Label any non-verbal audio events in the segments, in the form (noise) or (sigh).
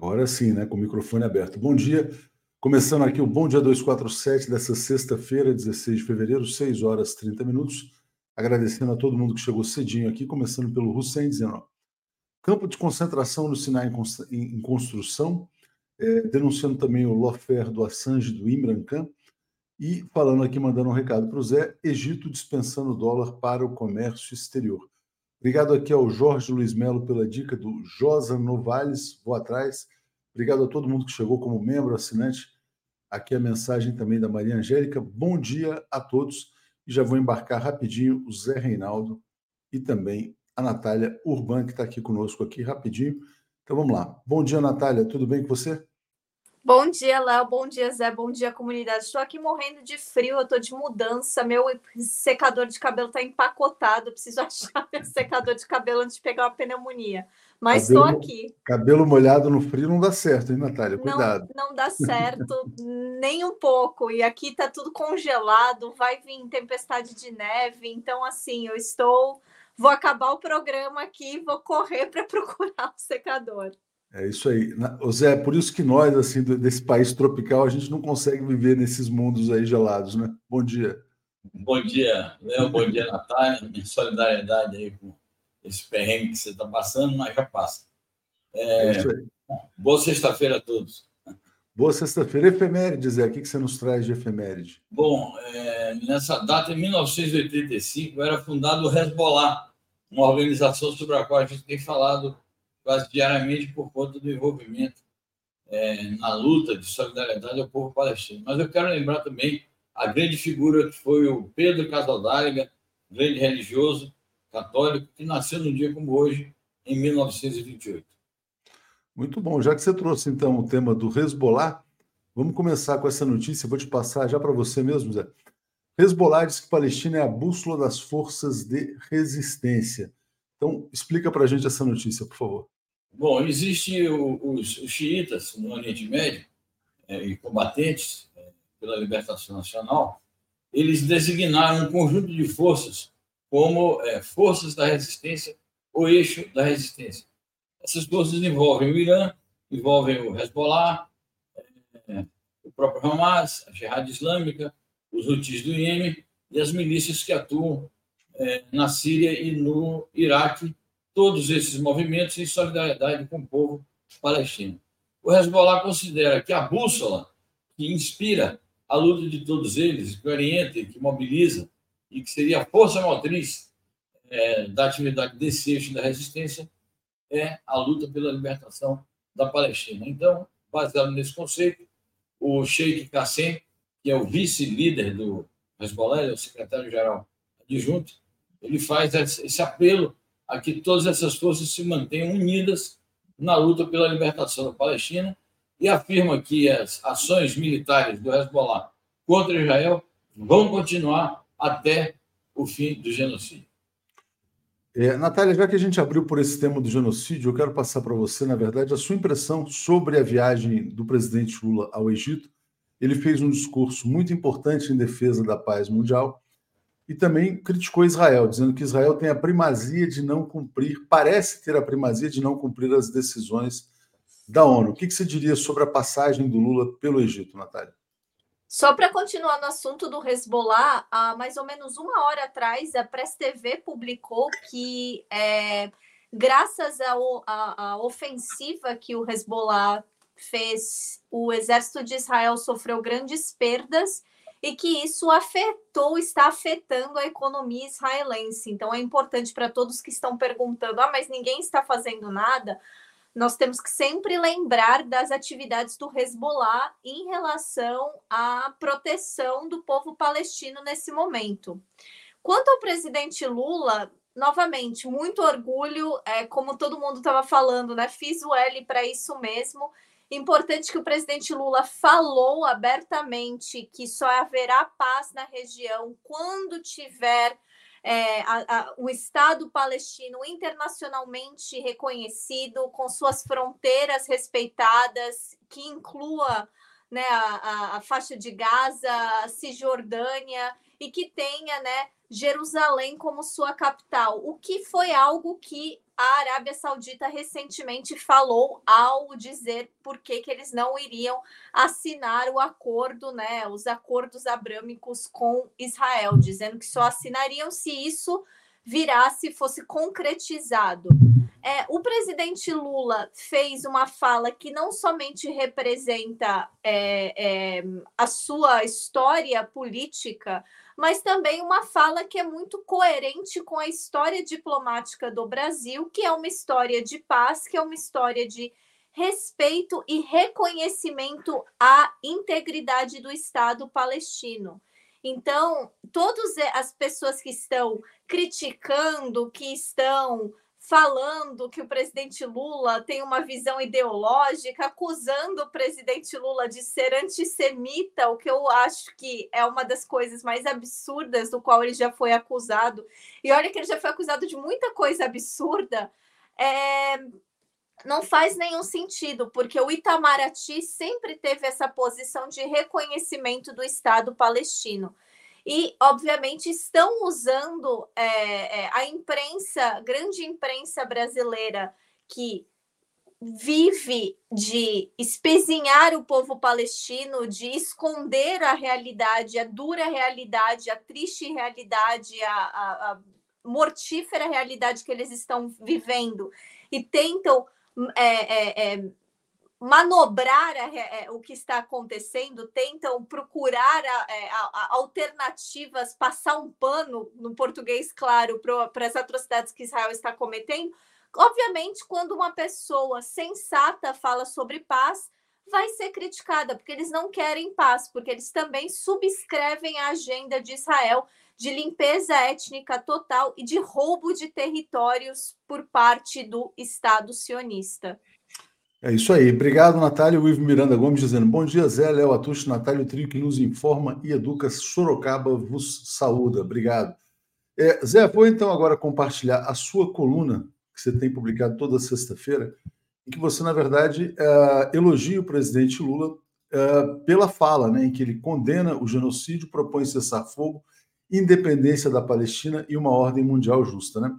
Agora sim, né? Com o microfone aberto. Bom dia. Começando aqui o Bom Dia 247 dessa sexta-feira, 16 de fevereiro, 6 horas 30 minutos. Agradecendo a todo mundo que chegou cedinho aqui, começando pelo Hussein dizendo: campo de concentração no Sinai em construção, é, denunciando também o lawfare do Assange do Imran Khan e falando aqui, mandando um recado para o Zé: Egito dispensando dólar para o comércio exterior. Obrigado aqui ao Jorge Luiz Melo pela dica do Josa Novales, vou atrás. Obrigado a todo mundo que chegou como membro, assinante. Aqui a mensagem também da Maria Angélica. Bom dia a todos. E já vou embarcar rapidinho o Zé Reinaldo e também a Natália Urban, que está aqui conosco aqui rapidinho. Então vamos lá. Bom dia, Natália. Tudo bem com você? Bom dia, Léo. Bom dia, Zé. Bom dia, comunidade. Estou aqui morrendo de frio, eu estou de mudança. Meu secador de cabelo está empacotado. Preciso (laughs) achar meu secador de cabelo antes de pegar uma pneumonia. Mas estou aqui. Cabelo molhado no frio não dá certo, hein, Natália? Cuidado. Não, não dá (laughs) certo nem um pouco. E aqui está tudo congelado, vai vir tempestade de neve. Então, assim, eu estou. Vou acabar o programa aqui, vou correr para (laughs) procurar o secador. É isso aí. Zé, por isso que nós, assim, desse país tropical, a gente não consegue viver nesses mundos aí gelados, né? Bom dia. Bom dia, Léo. Bom dia, Natália. Minha solidariedade aí com esse perrengue que você está passando, mas já passa. É, é isso aí. Boa sexta-feira a todos. Boa sexta-feira. Efeméride, Zé, o que você nos traz de efeméride? Bom, é, nessa data, em 1985, era fundado o Hezbollah, uma organização sobre a qual a gente tem falado quase diariamente por conta do envolvimento é, na luta de solidariedade ao povo palestino. Mas eu quero lembrar também a grande figura que foi o Pedro Casaldáliga, grande religioso católico, que nasceu num dia como hoje, em 1928. Muito bom. Já que você trouxe, então, o tema do Hezbollah, vamos começar com essa notícia. Vou te passar já para você mesmo, Zé. Hezbollah diz que Palestina é a bússola das forças de resistência. Então, explica para a gente essa notícia, por favor. Bom, existem os, os xiitas no Oriente Médio é, e combatentes é, pela libertação nacional. Eles designaram um conjunto de forças como é, forças da resistência ou eixo da resistência. Essas forças envolvem o Irã, envolvem o Hezbollah, é, o próprio Hamas, a Jihad Islâmica, os Houthis do Iêmen e as milícias que atuam é, na Síria e no Iraque todos esses movimentos em solidariedade com o povo palestino. O Hezbollah considera que a bússola que inspira a luta de todos eles, que orienta, que mobiliza e que seria a força motriz é, da atividade desse eixo da resistência é a luta pela libertação da Palestina. Então, baseado nesse conceito, o Sheikh Qassem, que é o vice-líder do Hezbollah, é o secretário-geral adjunto, ele faz esse apelo a que todas essas forças se mantenham unidas na luta pela libertação da Palestina e afirma que as ações militares do Hezbollah contra Israel vão continuar até o fim do genocídio. É, Natália, já que a gente abriu por esse tema do genocídio, eu quero passar para você, na verdade, a sua impressão sobre a viagem do presidente Lula ao Egito. Ele fez um discurso muito importante em defesa da paz mundial e também criticou Israel, dizendo que Israel tem a primazia de não cumprir, parece ter a primazia de não cumprir as decisões da ONU. O que você diria sobre a passagem do Lula pelo Egito, Natália? Só para continuar no assunto do Hezbollah, há mais ou menos uma hora atrás, a Press TV publicou que, é, graças à ofensiva que o Hezbollah fez, o exército de Israel sofreu grandes perdas e que isso afetou, está afetando a economia israelense. Então é importante para todos que estão perguntando: ah, mas ninguém está fazendo nada. Nós temos que sempre lembrar das atividades do Hezbollah em relação à proteção do povo palestino nesse momento. Quanto ao presidente Lula, novamente, muito orgulho, é, como todo mundo estava falando, né? Fiz o L para isso mesmo. Importante que o presidente Lula falou abertamente que só haverá paz na região quando tiver é, a, a, o Estado palestino internacionalmente reconhecido, com suas fronteiras respeitadas, que inclua né, a, a, faixa de Gaza, a Cisjordânia e que tenha né, Jerusalém como sua capital, o que foi algo que a Arábia Saudita recentemente falou ao dizer por que, que eles não iriam assinar o acordo, né, os acordos abrâmicos com Israel, dizendo que só assinariam se isso virasse, fosse concretizado. É, o presidente Lula fez uma fala que não somente representa é, é, a sua história política, mas também uma fala que é muito coerente com a história diplomática do Brasil, que é uma história de paz, que é uma história de respeito e reconhecimento à integridade do Estado palestino. Então, todas as pessoas que estão criticando, que estão falando que o presidente Lula tem uma visão ideológica, acusando o presidente Lula de ser antissemita, o que eu acho que é uma das coisas mais absurdas do qual ele já foi acusado. E olha que ele já foi acusado de muita coisa absurda. É, não faz nenhum sentido, porque o Itamaraty sempre teve essa posição de reconhecimento do Estado palestino e, obviamente, estão usando é, é, a imprensa, grande imprensa brasileira, que vive de espezinhar o povo palestino, de esconder a realidade, a dura realidade, a triste realidade, a, a, a mortífera realidade que eles estão vivendo, e tentam é, é, é manobrar a, é, o que está acontecendo, tentam procurar a, é, a, alternativas, passar um pano, no português claro, para as atrocidades que Israel está cometendo. Obviamente, quando uma pessoa sensata fala sobre paz, vai ser criticada, porque eles não querem paz, porque eles também subscrevem a agenda de Israel de limpeza étnica total e de roubo de territórios por parte do Estado sionista. É isso aí. Obrigado, Natália. O Ivo Miranda Gomes dizendo: Bom dia, Zé, Léo Atucho, Natália, o trio que nos informa e educa Sorocaba vos saúda. Obrigado. É, Zé, vou então agora compartilhar a sua coluna, que você tem publicado toda sexta-feira, em que você, na verdade, é, elogia o presidente Lula é, pela fala, né, em que ele condena o genocídio, propõe cessar fogo, independência da Palestina e uma ordem mundial justa. Né?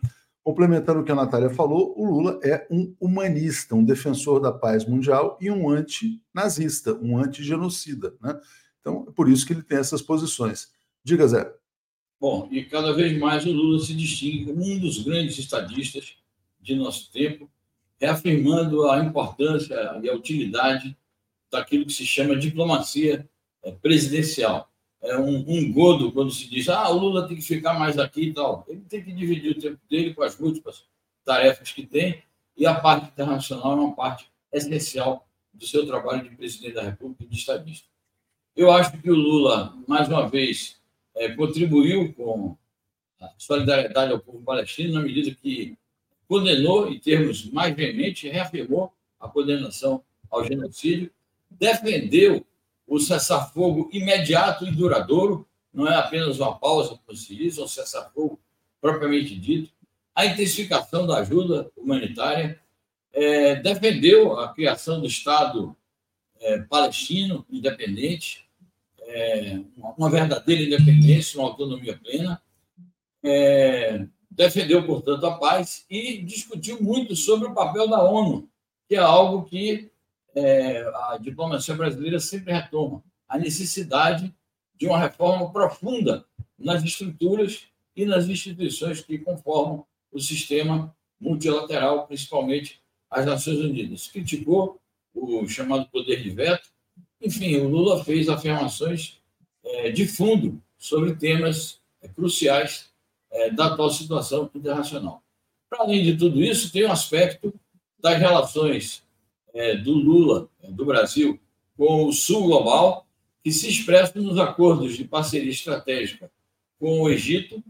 Complementando o que a Natália falou, o Lula é um humanista, um defensor da paz mundial e um antinazista, um antigenocida. Né? Então, é por isso que ele tem essas posições. Diga, Zé. Bom, e cada vez mais o Lula se distingue como um dos grandes estadistas de nosso tempo, reafirmando a importância e a utilidade daquilo que se chama diplomacia é, presidencial é um, um godo quando se diz ah, o Lula tem que ficar mais aqui e tal. Ele tem que dividir o tempo dele com as múltiplas tarefas que tem, e a parte internacional é uma parte essencial do seu trabalho de presidente da República e de estadista. Eu acho que o Lula, mais uma vez, é, contribuiu com a solidariedade ao povo palestino na medida que condenou, em termos mais veementes, reafirmou a condenação ao genocídio, defendeu o cessar-fogo imediato e duradouro, não é apenas uma pausa, como se diz, um cessar-fogo propriamente dito, a intensificação da ajuda humanitária, é, defendeu a criação do Estado é, palestino independente, é, uma verdadeira independência, uma autonomia plena, é, defendeu, portanto, a paz e discutiu muito sobre o papel da ONU, que é algo que é, a diplomacia brasileira sempre retoma a necessidade de uma reforma profunda nas estruturas e nas instituições que conformam o sistema multilateral, principalmente as Nações Unidas. Criticou o chamado poder de veto. Enfim, o Lula fez afirmações é, de fundo sobre temas é, cruciais é, da atual situação internacional. Para além de tudo isso, tem o um aspecto das relações é, do Lula, é, do Brasil, com o Sul Global, que se expressa nos acordos de parceria estratégica com o Egito,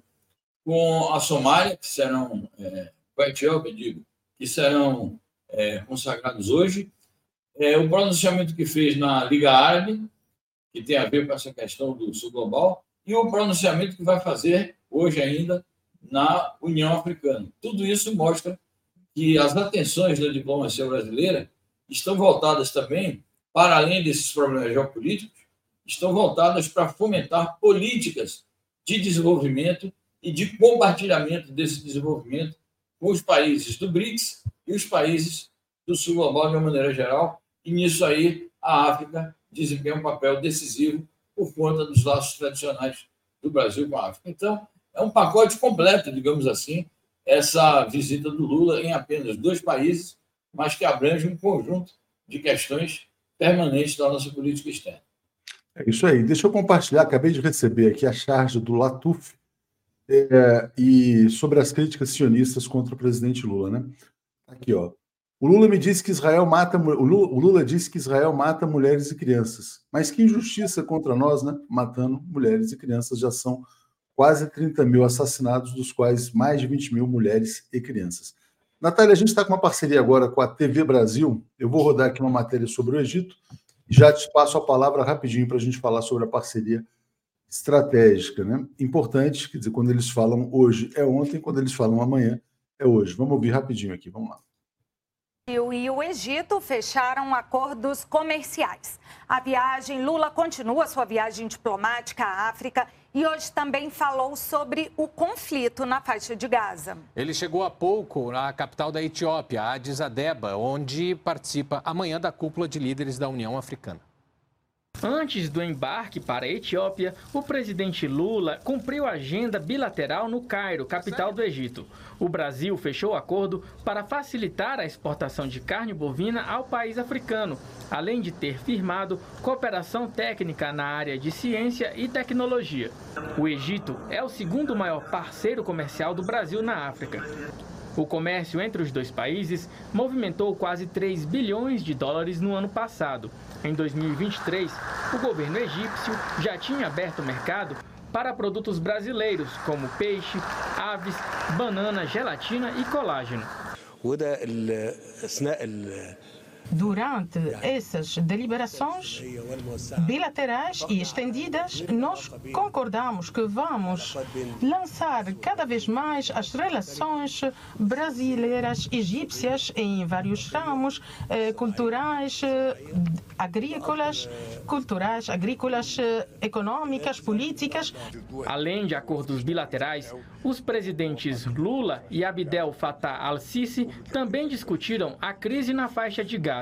com a Somália, que serão, é, com a Etiópia, digo, que serão é, consagrados hoje, é, o pronunciamento que fez na Liga Árabe, que tem a ver com essa questão do Sul Global, e o pronunciamento que vai fazer hoje ainda na União Africana. Tudo isso mostra que as atenções da diplomacia brasileira estão voltadas também, para além desses problemas geopolíticos, estão voltadas para fomentar políticas de desenvolvimento e de compartilhamento desse desenvolvimento com os países do BRICS e os países do Sul Global de uma maneira geral, e nisso aí a África desempenha um papel decisivo por conta dos laços tradicionais do Brasil com a África. Então, é um pacote completo, digamos assim, essa visita do Lula em apenas dois países, mas que abrange um conjunto de questões permanentes da nossa política externa. É isso aí. Deixa eu compartilhar. Acabei de receber aqui a charge do Latuf é, e sobre as críticas sionistas contra o presidente Lula, né? Aqui, ó. O Lula me disse que Israel mata o Lula, o Lula disse que Israel mata mulheres e crianças. Mas que injustiça contra nós, né? Matando mulheres e crianças. Já são quase 30 mil assassinados, dos quais mais de 20 mil mulheres e crianças. Natália, a gente está com uma parceria agora com a TV Brasil. Eu vou rodar aqui uma matéria sobre o Egito já te passo a palavra rapidinho para a gente falar sobre a parceria estratégica, né? Importante, quer dizer, quando eles falam hoje é ontem, quando eles falam amanhã é hoje. Vamos ouvir rapidinho aqui, vamos lá e o Egito fecharam acordos comerciais. A viagem, Lula continua sua viagem diplomática à África e hoje também falou sobre o conflito na faixa de Gaza. Ele chegou há pouco na capital da Etiópia, Addis Abeba, onde participa amanhã da cúpula de líderes da União Africana. Antes do embarque para a Etiópia, o presidente Lula cumpriu agenda bilateral no Cairo, capital do Egito. O Brasil fechou acordo para facilitar a exportação de carne bovina ao país africano, além de ter firmado cooperação técnica na área de ciência e tecnologia. O Egito é o segundo maior parceiro comercial do Brasil na África. O comércio entre os dois países movimentou quase 3 bilhões de dólares no ano passado. Em 2023, o governo egípcio já tinha aberto o mercado para produtos brasileiros como peixe, aves, banana, gelatina e colágeno. Durante essas deliberações bilaterais e estendidas, nós concordamos que vamos lançar cada vez mais as relações brasileiras egípcias em vários ramos eh, culturais, agrícolas, culturais, agrícolas, econômicas, políticas. Além de acordos bilaterais, os presidentes Lula e Abdel Fattah al-Sisi também discutiram a crise na faixa de Gaza.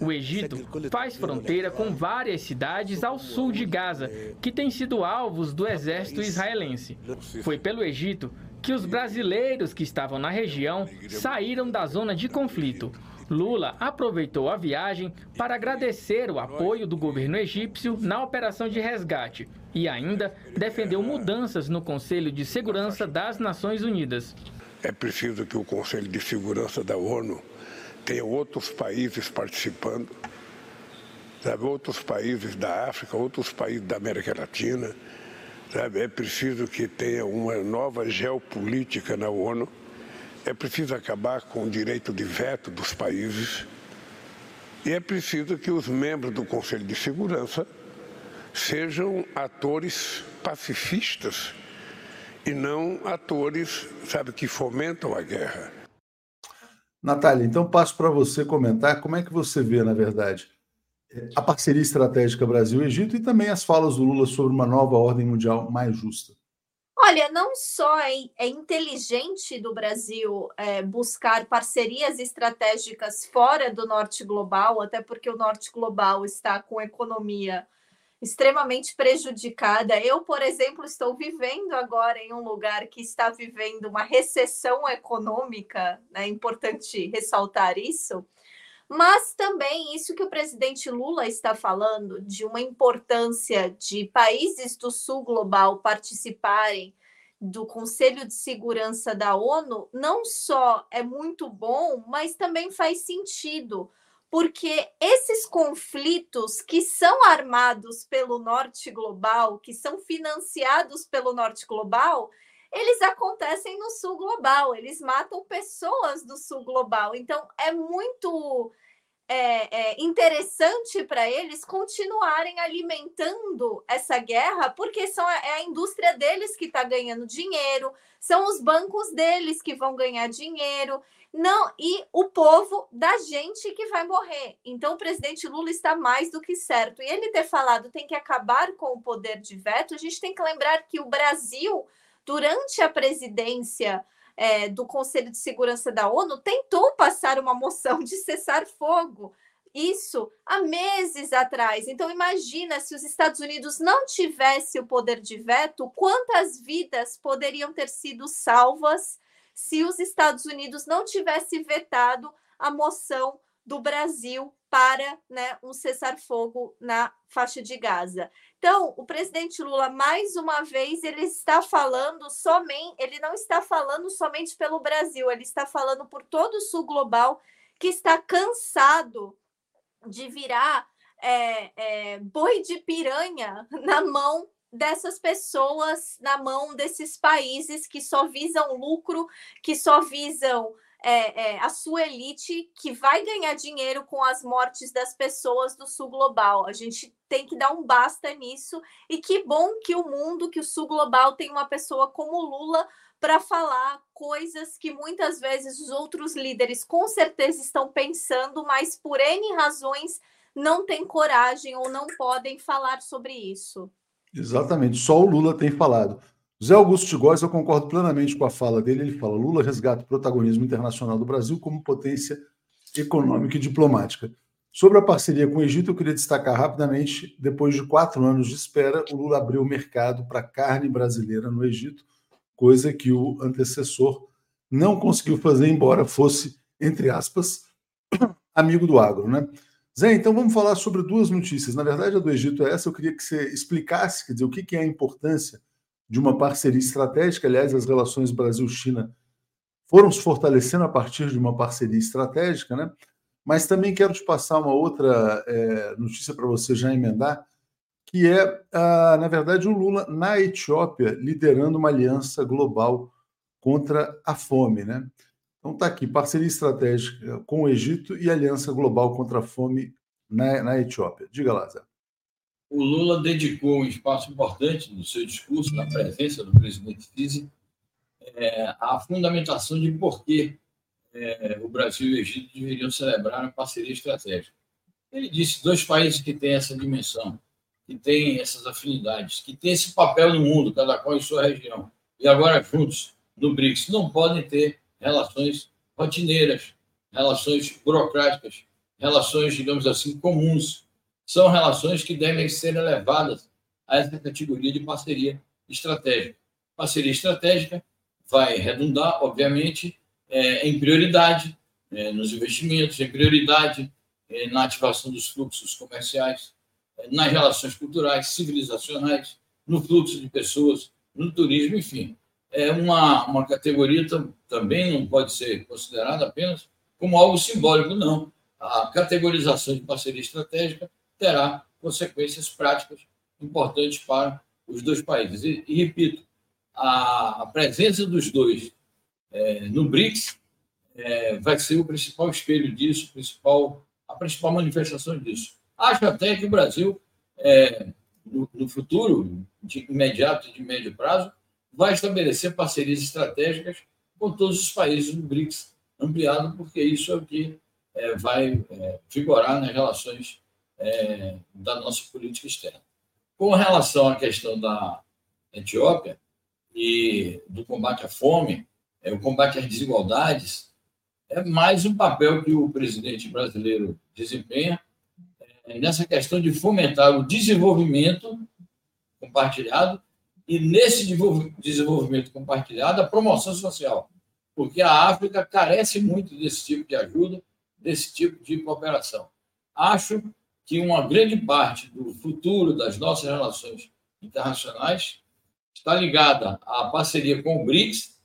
O Egito faz fronteira com várias cidades ao sul de Gaza, que têm sido alvos do exército israelense. Foi pelo Egito que os brasileiros que estavam na região saíram da zona de conflito. Lula aproveitou a viagem para agradecer o apoio do governo egípcio na operação de resgate e ainda defendeu mudanças no Conselho de Segurança das Nações Unidas. É preciso que o Conselho de Segurança da ONU tenha outros países participando, sabe? outros países da África, outros países da América Latina. Sabe? É preciso que tenha uma nova geopolítica na ONU é preciso acabar com o direito de veto dos países e é preciso que os membros do Conselho de Segurança sejam atores pacifistas e não atores, sabe, que fomentam a guerra. Natália, então passo para você comentar como é que você vê, na verdade, a parceria estratégica Brasil-Egito e também as falas do Lula sobre uma nova ordem mundial mais justa. Olha, não só é, é inteligente do Brasil é, buscar parcerias estratégicas fora do norte global, até porque o norte global está com economia extremamente prejudicada. Eu, por exemplo, estou vivendo agora em um lugar que está vivendo uma recessão econômica, né? é importante ressaltar isso. Mas também isso que o presidente Lula está falando, de uma importância de países do sul global participarem do Conselho de Segurança da ONU, não só é muito bom, mas também faz sentido, porque esses conflitos que são armados pelo norte global, que são financiados pelo norte global, eles acontecem no sul global, eles matam pessoas do sul global. Então, é muito é, é interessante para eles continuarem alimentando essa guerra, porque são, é a indústria deles que está ganhando dinheiro, são os bancos deles que vão ganhar dinheiro. Não, e o povo da gente que vai morrer. Então, o presidente Lula está mais do que certo. E ele ter falado tem que acabar com o poder de veto, a gente tem que lembrar que o Brasil durante a presidência é, do Conselho de Segurança da ONU tentou passar uma moção de cessar fogo. Isso há meses atrás. Então, imagina se os Estados Unidos não tivessem o poder de veto, quantas vidas poderiam ter sido salvas se os Estados Unidos não tivessem vetado a moção do Brasil para né, um cessar-fogo na faixa de Gaza. Então, o presidente Lula, mais uma vez, ele está falando somente, ele não está falando somente pelo Brasil, ele está falando por todo o sul global que está cansado de virar é, é, boi de piranha (laughs) na mão dessas pessoas, na mão desses países que só visam lucro, que só visam é, é, a sua elite que vai ganhar dinheiro com as mortes das pessoas do sul global. A gente tem que dar um basta nisso. E que bom que o mundo, que o sul global tem uma pessoa como Lula para falar coisas que muitas vezes os outros líderes com certeza estão pensando, mas por N razões não têm coragem ou não podem falar sobre isso. Exatamente, só o Lula tem falado. Zé Augusto de Góes, eu concordo plenamente com a fala dele. Ele fala: Lula resgata o protagonismo internacional do Brasil como potência econômica e diplomática. Sobre a parceria com o Egito, eu queria destacar rapidamente: depois de quatro anos de espera, o Lula abriu o mercado para carne brasileira no Egito, coisa que o antecessor não conseguiu fazer, embora fosse, entre aspas, (coughs) amigo do agro. Né? Zé, então vamos falar sobre duas notícias. Na verdade, a do Egito é essa. Eu queria que você explicasse, quer dizer, o que é a importância de uma parceria estratégica. Aliás, as relações Brasil-China foram se fortalecendo a partir de uma parceria estratégica, né? Mas também quero te passar uma outra é, notícia para você já emendar, que é, ah, na verdade, o Lula na Etiópia liderando uma aliança global contra a fome, né? Então está aqui, parceria estratégica com o Egito e aliança global contra a fome na, na Etiópia. Diga lá, Zé o Lula dedicou um espaço importante no seu discurso, na presença do presidente Sisi, é, à fundamentação de por que é, o Brasil e o Egito deveriam celebrar uma parceria estratégica. Ele disse dois países que têm essa dimensão, que têm essas afinidades, que têm esse papel no mundo, cada qual em sua região, e agora juntos no BRICS, não podem ter relações rotineiras, relações burocráticas, relações, digamos assim, comuns são relações que devem ser elevadas a essa categoria de parceria estratégica. Parceria estratégica vai redundar, obviamente, é, em prioridade é, nos investimentos, em prioridade é, na ativação dos fluxos comerciais, é, nas relações culturais, civilizacionais, no fluxo de pessoas, no turismo, enfim. É uma, uma categoria também não pode ser considerada apenas como algo simbólico, não. A categorização de parceria estratégica terá consequências práticas importantes para os dois países. E, e repito, a, a, presença dos dois é, no BRICS é, vai ser o principal espelho disso, principal, a principal manifestação disso. Acho até que o Brasil, é, no, no, futuro de imediato e de médio prazo, vai estabelecer parcerias estratégicas com todos os países do BRICS ampliado, porque isso é o que é, vai é, vigorar nas relações é, da nossa política externa. Com relação à questão da Etiópia e do combate à fome, é, o combate às desigualdades, é mais um papel que o presidente brasileiro desempenha é, nessa questão de fomentar o desenvolvimento compartilhado e, nesse desenvolvimento compartilhado, a promoção social, porque a África carece muito desse tipo de ajuda, desse tipo de cooperação. Acho que uma grande parte do futuro das nossas relações internacionais está ligada à parceria com o BRICS,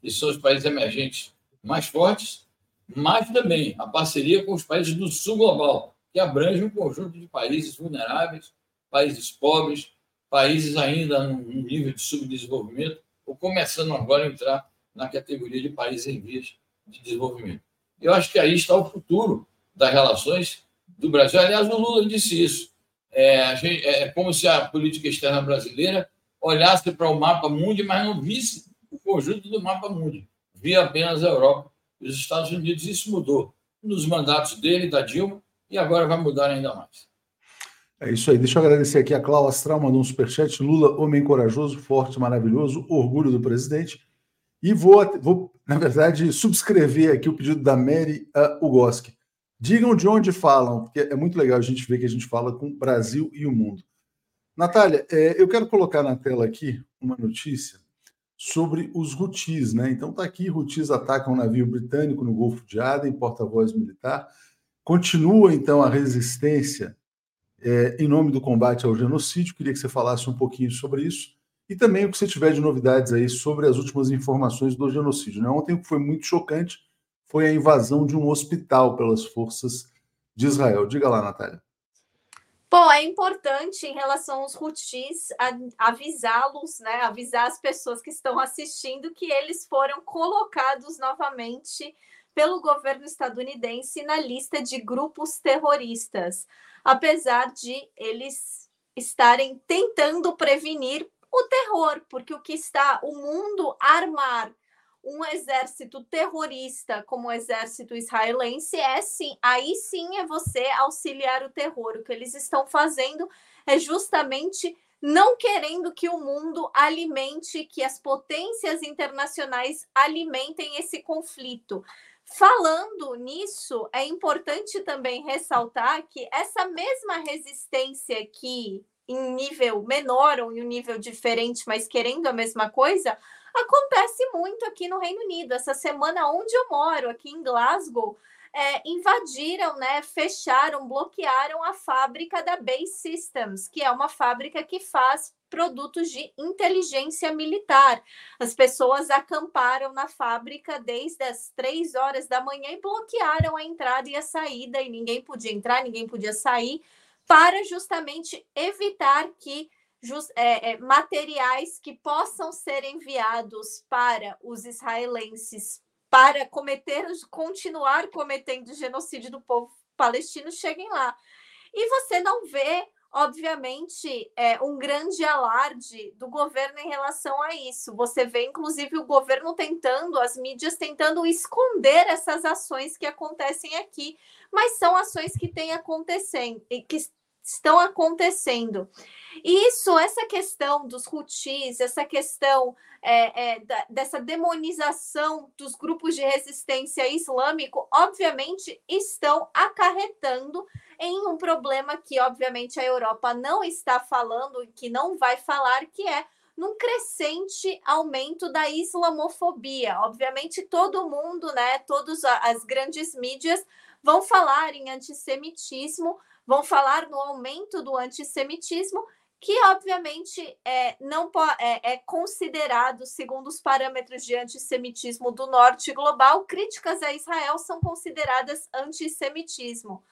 que são os países emergentes mais fortes, mas também a parceria com os países do sul global, que abrange um conjunto de países vulneráveis, países pobres, países ainda num nível de subdesenvolvimento, ou começando agora a entrar na categoria de países em vias de desenvolvimento. Eu acho que aí está o futuro das relações do Brasil. Aliás, o Lula disse isso. É, gente, é como se a política externa brasileira olhasse para o mapa mundo, mas não visse o conjunto do mapa mundo. Via apenas a Europa e os Estados Unidos. Isso mudou nos mandatos dele, da Dilma, e agora vai mudar ainda mais. É isso aí. Deixa eu agradecer aqui a Cláudia Astral, mandou um superchat. Lula, homem corajoso, forte, maravilhoso, orgulho do presidente. E vou, vou, na verdade, subscrever aqui o pedido da Mary uh, Ugoski. Digam de onde falam, porque é muito legal a gente ver que a gente fala com o Brasil e o mundo. Natália, é, eu quero colocar na tela aqui uma notícia sobre os Houthis, né? Então tá aqui, Houthis atacam um navio britânico no Golfo de Aden, porta-voz militar. Continua então a resistência é, em nome do combate ao genocídio. Queria que você falasse um pouquinho sobre isso e também o que você tiver de novidades aí sobre as últimas informações do genocídio. Né? Ontem o que foi muito chocante foi a invasão de um hospital pelas forças de Israel. Diga lá, Natália. Bom, é importante em relação aos Houthis avisá-los, né, avisar as pessoas que estão assistindo que eles foram colocados novamente pelo governo estadunidense na lista de grupos terroristas, apesar de eles estarem tentando prevenir o terror, porque o que está o mundo armar um exército terrorista como o exército israelense é sim, aí sim é você auxiliar o terror. O que eles estão fazendo é justamente não querendo que o mundo alimente, que as potências internacionais alimentem esse conflito. Falando nisso, é importante também ressaltar que essa mesma resistência que em nível menor ou em um nível diferente, mas querendo a mesma coisa, Acontece muito aqui no Reino Unido. Essa semana, onde eu moro, aqui em Glasgow, é, invadiram, né, fecharam, bloquearam a fábrica da Base Systems, que é uma fábrica que faz produtos de inteligência militar. As pessoas acamparam na fábrica desde as três horas da manhã e bloquearam a entrada e a saída, e ninguém podia entrar, ninguém podia sair, para justamente evitar que é, é, materiais que possam ser enviados para os israelenses para cometer, continuar cometendo genocídio do povo palestino cheguem lá. E você não vê, obviamente, é, um grande alarde do governo em relação a isso. Você vê, inclusive, o governo tentando, as mídias tentando esconder essas ações que acontecem aqui, mas são ações que têm acontecendo, que estão acontecendo. E isso, essa questão dos rutis, essa questão é, é, da, dessa demonização dos grupos de resistência islâmico, obviamente estão acarretando em um problema que, obviamente, a Europa não está falando, que não vai falar, que é num crescente aumento da islamofobia. Obviamente, todo mundo, né, todas as grandes mídias vão falar em antissemitismo, vão falar no aumento do antissemitismo, que obviamente é, não é, é considerado, segundo os parâmetros de antissemitismo do norte global, críticas a Israel são consideradas antissemitismo.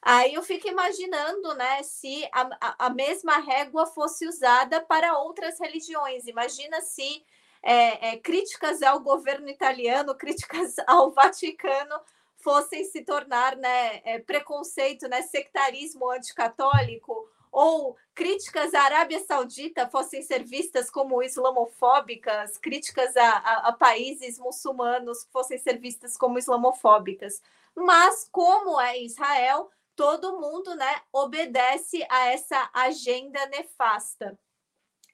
Aí eu fico imaginando né, se a, a mesma régua fosse usada para outras religiões. Imagina se é, é, críticas ao governo italiano, (laughs) críticas ao Vaticano fossem se tornar né, é, preconceito, né, sectarismo anticatólico, ou críticas à Arábia Saudita fossem ser vistas como islamofóbicas, críticas a, a, a países muçulmanos fossem ser vistas como islamofóbicas. Mas, como é Israel, todo mundo né, obedece a essa agenda nefasta.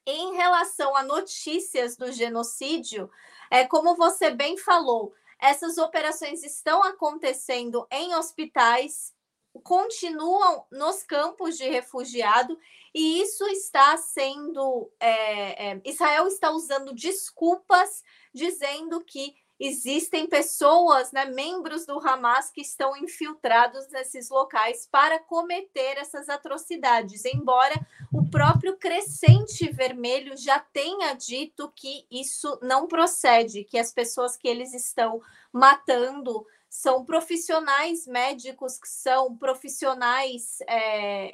Em relação a notícias do genocídio, é como você bem falou, essas operações estão acontecendo em hospitais, continuam nos campos de refugiado, e isso está sendo. É, é, Israel está usando desculpas, dizendo que existem pessoas, né, membros do Hamas, que estão infiltrados nesses locais para cometer essas atrocidades, embora o próprio Crescente Vermelho já tenha dito que isso não procede, que as pessoas que eles estão matando são profissionais médicos que são profissionais é,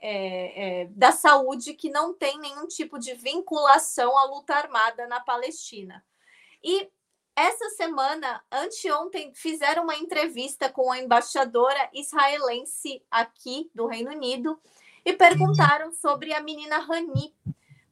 é, é, da saúde que não têm nenhum tipo de vinculação à luta armada na Palestina. E essa semana, anteontem, fizeram uma entrevista com a embaixadora israelense aqui do Reino Unido e perguntaram sobre a menina Rani.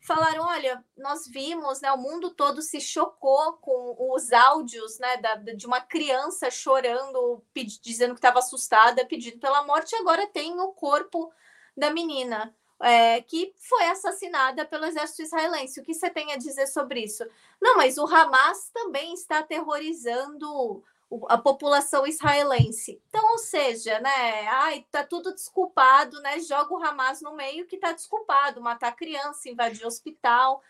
Falaram: olha, nós vimos, né, o mundo todo se chocou com os áudios né, da, de uma criança chorando, dizendo que estava assustada, pedindo pela morte, e agora tem o corpo da menina. É, que foi assassinada pelo exército israelense. O que você tem a dizer sobre isso? Não, mas o Hamas também está aterrorizando a população israelense. Então, ou seja, né? Ai, tá tudo desculpado, né? Joga o Hamas no meio que tá desculpado, matar criança, invadir hospital.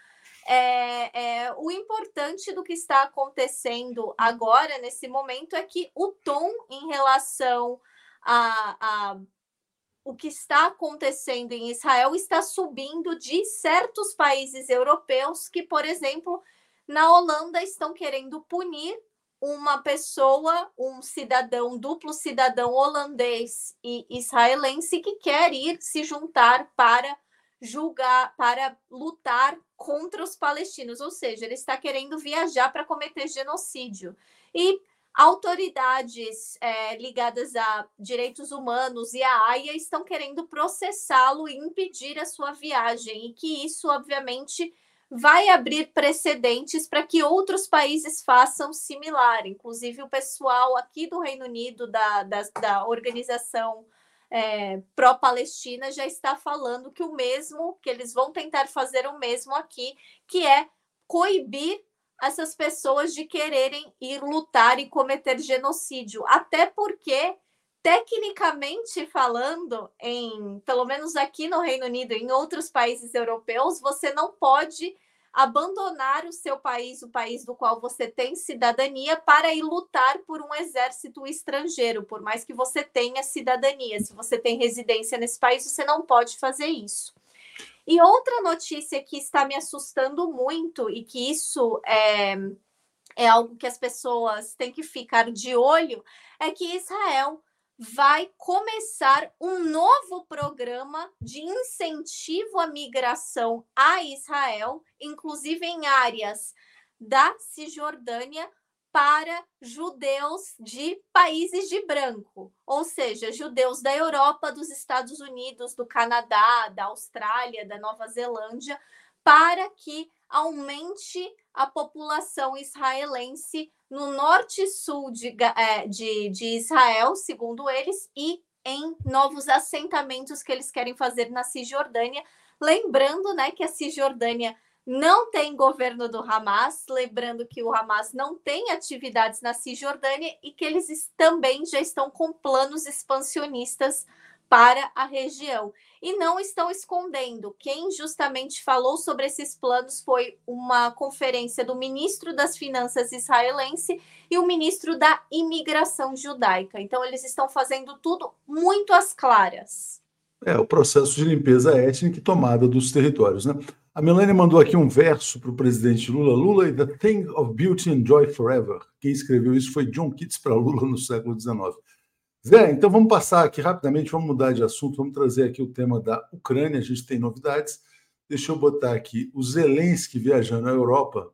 É, é, o importante do que está acontecendo agora, nesse momento, é que o tom em relação a, a o que está acontecendo em Israel está subindo de certos países europeus que, por exemplo, na Holanda estão querendo punir uma pessoa, um cidadão, duplo cidadão holandês e israelense que quer ir se juntar para julgar, para lutar contra os palestinos, ou seja, ele está querendo viajar para cometer genocídio. E autoridades é, ligadas a direitos humanos e a AIA estão querendo processá-lo e impedir a sua viagem, e que isso, obviamente, vai abrir precedentes para que outros países façam similar. Inclusive, o pessoal aqui do Reino Unido, da, da, da organização é, pró-Palestina, já está falando que o mesmo, que eles vão tentar fazer o mesmo aqui, que é coibir essas pessoas de quererem ir lutar e cometer genocídio. Até porque tecnicamente falando, em pelo menos aqui no Reino Unido, em outros países europeus, você não pode abandonar o seu país, o país do qual você tem cidadania, para ir lutar por um exército estrangeiro, por mais que você tenha cidadania. Se você tem residência nesse país, você não pode fazer isso. E outra notícia que está me assustando muito, e que isso é, é algo que as pessoas têm que ficar de olho, é que Israel vai começar um novo programa de incentivo à migração a Israel, inclusive em áreas da Cisjordânia, para judeus de países de branco, ou seja, judeus da Europa, dos Estados Unidos, do Canadá, da Austrália, da Nova Zelândia, para que aumente a população israelense no norte e sul de, é, de, de Israel, segundo eles, e em novos assentamentos que eles querem fazer na Cisjordânia. Lembrando né, que a Cisjordânia não tem governo do Hamas, lembrando que o Hamas não tem atividades na Cisjordânia e que eles também já estão com planos expansionistas para a região. E não estão escondendo. Quem justamente falou sobre esses planos foi uma conferência do ministro das Finanças israelense e o ministro da Imigração judaica. Então, eles estão fazendo tudo muito às claras. É o processo de limpeza étnica e tomada dos territórios. Né? A Melania mandou aqui um verso para o presidente Lula. Lula, the thing of beauty and joy forever. Quem escreveu isso foi John Keats para Lula no século XIX. Zé, então vamos passar aqui rapidamente, vamos mudar de assunto, vamos trazer aqui o tema da Ucrânia, a gente tem novidades. Deixa eu botar aqui o Zelensky viajando à Europa.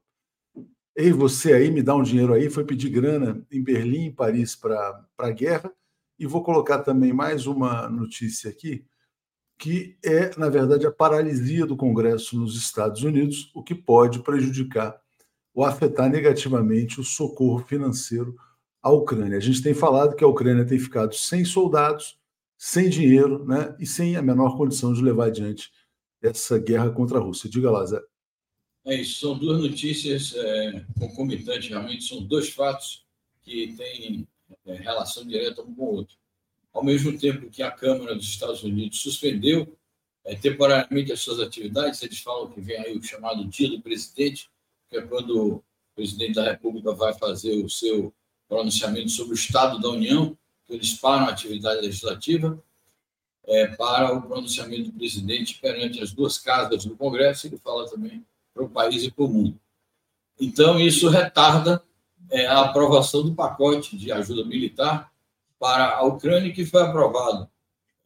Ei, você aí, me dá um dinheiro aí, foi pedir grana em Berlim, em Paris para a guerra. E vou colocar também mais uma notícia aqui, que é, na verdade, a paralisia do Congresso nos Estados Unidos, o que pode prejudicar ou afetar negativamente o socorro financeiro a Ucrânia. A gente tem falado que a Ucrânia tem ficado sem soldados, sem dinheiro né, e sem a menor condição de levar adiante essa guerra contra a Rússia. Diga lá, Zé. É isso, são duas notícias é, concomitantes, realmente, são dois fatos que têm é, relação direta um com o outro. Ao mesmo tempo que a Câmara dos Estados Unidos suspendeu é, temporariamente as suas atividades, eles falam que vem aí o chamado Dia do Presidente, que é quando o presidente da República vai fazer o seu pronunciamento sobre o Estado da União, que eles param a atividade legislativa, é, para o pronunciamento do presidente perante as duas casas do Congresso, ele fala também para o país e para o mundo. Então, isso retarda é, a aprovação do pacote de ajuda militar para a Ucrânia, que foi aprovado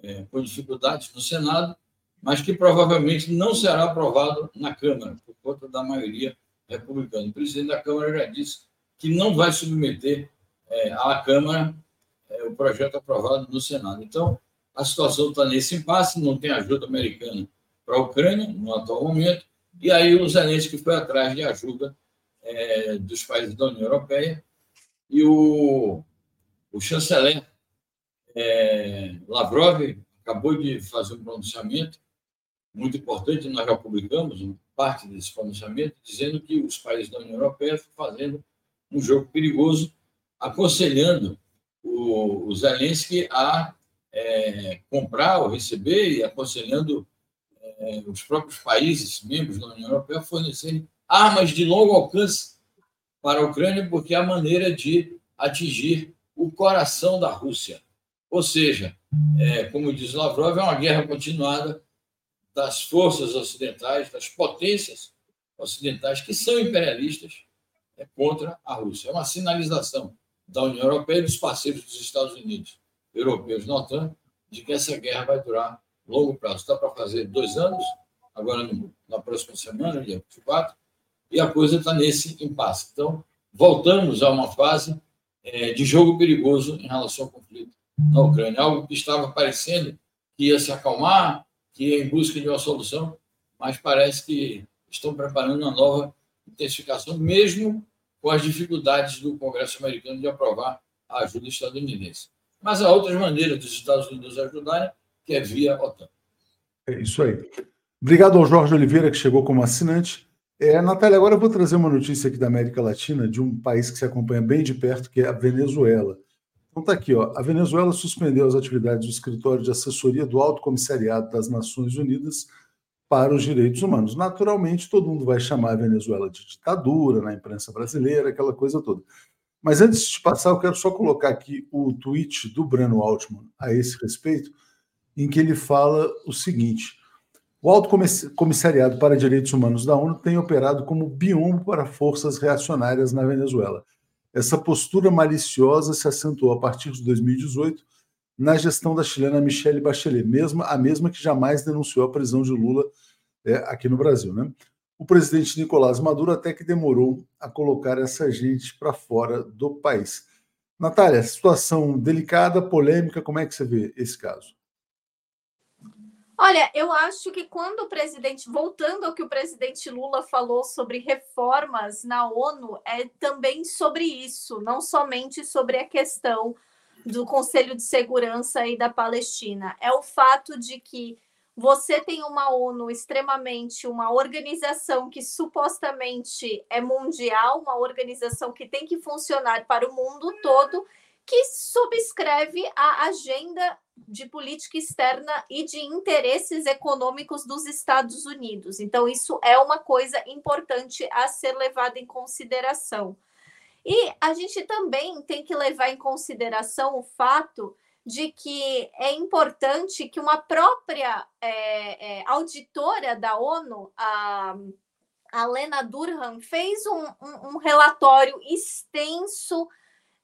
é, com dificuldades no Senado, mas que provavelmente não será aprovado na Câmara, por conta da maioria republicana. O presidente da Câmara já disse que não vai submeter é, à Câmara é, o projeto aprovado no Senado. Então, a situação está nesse impasse, não tem ajuda americana para a Ucrânia no atual momento, e aí o Zelensky foi atrás de ajuda é, dos países da União Europeia, e o, o chanceler é, Lavrov acabou de fazer um pronunciamento muito importante, nós já publicamos parte desse pronunciamento, dizendo que os países da União Europeia estão fazendo um jogo perigoso, aconselhando o, o Zelensky a é, comprar ou receber e aconselhando é, os próprios países membros da União Europeia a fornecerem armas de longo alcance para a Ucrânia, porque é a maneira de atingir o coração da Rússia. Ou seja, é, como diz Lavrov, é uma guerra continuada das forças ocidentais, das potências ocidentais que são imperialistas é, contra a Rússia. É uma sinalização da União Europeia e dos parceiros dos Estados Unidos europeus na OTAN de que essa guerra vai durar longo prazo. Está para fazer dois anos, agora no, na próxima semana, dia 24, e a coisa está nesse impasse. Então, voltamos a uma fase é, de jogo perigoso em relação ao conflito na Ucrânia, algo que estava parecendo que ia se acalmar, que ia em busca de uma solução, mas parece que estão preparando uma nova intensificação, mesmo com as dificuldades do Congresso americano de aprovar a ajuda estadunidense. Mas há outras maneiras dos Estados Unidos ajudarem, que é via OTAN. É isso aí. Obrigado ao Jorge Oliveira, que chegou como assinante. É, Natália, agora eu vou trazer uma notícia aqui da América Latina, de um país que se acompanha bem de perto, que é a Venezuela. Então tá aqui, ó. A Venezuela suspendeu as atividades do escritório de assessoria do Alto Comissariado das Nações Unidas para os Direitos Humanos. Naturalmente, todo mundo vai chamar a Venezuela de ditadura na imprensa brasileira, aquela coisa toda. Mas antes de passar, eu quero só colocar aqui o tweet do Breno Altman a esse respeito, em que ele fala o seguinte: o Alto Comissariado para Direitos Humanos da ONU tem operado como biombo para forças reacionárias na Venezuela. Essa postura maliciosa se acentuou a partir de 2018 na gestão da chilena Michelle Bachelet, mesma, a mesma que jamais denunciou a prisão de Lula é, aqui no Brasil. Né? O presidente Nicolás Maduro até que demorou a colocar essa gente para fora do país. Natália, situação delicada, polêmica, como é que você vê esse caso? Olha, eu acho que quando o presidente, voltando ao que o presidente Lula falou sobre reformas na ONU, é também sobre isso, não somente sobre a questão do Conselho de Segurança e da Palestina. É o fato de que você tem uma ONU extremamente, uma organização que supostamente é mundial, uma organização que tem que funcionar para o mundo todo, que subscreve a agenda de política externa e de interesses econômicos dos Estados Unidos. Então, isso é uma coisa importante a ser levada em consideração. E a gente também tem que levar em consideração o fato de que é importante que uma própria é, é, auditora da ONU, a, a Lena Durham, fez um, um, um relatório extenso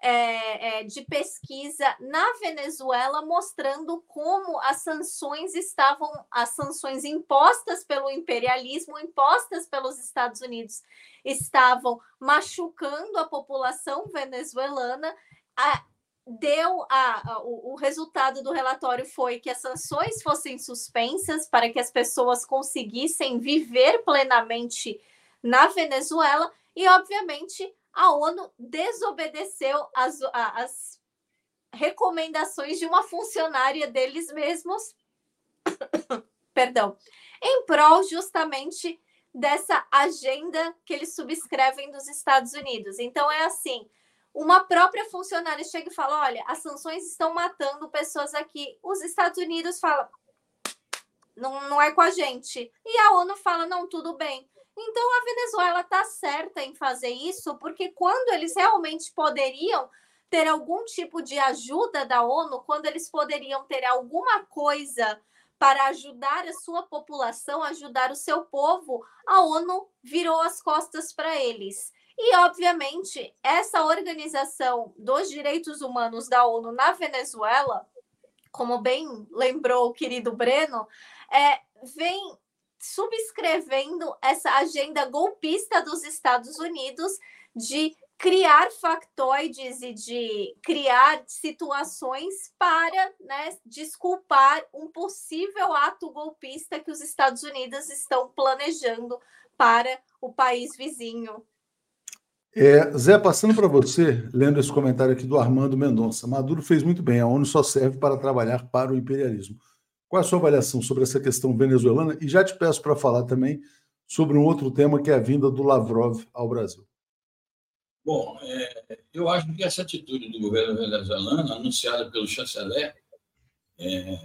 é, é, de pesquisa na Venezuela mostrando como as sanções estavam, as sanções impostas pelo imperialismo, impostas pelos Estados Unidos, estavam machucando a população venezuelana. A, deu a, a o, o, resultado do relatório foi que as sanções fossem suspensas para que as pessoas conseguissem viver plenamente na Venezuela e, obviamente, a ONU desobedeceu as, as recomendações de uma funcionária deles mesmos, (coughs) perdão, em prol justamente dessa agenda que eles subscrevem dos Estados Unidos. Então é assim, uma própria funcionária chega e fala: olha, as sanções estão matando pessoas aqui. Os Estados Unidos falam, não, não é com a gente. E a ONU fala: não, tudo bem. Então a Venezuela está certa em fazer isso, porque quando eles realmente poderiam ter algum tipo de ajuda da ONU, quando eles poderiam ter alguma coisa para ajudar a sua população, ajudar o seu povo, a ONU virou as costas para eles. E, obviamente, essa organização dos direitos humanos da ONU na Venezuela, como bem lembrou o querido Breno, é, vem subscrevendo essa agenda golpista dos Estados Unidos de criar factoides e de criar situações para né, desculpar um possível ato golpista que os Estados Unidos estão planejando para o país vizinho. É, Zé, passando para você, lendo esse comentário aqui do Armando Mendonça. Maduro fez muito bem, a ONU só serve para trabalhar para o imperialismo. Qual é a sua avaliação sobre essa questão venezuelana? E já te peço para falar também sobre um outro tema que é a vinda do Lavrov ao Brasil. Bom, é, eu acho que essa atitude do governo venezuelano, anunciada pelo chanceler, é,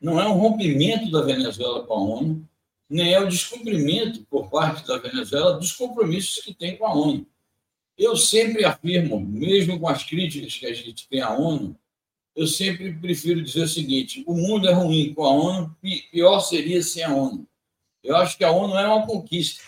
não é um rompimento da Venezuela com a ONU, nem é o descumprimento por parte da Venezuela dos compromissos que tem com a ONU. Eu sempre afirmo, mesmo com as críticas que a gente tem à ONU, eu sempre prefiro dizer o seguinte: o mundo é ruim com a ONU, pior seria sem a ONU. Eu acho que a ONU é uma conquista.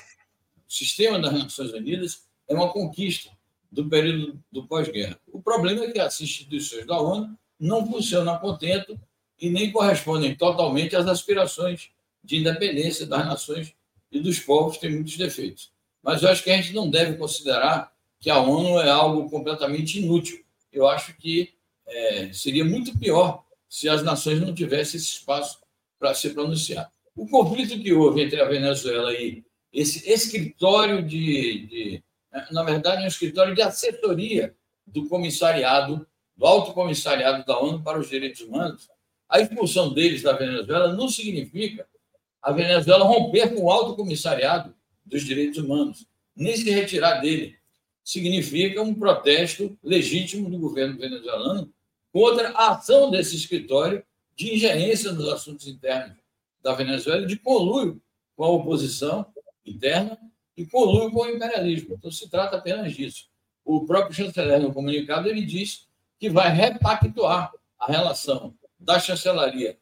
O sistema das Nações Unidas é uma conquista do período do pós-guerra. O problema é que as instituições da ONU não funcionam a contento e nem correspondem totalmente às aspirações de independência das nações e dos povos, tem muitos defeitos. Mas eu acho que a gente não deve considerar que a ONU é algo completamente inútil. Eu acho que é, seria muito pior se as nações não tivessem esse espaço para se pronunciar. O conflito que houve entre a Venezuela e esse escritório de, de na verdade, é um escritório de assessoria do comissariado, do alto comissariado da ONU para os Direitos Humanos, a expulsão deles da Venezuela não significa a Venezuela romper com o alto comissariado dos direitos humanos, nem se retirar dele. Significa um protesto legítimo do governo venezuelano contra a ação desse escritório de ingerência nos assuntos internos da Venezuela, de conluio com a oposição interna e conluio com o imperialismo. Então, se trata apenas disso. O próprio chanceler, no comunicado, ele diz que vai repactuar a relação da chancelaria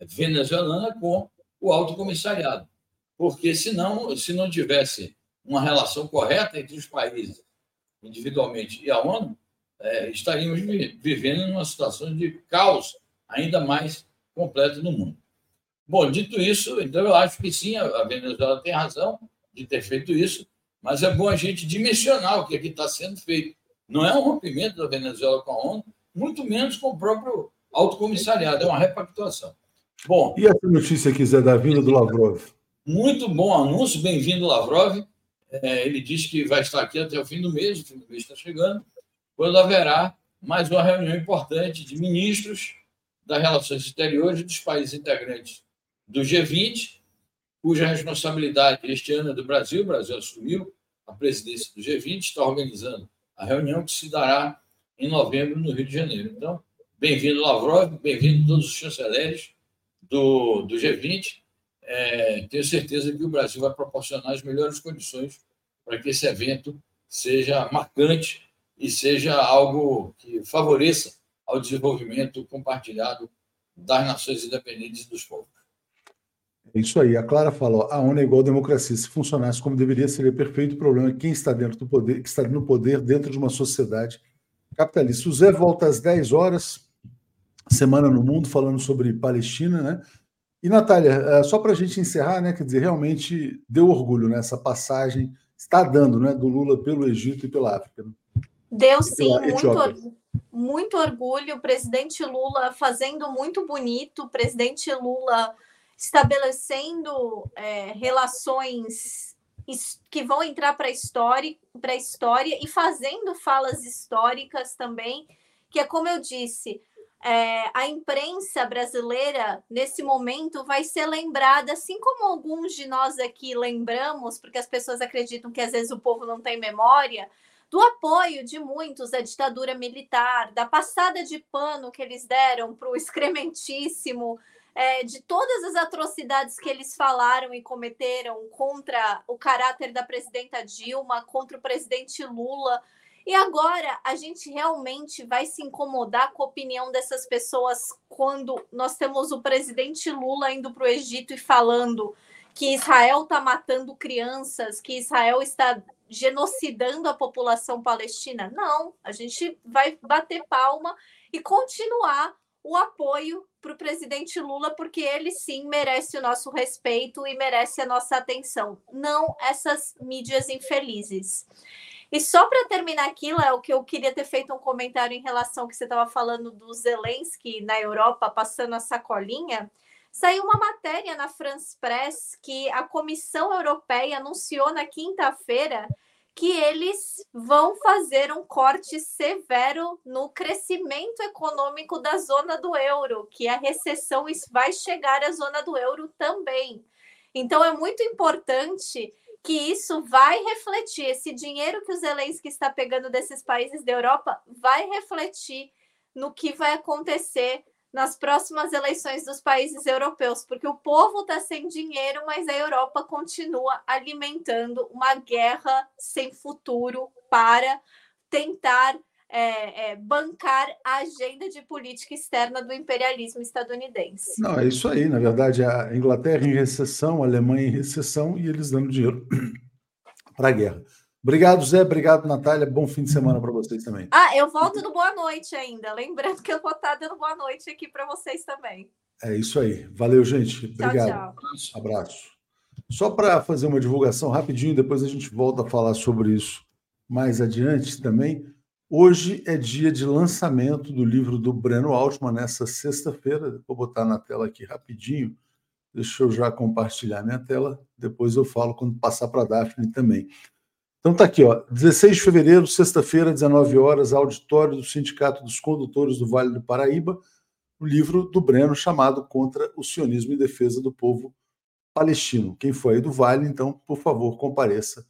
venezuelana com o alto comissariado. Porque, senão, se não tivesse uma relação correta entre os países, individualmente, e a ONU, é, estaríamos vivendo numa situação de caos ainda mais completo no mundo. Bom, dito isso, então eu acho que sim, a Venezuela tem razão de ter feito isso, mas é bom a gente dimensionar o que aqui está sendo feito. Não é um rompimento da Venezuela com a ONU, muito menos com o próprio alto comissariado, é uma repactuação. Bom. E essa notícia aqui, Zé, da vinda do Lavrov? Muito bom anúncio, bem-vindo, Lavrov. É, ele diz que vai estar aqui até o fim do mês, o fim do mês está chegando, quando haverá mais uma reunião importante de ministros das relações exteriores dos países integrantes do G20, cuja responsabilidade este ano é do Brasil. O Brasil assumiu a presidência do G20, está organizando a reunião que se dará em novembro no Rio de Janeiro. Então, bem-vindo, Lavrov, bem-vindo todos os chanceleres do, do G20. É, tenho certeza que o Brasil vai proporcionar as melhores condições para que esse evento seja marcante e seja algo que favoreça ao desenvolvimento compartilhado das nações independentes e dos povos. É isso aí. A Clara falou: a ONU é igual à democracia. Se funcionasse como deveria, seria perfeito. O problema é quem está dentro do poder, que está no poder dentro de uma sociedade capitalista. O Zé volta às 10 horas. Semana no Mundo, falando sobre Palestina, né? E, Natália, é, só para a gente encerrar, né? Quer dizer, realmente deu orgulho nessa né, passagem, está dando, né? Do Lula pelo Egito e pela África. Né? Deu sim, muito, muito orgulho. O presidente Lula fazendo muito bonito, o presidente Lula estabelecendo é, relações que vão entrar para a história, para a história e fazendo falas históricas também, que é como eu disse, é, a imprensa brasileira, nesse momento, vai ser lembrada, assim como alguns de nós aqui lembramos, porque as pessoas acreditam que às vezes o povo não tem memória, do apoio de muitos à ditadura militar, da passada de pano que eles deram para o excrementíssimo, é, de todas as atrocidades que eles falaram e cometeram contra o caráter da presidenta Dilma, contra o presidente Lula. E agora a gente realmente vai se incomodar com a opinião dessas pessoas quando nós temos o presidente Lula indo para o Egito e falando que Israel está matando crianças, que Israel está genocidando a população palestina. Não, a gente vai bater palma e continuar o apoio para o presidente Lula, porque ele sim merece o nosso respeito e merece a nossa atenção, não essas mídias infelizes. E só para terminar aqui, Léo, que eu queria ter feito um comentário em relação ao que você estava falando do Zelensky na Europa passando a sacolinha. Saiu uma matéria na France Press que a Comissão Europeia anunciou na quinta-feira que eles vão fazer um corte severo no crescimento econômico da zona do euro, que a recessão vai chegar à zona do euro também. Então é muito importante que isso vai refletir, esse dinheiro que o Zelensky está pegando desses países da Europa vai refletir no que vai acontecer nas próximas eleições dos países europeus, porque o povo está sem dinheiro, mas a Europa continua alimentando uma guerra sem futuro para tentar é, é, bancar a agenda de política externa do imperialismo estadunidense. Não, é isso aí. Na verdade, a Inglaterra em recessão, a Alemanha em recessão e eles dando dinheiro (clears throat) para a guerra. Obrigado, Zé. Obrigado, Natália. Bom fim de semana para vocês também. Ah, eu volto no boa noite ainda. Lembrando que eu vou estar dando boa noite aqui para vocês também. É isso aí. Valeu, gente. Obrigado. Tchau, tchau. Abraço. Só para fazer uma divulgação rapidinho, depois a gente volta a falar sobre isso mais adiante também. Hoje é dia de lançamento do livro do Breno Altman, nessa sexta-feira. Vou botar na tela aqui rapidinho. Deixa eu já compartilhar minha tela. Depois eu falo quando passar para a Daphne também. Então tá aqui, ó, 16 de fevereiro, sexta-feira, 19 horas, auditório do Sindicato dos Condutores do Vale do Paraíba, o livro do Breno chamado Contra o Sionismo e Defesa do Povo Palestino. Quem foi aí do Vale, então, por favor, compareça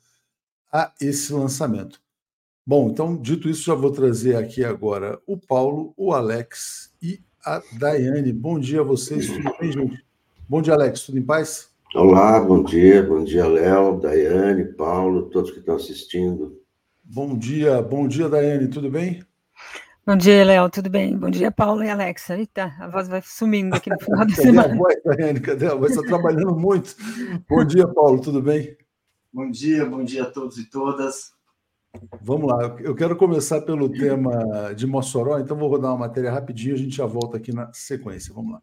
a esse lançamento. Bom, então, dito isso, já vou trazer aqui agora o Paulo, o Alex e a Daiane. Bom dia a vocês, tudo bem, gente? Bom dia, Alex, tudo em paz? Olá, bom dia, bom dia, Léo, Daiane, Paulo, todos que estão assistindo. Bom dia, bom dia, Daiane, tudo bem? Bom dia, Léo, tudo bem? Bom dia, Paulo e Alexa. Eita, a voz vai sumindo aqui no final da semana. (laughs) Cadê a voz, Daiane? Cadê a voz? Está trabalhando muito. Bom dia, Paulo, tudo bem? Bom dia, bom dia a todos e todas. Vamos lá, eu quero começar pelo tema de Mossoró, então vou rodar uma matéria rapidinho, a gente já volta aqui na sequência. Vamos lá.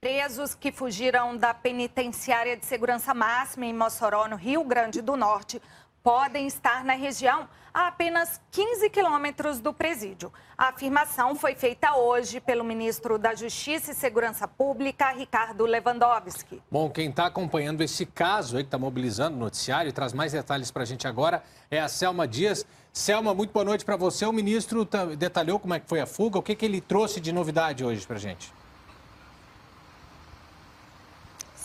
Presos que fugiram da penitenciária de segurança máxima em Mossoró, no Rio Grande do Norte, podem estar na região a apenas 15 quilômetros do presídio. A afirmação foi feita hoje pelo ministro da Justiça e Segurança Pública, Ricardo Lewandowski. Bom, quem está acompanhando esse caso aí, que está mobilizando o noticiário, traz mais detalhes para a gente agora, é a Selma Dias. Selma, muito boa noite para você. O ministro detalhou como é que foi a fuga, o que, que ele trouxe de novidade hoje para a gente?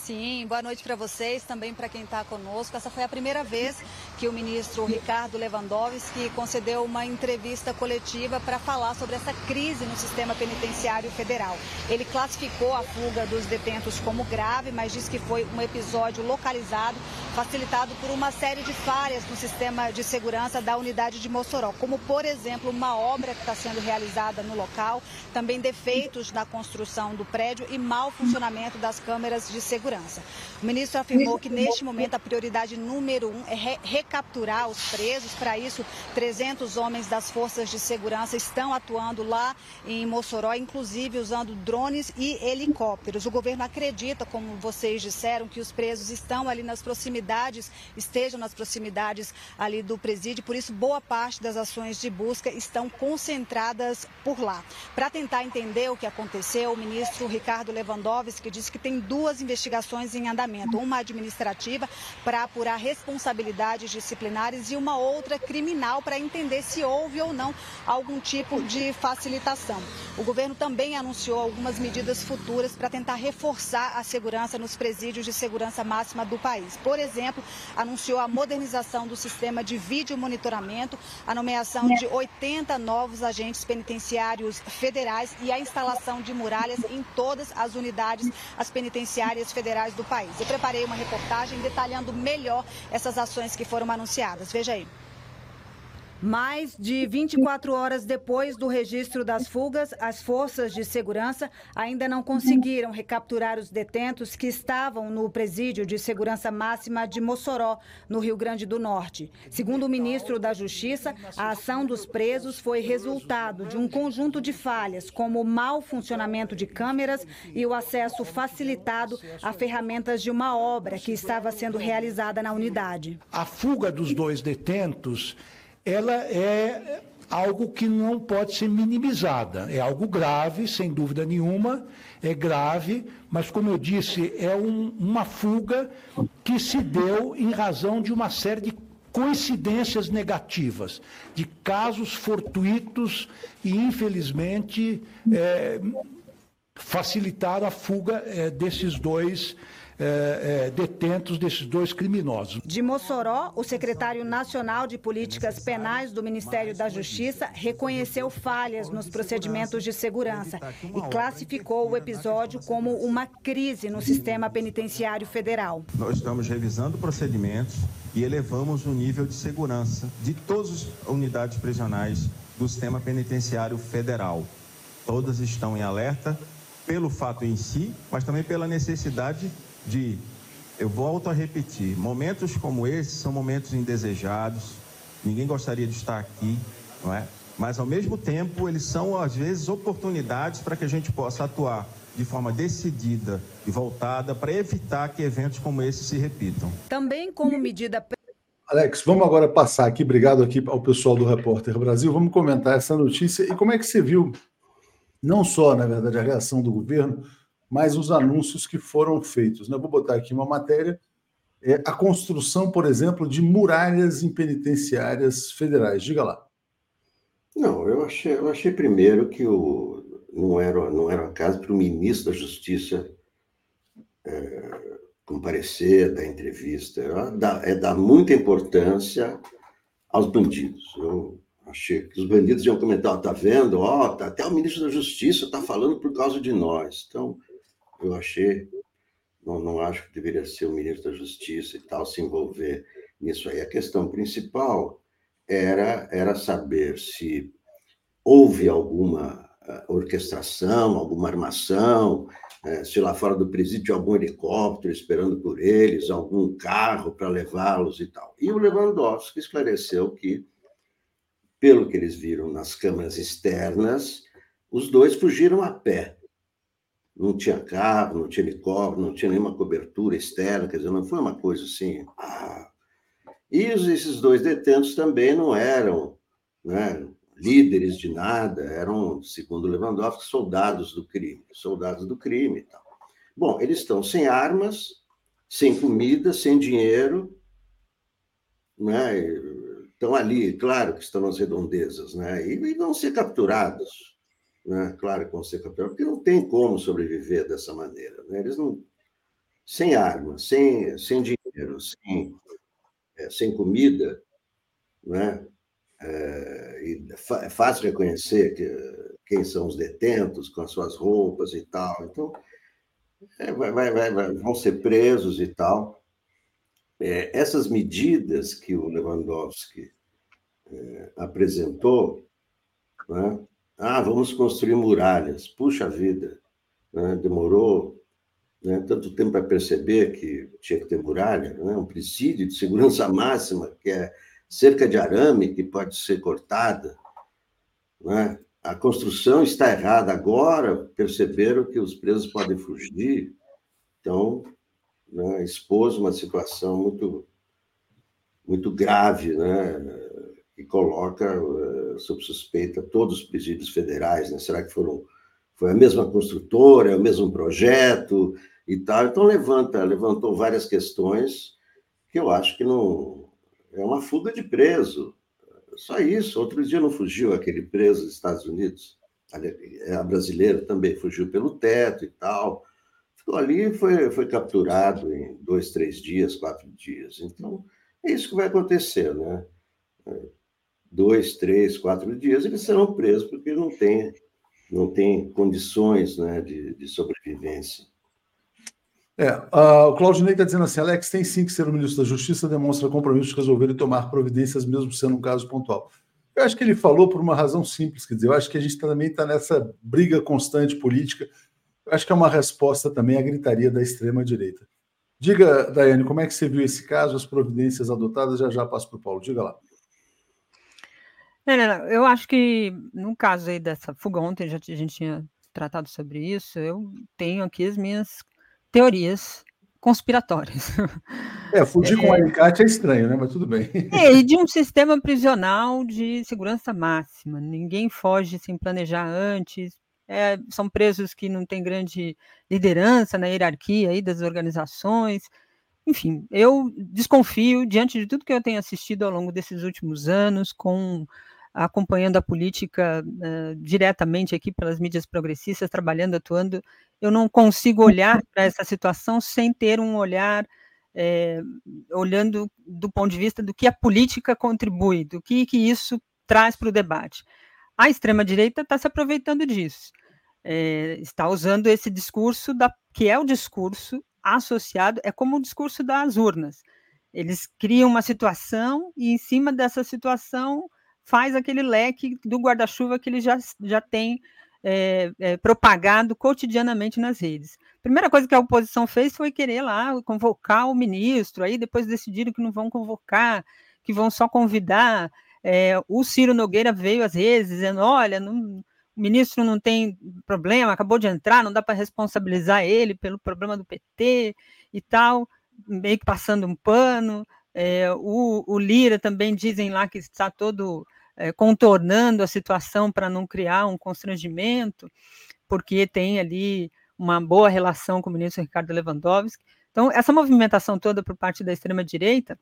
Sim, boa noite para vocês, também para quem está conosco. Essa foi a primeira vez que o ministro Ricardo Lewandowski concedeu uma entrevista coletiva para falar sobre essa crise no sistema penitenciário federal. Ele classificou a fuga dos detentos como grave, mas disse que foi um episódio localizado, facilitado por uma série de falhas no sistema de segurança da unidade de Mossoró, como, por exemplo, uma obra que está sendo realizada no local, também defeitos na construção do prédio e mau funcionamento das câmeras de segurança segurança. O ministro afirmou que neste momento a prioridade número um é re recapturar os presos. Para isso, 300 homens das forças de segurança estão atuando lá em Mossoró, inclusive usando drones e helicópteros. O governo acredita, como vocês disseram, que os presos estão ali nas proximidades, estejam nas proximidades ali do presídio. Por isso, boa parte das ações de busca estão concentradas por lá. Para tentar entender o que aconteceu, o ministro Ricardo Lewandowski disse que tem duas investigações investigações em andamento, uma administrativa para apurar responsabilidades disciplinares e uma outra criminal para entender se houve ou não algum tipo de facilitação. O governo também anunciou algumas medidas futuras para tentar reforçar a segurança nos presídios de segurança máxima do país. Por exemplo, anunciou a modernização do sistema de vídeo monitoramento, a nomeação de 80 novos agentes penitenciários federais e a instalação de muralhas em todas as unidades, as penitenciárias federais federais do país. Eu preparei uma reportagem detalhando melhor essas ações que foram anunciadas. Veja aí. Mais de 24 horas depois do registro das fugas, as forças de segurança ainda não conseguiram recapturar os detentos que estavam no presídio de segurança máxima de Mossoró, no Rio Grande do Norte. Segundo o ministro da Justiça, a ação dos presos foi resultado de um conjunto de falhas, como o mau funcionamento de câmeras e o acesso facilitado a ferramentas de uma obra que estava sendo realizada na unidade. A fuga dos dois detentos ela é algo que não pode ser minimizada. É algo grave, sem dúvida nenhuma, é grave, mas, como eu disse, é um, uma fuga que se deu em razão de uma série de coincidências negativas, de casos fortuitos e, infelizmente, é, facilitaram a fuga é, desses dois é, é, detentos desses dois criminosos. De Mossoró, o secretário nacional de Políticas Penais do Ministério da Justiça reconheceu falhas nos procedimentos de segurança e classificou o episódio como uma crise no sistema penitenciário federal. Nós estamos revisando procedimentos e elevamos o nível de segurança de todas as unidades prisionais do sistema penitenciário federal. Todas estão em alerta pelo fato em si, mas também pela necessidade de, eu volto a repetir, momentos como esse são momentos indesejados, ninguém gostaria de estar aqui, não é? Mas ao mesmo tempo, eles são às vezes oportunidades para que a gente possa atuar de forma decidida e voltada para evitar que eventos como esse se repitam. Também como medida Alex, vamos agora passar aqui, obrigado aqui ao pessoal do Repórter Brasil, vamos comentar essa notícia e como é que você viu, não só, na verdade, a reação do governo, mas os anúncios que foram feitos. Né? Vou botar aqui uma matéria. É a construção, por exemplo, de muralhas em penitenciárias federais. Diga lá. Não, eu achei, eu achei primeiro que o, não era não era caso para o ministro da Justiça é, comparecer, dar entrevista. É dar, é dar muita importância aos bandidos. Eu achei que os bandidos iam comentar, tá vendo? Ó, oh, tá, até o ministro da Justiça está falando por causa de nós. Então, eu achei, não, não acho que deveria ser o ministro da Justiça e tal se envolver nisso aí. A questão principal era, era saber se houve alguma eh, orquestração, alguma armação, eh, se lá fora do presídio algum helicóptero esperando por eles, algum carro para levá-los e tal. E o Lewandowski esclareceu que, pelo que eles viram nas câmeras externas, os dois fugiram a pé não tinha carro, não tinha helicóptero, não tinha nenhuma cobertura externa, quer dizer, não foi uma coisa assim. Ah. E esses dois detentos também não eram né, líderes de nada, eram, segundo Lewandowski, soldados do crime, soldados do crime e tal. Bom, eles estão sem armas, sem comida, sem dinheiro, né? Estão ali, claro que estão nas redondezas, né? E, e vão ser capturados né? claro vão ser capturados, porque não tem como sobreviver dessa maneira. Né? Eles não. Sem arma, sem, sem dinheiro, sem, é, sem comida, né? É, e é fácil reconhecer que, quem são os detentos com as suas roupas e tal. Então, é, vai, vai, vai, vão ser presos e tal. É, essas medidas que o Lewandowski é, apresentou, né, ah, vamos construir muralhas. Puxa vida, né? demorou né? tanto tempo para perceber que tinha que ter muralha, né? um presídio de segurança (laughs) máxima, que é cerca de arame que pode ser cortada. Né? A construção está errada. Agora perceberam que os presos podem fugir. Então, né? expôs uma situação muito, muito grave, né? que coloca uh, sob suspeita todos os presídios federais, né? Será que foram foi a mesma construtora, é o mesmo projeto e tal? Então levanta, levantou várias questões que eu acho que não é uma fuga de preso. Só isso. Outro dia não fugiu aquele preso dos Estados Unidos, a brasileira também fugiu pelo teto e tal. Ficou ali e foi, foi capturado em dois, três dias, quatro dias. Então, é isso que vai acontecer, né? Dois, três, quatro dias, eles serão presos porque não têm não tem condições né, de, de sobrevivência. É, uh, o Claudinei está dizendo assim, Alex, tem sim que ser o ministro da Justiça, demonstra compromisso de resolver e tomar providências, mesmo sendo um caso pontual. Eu acho que ele falou por uma razão simples, quer dizer, eu acho que a gente também está nessa briga constante política, eu acho que é uma resposta também à gritaria da extrema-direita. Diga, Daiane, como é que você viu esse caso, as providências adotadas, já já passo para o Paulo, diga lá. Não, não, não. Eu acho que no caso aí dessa fuga ontem, já a gente tinha tratado sobre isso, eu tenho aqui as minhas teorias conspiratórias. É, fugir é, com o alicate é estranho, né? Mas tudo bem. É, e de um sistema prisional de segurança máxima. Ninguém foge sem planejar antes. É, são presos que não têm grande liderança na hierarquia aí das organizações. enfim, eu desconfio, diante de tudo que eu tenho assistido ao longo desses últimos anos, com acompanhando a política uh, diretamente aqui pelas mídias progressistas, trabalhando, atuando, eu não consigo olhar para essa situação sem ter um olhar é, olhando do ponto de vista do que a política contribui, do que, que isso traz para o debate. A extrema-direita está se aproveitando disso, é, está usando esse discurso, da, que é o discurso associado, é como o discurso das urnas. Eles criam uma situação e, em cima dessa situação, faz aquele leque do guarda-chuva que eles já, já têm é, é, propagado cotidianamente nas redes. A primeira coisa que a oposição fez foi querer lá convocar o ministro, aí depois decidiram que não vão convocar, que vão só convidar. É, o Ciro Nogueira veio às vezes dizendo: olha, não, o ministro não tem problema, acabou de entrar, não dá para responsabilizar ele pelo problema do PT e tal, meio que passando um pano. É, o, o, Lira também dizem lá que está todo é, contornando a situação para não criar um constrangimento, porque tem ali uma boa relação com o ministro Ricardo Lewandowski. Então, essa movimentação toda por parte da extrema-direita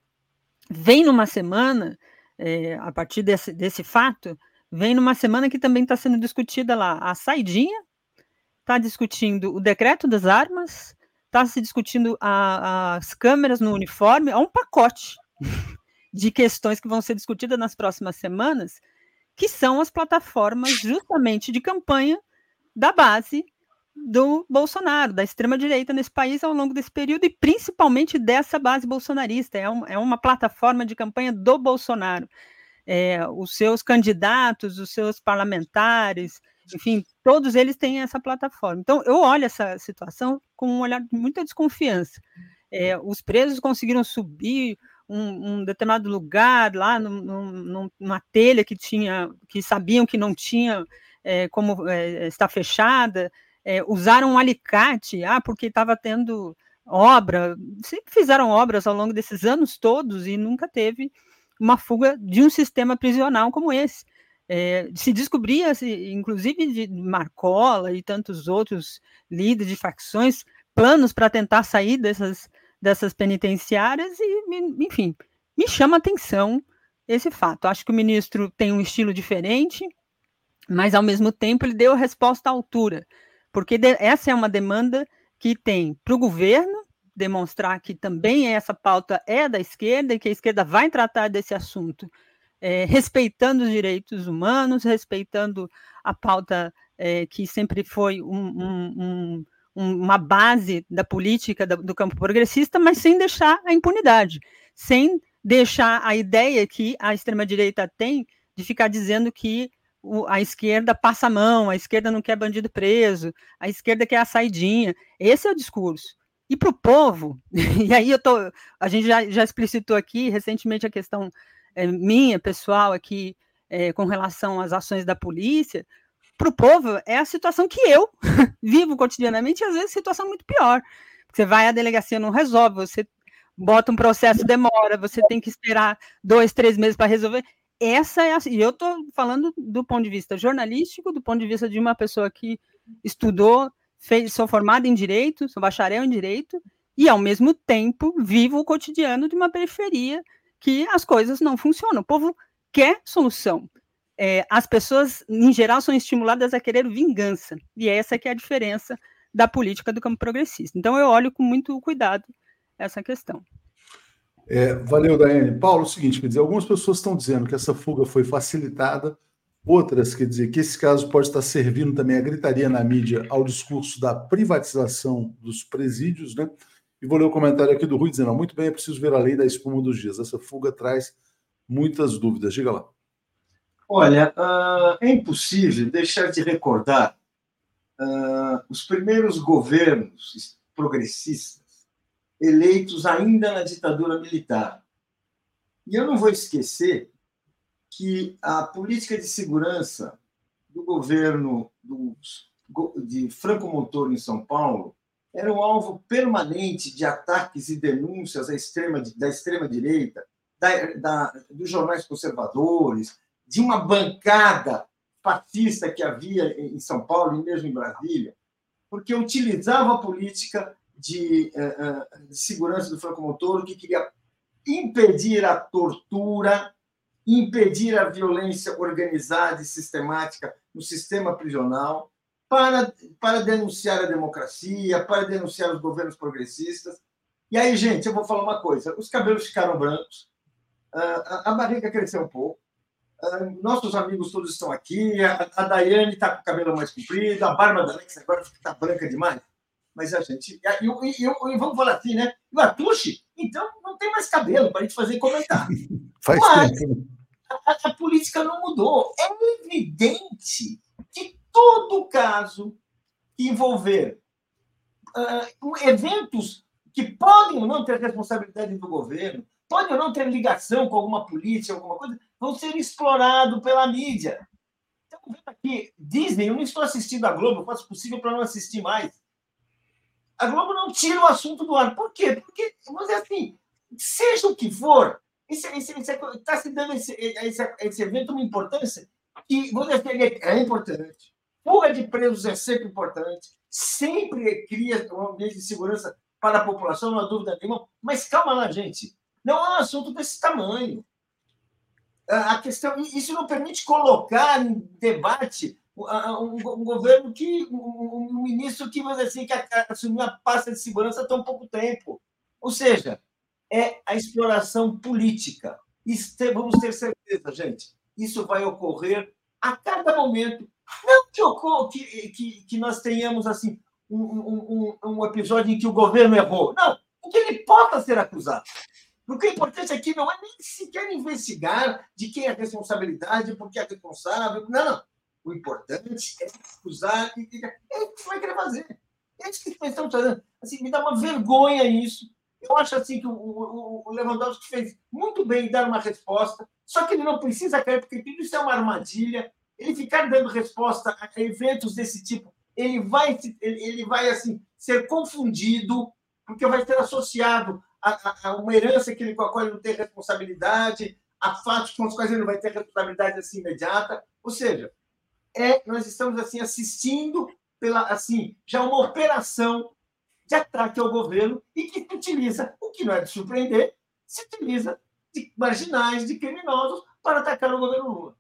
vem numa semana, é, a partir desse, desse fato, vem numa semana que também está sendo discutida lá a saidinha, está discutindo o decreto das armas, está se discutindo a, as câmeras no uniforme, é um pacote (laughs) de questões que vão ser discutidas nas próximas semanas, que são as plataformas justamente de campanha da base do Bolsonaro, da extrema-direita nesse país ao longo desse período e principalmente dessa base bolsonarista. É, um, é uma plataforma de campanha do Bolsonaro. É, os seus candidatos, os seus parlamentares, enfim, todos eles têm essa plataforma. Então, eu olho essa situação com um olhar de muita desconfiança. É, os presos conseguiram subir um, um determinado lugar lá num, numa telha que tinha, que sabiam que não tinha é, como é, estar fechada, é, usaram um alicate, ah, porque estava tendo obra, sempre fizeram obras ao longo desses anos todos e nunca teve uma fuga de um sistema prisional como esse. É, se descobria, inclusive de Marcola e tantos outros líderes de facções, planos para tentar sair dessas dessas penitenciárias e, enfim, me chama atenção esse fato. Acho que o ministro tem um estilo diferente, mas ao mesmo tempo ele deu a resposta à altura, porque essa é uma demanda que tem para o governo demonstrar que também essa pauta é da esquerda e que a esquerda vai tratar desse assunto, é, respeitando os direitos humanos, respeitando a pauta é, que sempre foi um, um, um uma base da política do campo progressista, mas sem deixar a impunidade, sem deixar a ideia que a extrema-direita tem de ficar dizendo que a esquerda passa a mão, a esquerda não quer bandido preso, a esquerda quer a saidinha. Esse é o discurso. E para o povo, (laughs) e aí eu tô, a gente já, já explicitou aqui recentemente a questão é, minha, pessoal, aqui, é, com relação às ações da polícia, para o povo é a situação que eu (laughs) vivo cotidianamente e às vezes situação muito pior. Você vai à delegacia, não resolve, você bota um processo, demora, você tem que esperar dois, três meses para resolver. Essa é a, e eu estou falando do ponto de vista jornalístico, do ponto de vista de uma pessoa que estudou, fez, sou formada em direito, sou bacharel em direito, e ao mesmo tempo vivo o cotidiano de uma periferia que as coisas não funcionam. O povo quer solução é, as pessoas, em geral, são estimuladas a querer vingança. E essa que é a diferença da política do campo progressista. Então, eu olho com muito cuidado essa questão. É, valeu, Daiane. Paulo, é o seguinte, quer dizer, algumas pessoas estão dizendo que essa fuga foi facilitada, outras, quer dizer, que esse caso pode estar servindo também a gritaria na mídia ao discurso da privatização dos presídios, né? E vou ler o comentário aqui do Rui dizendo, muito bem, é preciso ver a lei da espuma dos dias. Essa fuga traz muitas dúvidas. Diga lá. Olha, uh, é impossível deixar de recordar uh, os primeiros governos progressistas eleitos ainda na ditadura militar. E eu não vou esquecer que a política de segurança do governo do, de Franco Montoro em São Paulo era um alvo permanente de ataques e denúncias à extrema, da extrema-direita, da, da, dos jornais conservadores, de uma bancada fascista que havia em São Paulo e mesmo em Brasília, porque utilizava a política de, uh, de segurança do Franco-Montoro, que queria impedir a tortura, impedir a violência organizada e sistemática no sistema prisional, para, para denunciar a democracia, para denunciar os governos progressistas. E aí, gente, eu vou falar uma coisa: os cabelos ficaram brancos, a barriga cresceu um pouco, nossos amigos todos estão aqui, a Daiane está com o cabelo mais comprido, a barba da Alex agora está branca demais. Mas a gente. E, e, e, vamos falar assim, né? E o Atushi, então não tem mais cabelo para a gente fazer comentário. (laughs) Faz Mas. A, a, política não mudou. É evidente todo caso que envolver uh, eventos que podem ou não ter responsabilidade do governo, podem ou não ter ligação com alguma polícia, alguma coisa, vão ser explorados pela mídia. Então, aqui, Disney, eu não estou assistindo a Globo, eu faço o possível para não assistir mais. A Globo não tira o assunto do ar. Por quê? Porque, mas é assim, seja o que for, está se dando esse, esse, esse, evento uma importância que, vou dizer, é importante. Fuga de presos é sempre importante, sempre cria um ambiente de segurança para a população, não há dúvida nenhuma. Mas calma lá, gente. Não é um assunto desse tamanho. A questão, isso não permite colocar em debate um, governo que, um, ministro que, assim, que assumiu a pasta de segurança há tão pouco tempo. Ou seja, é a exploração política. Isso, vamos ter certeza, gente. Isso vai ocorrer a cada momento. Não que, que, que, que nós tenhamos assim um, um, um, episódio em que o governo errou. Não, em que ele possa ser acusado. Porque o importante aqui não é nem sequer investigar de quem é a responsabilidade, por que é responsável. Não. O importante é acusar é o que vai querer fazer. É isso que estamos fazendo. Assim, me dá uma vergonha isso. Eu acho assim que o, o, o Lewandowski fez muito bem em dar uma resposta, só que ele não precisa cair, porque tudo isso é uma armadilha. Ele ficar dando resposta a eventos desse tipo, ele vai, ele vai assim ser confundido, porque vai ser associado a, a, a uma herança que ele, com a qual ele não tem responsabilidade, a fatos com os quais ele não vai ter responsabilidade assim imediata. Ou seja, é, nós estamos assim assistindo pela assim já uma operação de ataque ao governo e que utiliza, o que não é de surpreender, se utiliza de marginais, de criminosos para atacar o governo Lula.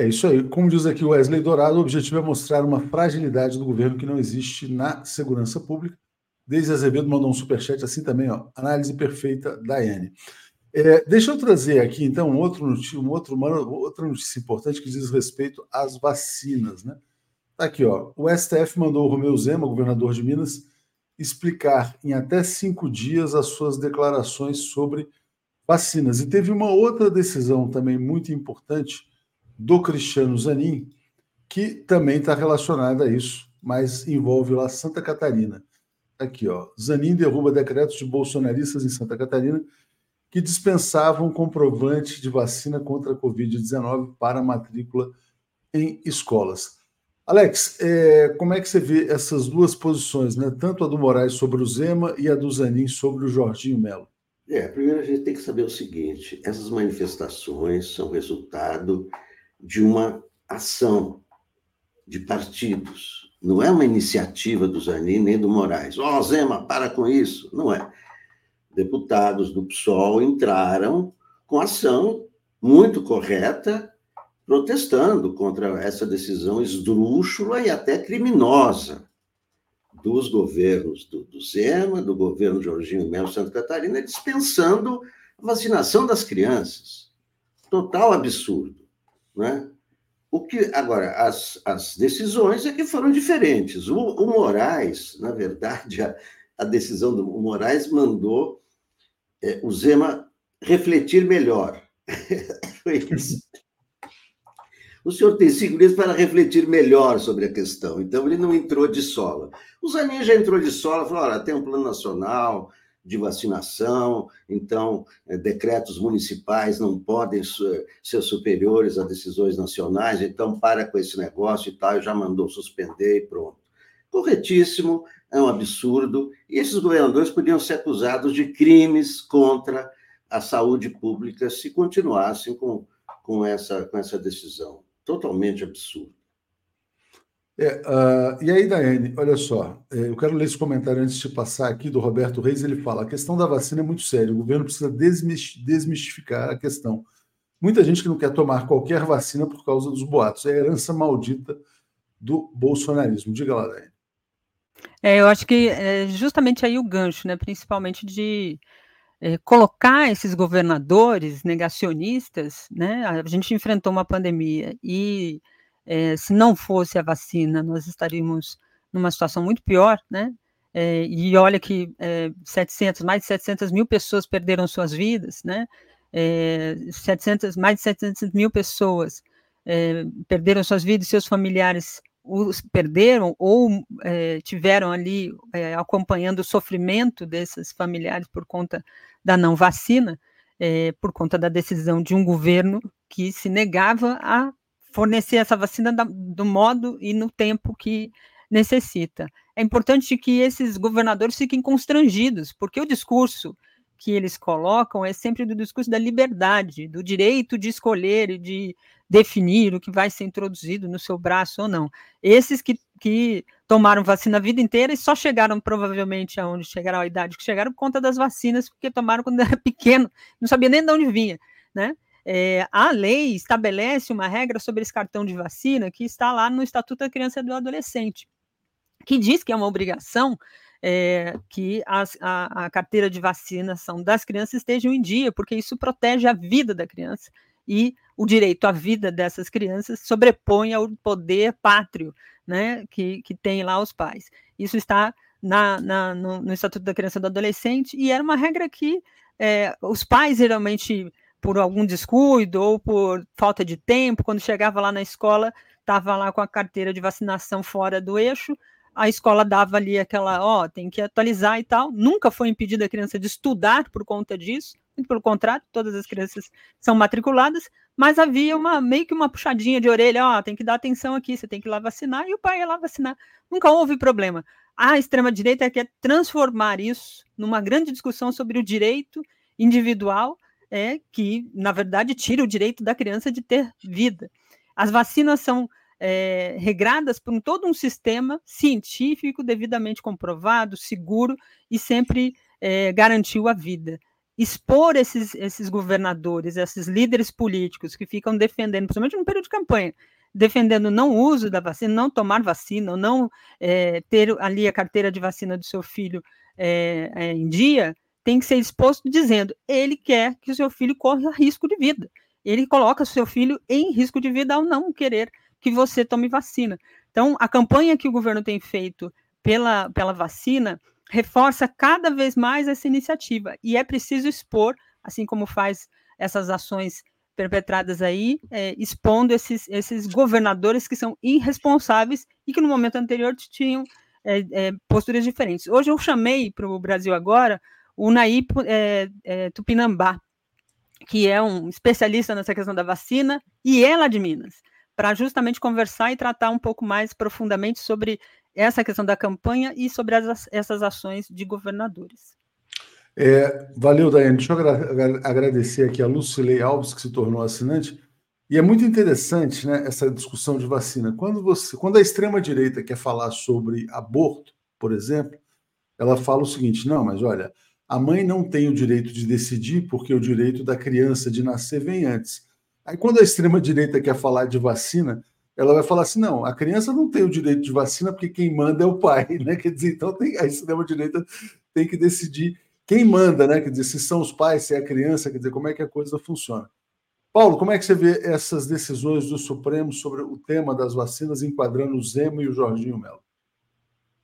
É isso aí. Como diz aqui o Wesley Dourado, o objetivo é mostrar uma fragilidade do governo que não existe na segurança pública. Desde Azevedo mandou um superchat assim também, ó. Análise perfeita, Daiane. É, deixa eu trazer aqui, então, um outro, um outro, uma outra notícia importante que diz respeito às vacinas. Né? Tá aqui, ó. O STF mandou o Romeu Zema, governador de Minas, explicar em até cinco dias as suas declarações sobre vacinas. E teve uma outra decisão também muito importante do Cristiano Zanin, que também está relacionada a isso, mas envolve lá Santa Catarina. Aqui, ó. Zanin derruba decretos de bolsonaristas em Santa Catarina que dispensavam comprovante de vacina contra a Covid-19 para matrícula em escolas. Alex, é, como é que você vê essas duas posições, né? tanto a do Moraes sobre o Zema e a do Zanin sobre o Jorginho Melo? É, primeiro a gente tem que saber o seguinte: essas manifestações são resultado de uma ação de partidos. Não é uma iniciativa do Zanin nem do Moraes. Ó, oh, Zema, para com isso. Não é deputados do PSOL entraram com ação muito correta, protestando contra essa decisão esdrúxula e até criminosa dos governos do, do Zema, do governo Jorginho Melo Santa Catarina, dispensando a vacinação das crianças. Total absurdo. Né? O que agora as, as decisões é que foram diferentes. O, o Moraes, na verdade, a, a decisão do Moraes mandou é, o Zema refletir melhor. (laughs) Foi isso. O senhor tem cinco dias para refletir melhor sobre a questão. Então, ele não entrou de sola. O Zanin já entrou de sola, falou: olha, tem um plano nacional de vacinação, então é, decretos municipais não podem ser superiores a decisões nacionais, então para com esse negócio e tal, já mandou suspender e pronto. Corretíssimo, é um absurdo, e esses governadores podiam ser acusados de crimes contra a saúde pública se continuassem com, com, essa, com essa decisão. Totalmente absurdo. É, uh, e aí, Daiane, olha só, é, eu quero ler esse comentário antes de passar aqui do Roberto Reis. Ele fala: a questão da vacina é muito séria, o governo precisa desmistificar a questão. Muita gente que não quer tomar qualquer vacina por causa dos boatos. É a herança maldita do bolsonarismo. Diga lá, Daiane. É, eu acho que é justamente aí o gancho, né, principalmente de é, colocar esses governadores negacionistas, né, a gente enfrentou uma pandemia e é, se não fosse a vacina, nós estaríamos numa situação muito pior, né, é, e olha que 700, mais de 700 mil pessoas perderam suas vidas, né, 700, mais de 700 mil pessoas perderam suas vidas, seus familiares os perderam ou é, tiveram ali é, acompanhando o sofrimento desses familiares por conta da não vacina, é, por conta da decisão de um governo que se negava a fornecer essa vacina da, do modo e no tempo que necessita. É importante que esses governadores fiquem constrangidos, porque o discurso que eles colocam é sempre do discurso da liberdade, do direito de escolher e de definir o que vai ser introduzido no seu braço ou não. Esses que, que tomaram vacina a vida inteira e só chegaram provavelmente aonde chegaram a idade que chegaram por conta das vacinas, porque tomaram quando era (laughs) pequeno, não sabia nem de onde vinha, né? É, a lei estabelece uma regra sobre esse cartão de vacina que está lá no Estatuto da Criança e do Adolescente, que diz que é uma obrigação é, que as, a, a, carteira de vacinação das crianças estejam em dia, porque isso protege a vida da criança e o direito à vida dessas crianças sobrepõe ao poder pátrio né, que, que tem lá os pais. Isso está na, na no, no, Estatuto da Criança e do Adolescente e era uma regra que é, os pais geralmente por algum descuido ou por falta de tempo, quando chegava lá na escola, estava lá com a carteira de vacinação fora do eixo, a escola dava ali aquela, ó, tem que atualizar e tal. Nunca foi impedida a criança de estudar por conta disso, muito pelo contrário, todas as crianças são matriculadas, mas havia uma meio que uma puxadinha de orelha, ó, tem que dar atenção aqui, você tem que ir lá vacinar, e o pai ia lá vacinar. Nunca houve problema. A extrema-direita quer transformar isso numa grande discussão sobre o direito individual, é que, na verdade, tira o direito da criança de ter vida. As vacinas são é, regradas por um, todo um sistema científico devidamente comprovado, seguro e sempre é, garantiu a vida. Expor esses, esses governadores, esses líderes políticos que ficam defendendo, principalmente no período de campanha, defendendo não uso da vacina, não tomar vacina, ou não é, ter ali a carteira de vacina do seu filho em dia, tem que ser exposto dizendo ele quer que o seu filho corra risco de vida. Ele coloca o seu filho em risco de vida ao não querer que você tome vacina. Então, a campanha que o governo tem feito pela, pela vacina reforça cada vez mais essa iniciativa. E é preciso expor, assim como faz essas ações perpetradas aí, é, expondo esses, esses governadores que são irresponsáveis e que no momento anterior tinham é, é, posturas diferentes. Hoje eu chamei para o Brasil agora o Naí é, é, Tupinambá, que é um especialista nessa questão da vacina, e ela de Minas para justamente conversar e tratar um pouco mais profundamente sobre essa questão da campanha e sobre as, essas ações de governadores. É, valeu, Daiane. Deixa eu agra agradecer aqui a Lucilei Alves, que se tornou assinante. E é muito interessante né, essa discussão de vacina. Quando, você, quando a extrema-direita quer falar sobre aborto, por exemplo, ela fala o seguinte: não, mas olha, a mãe não tem o direito de decidir porque o direito da criança de nascer vem antes. Aí, quando a extrema-direita quer falar de vacina, ela vai falar assim: não, a criança não tem o direito de vacina porque quem manda é o pai, (laughs) né? Quer dizer, então tem, a extrema-direita tem que decidir quem manda, né? Quer dizer, se são os pais, se é a criança, quer dizer, como é que a coisa funciona. Paulo, como é que você vê essas decisões do Supremo sobre o tema das vacinas, enquadrando o Zemo e o Jorginho Melo?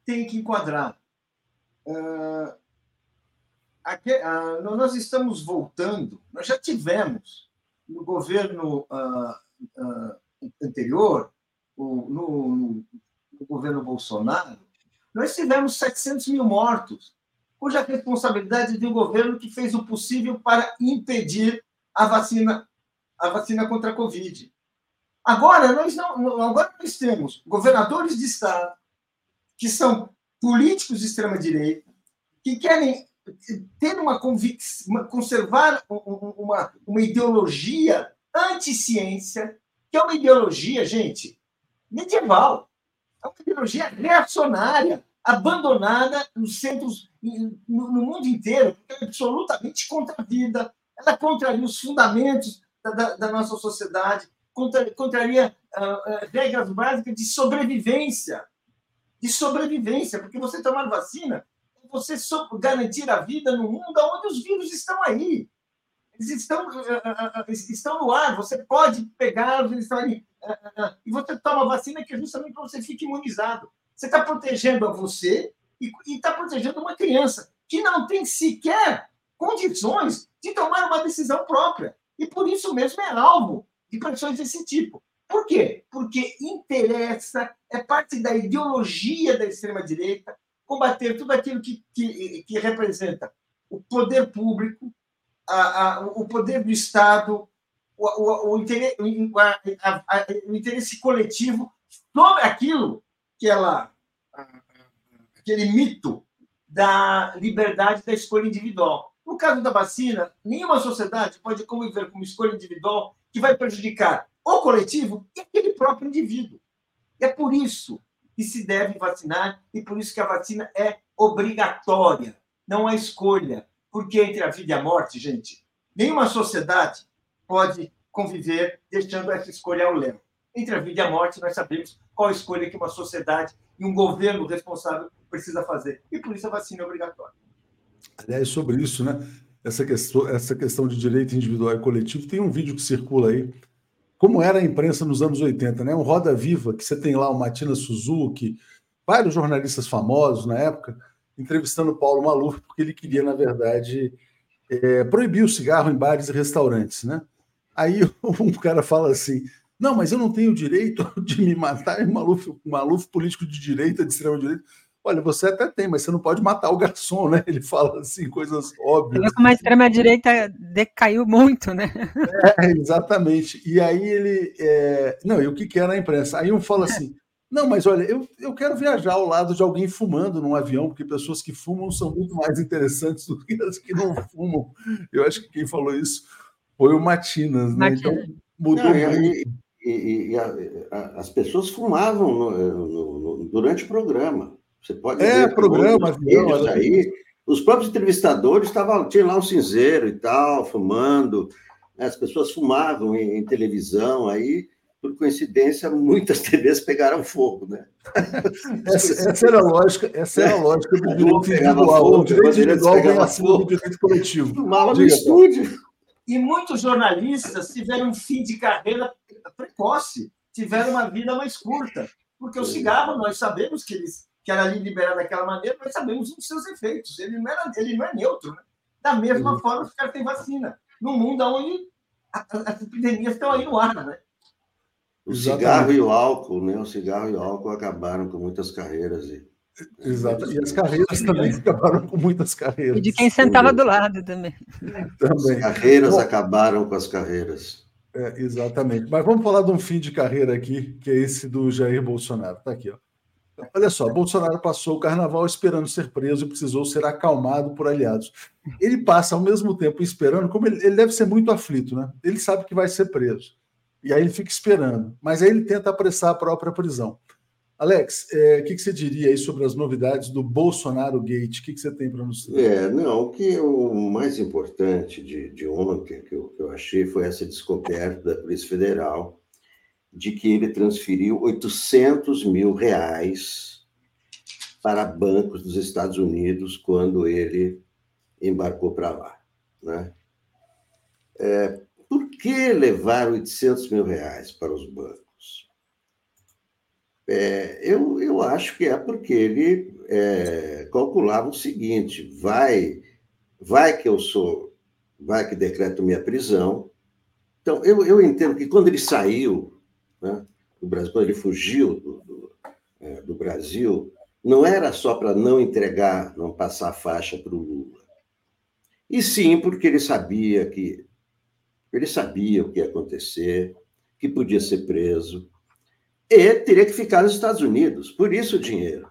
Tem que enquadrar. Uh, aqui, uh, nós estamos voltando, nós já tivemos no governo uh, uh, anterior, no, no, no, governo Bolsonaro, nós tivemos 700 mil mortos, cuja responsabilidade de um governo que fez o possível para impedir a vacina, a vacina contra a Covid. Agora nós não, agora nós temos governadores de estado que são políticos de extrema direita que querem ter uma convicção, conservar uma, uma ideologia anti-ciência, que é uma ideologia, gente, medieval. É uma ideologia reacionária, abandonada nos centros, no, no mundo inteiro, porque é absolutamente contra a vida, ela contraria os fundamentos da, da, da nossa sociedade, contra, contraria uh, uh, regras básicas de sobrevivência. De sobrevivência, porque você tomar vacina você garantir a vida no mundo onde os vírus estão aí. Eles estão, uh, estão no ar, você pode pegar, eles estão aí. e você toma vacina que é justamente para você ficar imunizado. Você está protegendo a você e está protegendo uma criança que não tem sequer condições de tomar uma decisão própria. E por isso mesmo é alvo de pressões desse tipo. Por quê? Porque interessa, é parte da ideologia da extrema-direita, combater tudo aquilo que, que, que representa o poder público, a, a, o poder do Estado, o, o, o, interesse, a, o interesse coletivo sobre aquilo que ela. aquele mito da liberdade da escolha individual. No caso da vacina, nenhuma sociedade pode conviver com uma escolha individual que vai prejudicar o coletivo e aquele próprio indivíduo. É por isso que se deve vacinar e por isso que a vacina é obrigatória, não é escolha. Porque entre a vida e a morte, gente, nenhuma sociedade pode conviver deixando essa escolha ao léu. Entre a vida e a morte, nós sabemos qual escolha que uma sociedade e um governo responsável precisa fazer. E por isso a vacina é obrigatória. Aliás, sobre isso, né? Essa questão, essa questão de direito individual e coletivo, tem um vídeo que circula aí. Como era a imprensa nos anos 80, né? Um Roda Viva, que você tem lá o Matina Suzuki, vários jornalistas famosos na época, entrevistando o Paulo Maluf, porque ele queria, na verdade, é, proibir o cigarro em bares e restaurantes, né? Aí (laughs) um cara fala assim: não, mas eu não tenho direito de me matar, e Maluf, Maluf político de direita, de extrema-direita. Olha, você até tem, mas você não pode matar o garçom, né? Ele fala assim, coisas óbvias. Como a extrema-direita decaiu muito, né? É, exatamente. E aí ele. É... Não, e o que, que era a imprensa? Aí um fala assim: não, mas olha, eu, eu quero viajar ao lado de alguém fumando num avião, porque pessoas que fumam são muito mais interessantes do que as que não fumam. Eu acho que quem falou isso foi o Matinas, né? Então mudou não, muito. E, e, e a, a, as pessoas fumavam no, no, no, durante o programa. Você pode é, ver programa, vídeos aí. Os próprios entrevistadores estavam, tinha lá um cinzeiro e tal, fumando. As pessoas fumavam em, em televisão aí por coincidência, muitas (laughs) TVs pegaram fogo, né? (laughs) essa, essa, era a lógica, essa era a lógica do (laughs) direito individual. Fogo, o direito individual vem acima do direito coletivo. Fumava no estúdio. E muitos jornalistas tiveram um fim de carreira precoce, tiveram uma vida mais curta. Porque o cigarro, nós sabemos que eles que era ali liberado daquela maneira, nós sabemos os seus efeitos. Ele não, era, ele não é neutro. Né? Da mesma uhum. forma, os caras têm vacina. No mundo onde as epidemias estão aí no ar, né? O cigarro e o álcool, né? O cigarro e o álcool acabaram com muitas carreiras. E, Exato. E as carreiras também acabaram com muitas carreiras. E de quem sentava do lado também. também. As carreiras Bom, acabaram com as carreiras. É, exatamente. Mas vamos falar de um fim de carreira aqui, que é esse do Jair Bolsonaro. Está aqui, ó. Olha só, Bolsonaro passou o carnaval esperando ser preso e precisou ser acalmado por aliados. Ele passa ao mesmo tempo esperando, como ele, ele, deve ser muito aflito, né? Ele sabe que vai ser preso. E aí ele fica esperando. Mas aí ele tenta apressar a própria prisão. Alex, é, o que, que, você diria aí sobre as novidades do Bolsonaro Gate? O que, que você tem para nos É, não, o que o mais importante de, de ontem que eu, que eu achei foi essa descoberta da Polícia Federal de que ele transferiu 800 mil reais para bancos dos Estados Unidos quando ele embarcou para lá. Né? É, por que levar 800 mil reais para os bancos? É, eu, eu acho que é porque ele é, calculava o seguinte: vai, vai que eu sou, vai que decreto minha prisão. Então, eu, eu entendo que quando ele saiu né, do Brasil, quando ele fugiu do, do, é, do Brasil, não era só para não entregar, não passar faixa para o Lula. E sim porque ele sabia que ele sabia o que ia acontecer, que podia ser preso, e teria que ficar nos Estados Unidos. Por isso o dinheiro.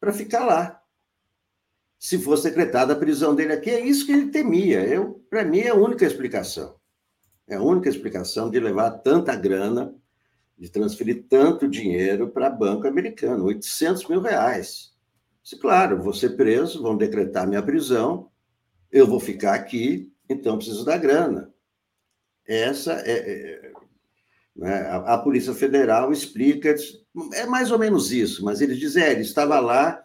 Para ficar lá. Se fosse decretada a prisão dele aqui, é isso que ele temia. Para mim, é a única explicação. É a única explicação de levar tanta grana de transferir tanto dinheiro para banco americano, 800 mil reais. Disse, claro, vou ser preso, vão decretar minha prisão, eu vou ficar aqui, então preciso da grana. Essa é, é né, a, a, Polícia Federal explica, é mais ou menos isso, mas eles dizem, é, ele estava lá,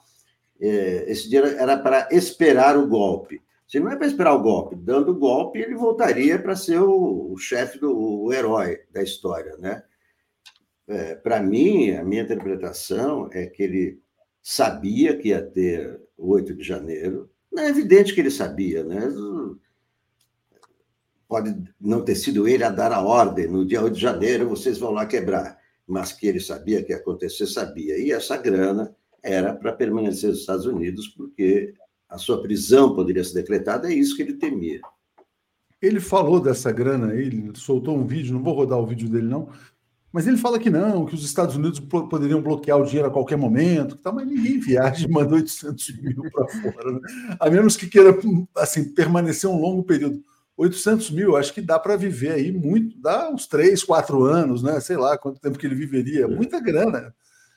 é, esse dinheiro era para esperar o golpe. Se não é para esperar o golpe, dando o golpe, ele voltaria para ser o, o chefe do o herói da história, né? É, para mim, a minha interpretação é que ele sabia que ia ter o 8 de janeiro. É evidente que ele sabia, né? Pode não ter sido ele a dar a ordem, no dia 8 de janeiro vocês vão lá quebrar. Mas que ele sabia que ia acontecer, sabia. E essa grana era para permanecer nos Estados Unidos, porque a sua prisão poderia ser decretada, é isso que ele temia. Ele falou dessa grana aí, ele soltou um vídeo, não vou rodar o vídeo dele não, mas ele fala que não, que os Estados Unidos poderiam bloquear o dinheiro a qualquer momento, que tá, mas ninguém viaja e manda 800 (laughs) mil para fora, né? a menos que queira assim, permanecer um longo período. 800 mil, acho que dá para viver aí muito, dá uns 3, 4 anos, né? Sei lá quanto tempo que ele viveria. Muita grana.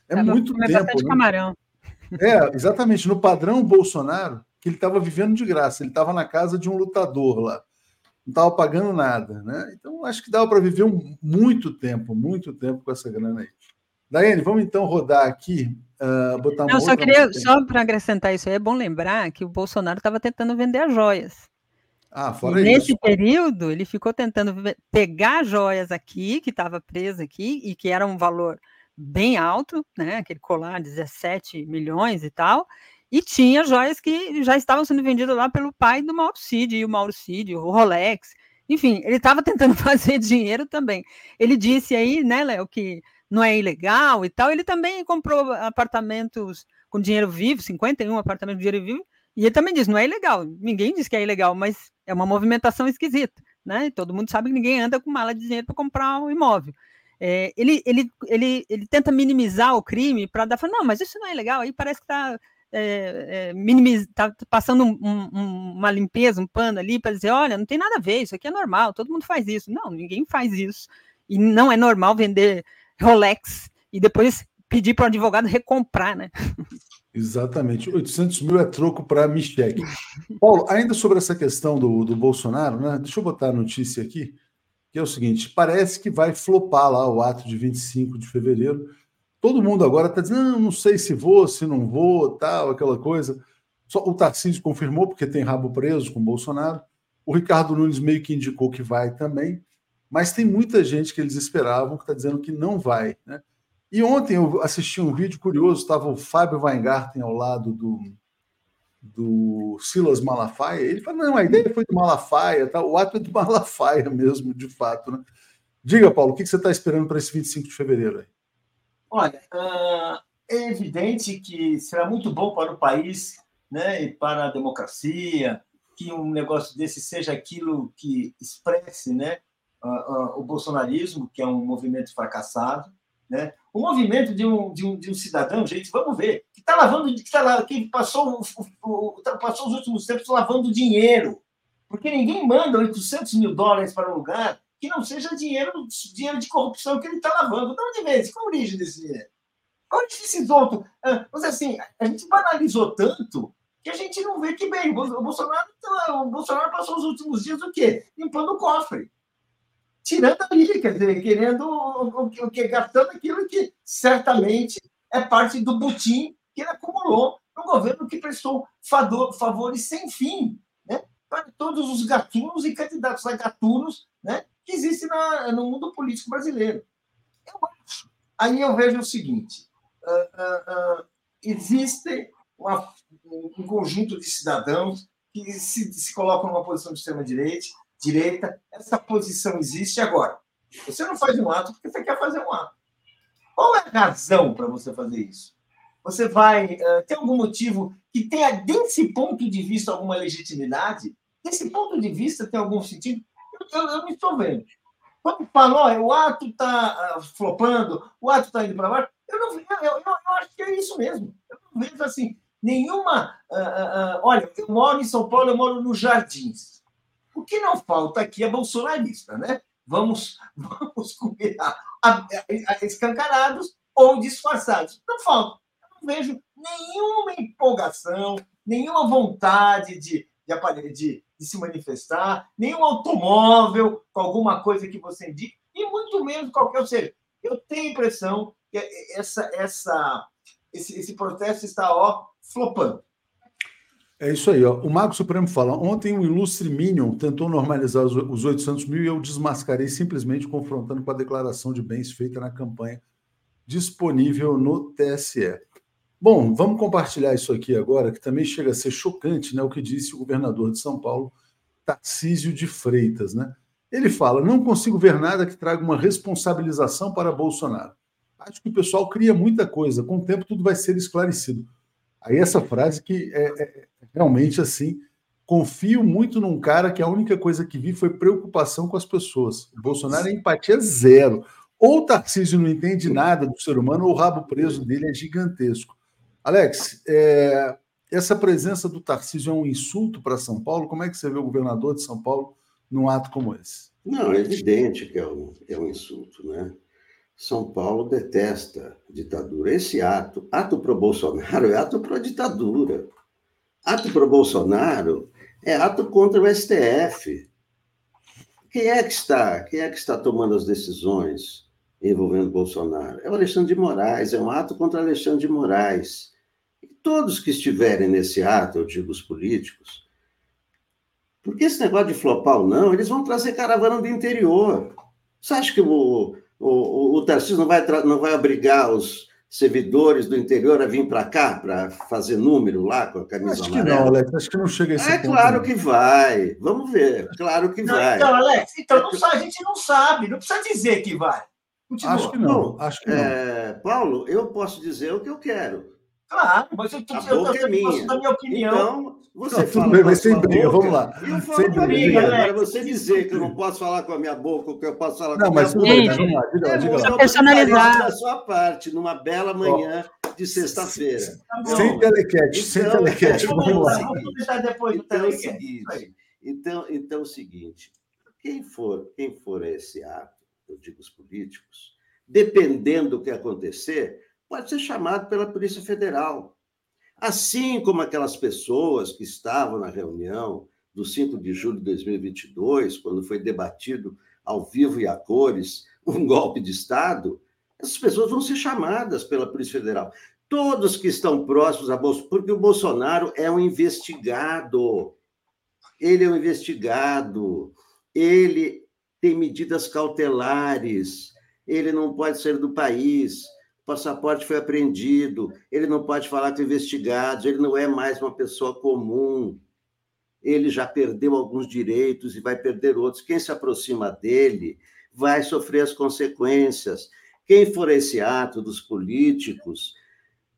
É dá muito tempo. Né? camarão. É, exatamente. No padrão Bolsonaro, que ele estava vivendo de graça, ele estava na casa de um lutador lá, não estava pagando nada, né? Então acho que dava para viver um, muito tempo, muito tempo com essa grana aí. Daiane, vamos então rodar aqui, uh, botar Não, só queria, só para acrescentar isso aí, é bom lembrar que o Bolsonaro estava tentando vender as joias. Ah, fora e nesse isso. período, ele ficou tentando pegar joias aqui, que estava presa aqui, e que era um valor bem alto, né? Aquele colar, 17 milhões e tal. E tinha joias que já estavam sendo vendidas lá pelo pai do Mauro Cid, e o Mauro Cid, o Rolex. Enfim, ele estava (laughs) tentando fazer dinheiro também. Ele disse aí, né, Léo, que não é ilegal e tal. Ele também comprou apartamentos com dinheiro vivo, 51 apartamentos com dinheiro vivo, e ele também disse, não é ilegal. Ninguém diz que é ilegal, mas é uma movimentação esquisita, né? E todo mundo sabe que ninguém anda com mala de dinheiro para comprar um imóvel. É, ele, ele, ele, ele tenta minimizar o crime para dar, não, mas isso não é legal, aí parece que está é, é, tá passando um, um, uma limpeza, um pano ali para dizer, olha, não tem nada a ver, isso aqui é normal, todo mundo faz isso. Não, ninguém faz isso. E não é normal vender Rolex e depois pedir para o advogado recomprar, né? Exatamente. 800 mil é troco para Michele. Paulo, ainda sobre essa questão do, do Bolsonaro, né? Deixa eu botar a notícia aqui que é o seguinte: parece que vai flopar lá o ato de 25 de fevereiro. Todo mundo agora está dizendo, não, não sei se vou, se não vou, tal, aquela coisa. Só o Tarcísio confirmou, porque tem rabo preso com o Bolsonaro. O Ricardo Nunes meio que indicou que vai também. Mas tem muita gente que eles esperavam que está dizendo que não vai. Né? E ontem eu assisti um vídeo curioso, estava o Fábio Weingarten ao lado do, do Silas Malafaia, ele fala, não, a ideia foi do Malafaia, tá? o ato é do (laughs) Malafaia mesmo, de fato. Né? Diga, Paulo, o que você está esperando para esse 25 de fevereiro? Aí? Olha, é evidente que será muito bom para o país né, e para a democracia que um negócio desse seja aquilo que expresse né, o bolsonarismo, que é um movimento fracassado, né? O movimento de um, de um, de um cidadão, gente, vamos ver, que está lavando, que, tá, que passou, o, o, tá, passou os últimos tempos lavando dinheiro. Porque ninguém manda 800 mil dólares para um lugar que não seja dinheiro, dinheiro de corrupção que ele está lavando. De onde vem? Qual a origem desse dinheiro? Qual esses outros? Ah, mas assim, a gente banalizou tanto que a gente não vê que bem. O Bolsonaro, o Bolsonaro passou os últimos dias o quê? Limpando o cofre tirando ali, quer dizer, querendo o, que, gastando aquilo que certamente é parte do butim que ele acumulou no governo que prestou favor, favores sem fim né, para todos os gatunos e candidatos a gatunos né, que existem na, no mundo político brasileiro. Eu acho. Aí eu vejo o seguinte: uh, uh, uh, existe uma, um conjunto de cidadãos que se, se colocam numa posição de extrema-direita direita, essa posição existe agora. Você não faz um ato porque você quer fazer um ato. Qual é a razão para você fazer isso? Você vai uh, ter algum motivo que tenha, desse ponto de vista, alguma legitimidade? Desse ponto de vista, tem algum sentido? Eu, eu, eu não estou vendo. Quando falou, oh, o ato está uh, flopando, o ato está indo para baixo, eu, não, eu, eu, eu, acho que é isso mesmo. Eu não vejo assim, nenhuma. Uh, olha, eu moro em São Paulo, eu moro nos Jardins. O que não falta aqui é bolsonarista, né? vamos, (laughs) vamos comer a, a, a, escancarados ou disfarçados. Não falta. não vejo nenhuma empolgação, nenhuma vontade de, de, de, de se manifestar, nenhum automóvel com alguma coisa que você indique, e muito menos qualquer. Ou seja, eu tenho a impressão que essa, essa, esse, esse protesto está ó, flopando. É isso aí. Ó. O Mago Supremo fala: ontem um ilustre Minion tentou normalizar os 800 mil e eu desmascarei simplesmente confrontando com a declaração de bens feita na campanha disponível no TSE. Bom, vamos compartilhar isso aqui agora, que também chega a ser chocante, né? O que disse o governador de São Paulo, Tarcísio de Freitas, né? Ele fala: não consigo ver nada que traga uma responsabilização para Bolsonaro. Acho que o pessoal cria muita coisa, com o tempo tudo vai ser esclarecido. Aí essa frase que é, é realmente assim, confio muito num cara que a única coisa que vi foi preocupação com as pessoas. O Bolsonaro é empatia zero. Ou o Tarcísio não entende nada do ser humano, ou o rabo preso dele é gigantesco. Alex, é, essa presença do Tarcísio é um insulto para São Paulo? Como é que você vê o governador de São Paulo num ato como esse? Não, é evidente que é um, é um insulto, né? São Paulo detesta ditadura. Esse ato, ato pro Bolsonaro, é ato pro ditadura. Ato pro Bolsonaro é ato contra o STF. Quem é que está? Quem é que está tomando as decisões envolvendo Bolsonaro? É o Alexandre de Moraes, é um ato contra Alexandre de Moraes. E todos que estiverem nesse ato, eu digo os políticos, porque esse negócio de flopar ou não, eles vão trazer caravana do interior. Você acha que o, o, o Tarcísio não vai, não vai obrigar os servidores do interior a vir para cá para fazer número lá com a camisa acho amarela? Que não, Alex, acho que não chega a esse É ponto, claro não. que vai. Vamos ver. Claro que Não, vai. então, Alex, então não, sa- a gente não sabe, não precisa dizer que vai. Continua. Acho que não, acho que não. É, Paulo, eu posso dizer o que eu quero. Claro, mas eu, tô- eu, boca é eu minha. posso dar minha opinião. Então, você Não, fala bem, mas sem briga, boca, vamos lá. Eu falo Sem briga. Agora, você dizer que eu não posso falar com a minha boca, o que eu posso falar Não, com a mas minha tudo bem, boca, vamos lá, diga é Personalizar. da sua parte, numa bela manhã de sexta-feira. Sem telequete, sem Então, telequete, então, vamos lá. Vamos comentar depois do Então é seguinte, então, então é o seguinte, quem for, quem for a esse ato, eu digo os políticos, dependendo do que acontecer, pode ser chamado pela Polícia Federal. Assim como aquelas pessoas que estavam na reunião do 5 de julho de 2022, quando foi debatido ao vivo e a cores um (laughs) golpe de Estado, essas pessoas vão ser chamadas pela Polícia Federal. Todos que estão próximos a Bolsonaro, porque o Bolsonaro é um investigado. Ele é um investigado. Ele tem medidas cautelares. Ele não pode sair do país. Passaporte foi apreendido. Ele não pode falar com investigados. Ele não é mais uma pessoa comum. Ele já perdeu alguns direitos e vai perder outros. Quem se aproxima dele vai sofrer as consequências. Quem for esse ato dos políticos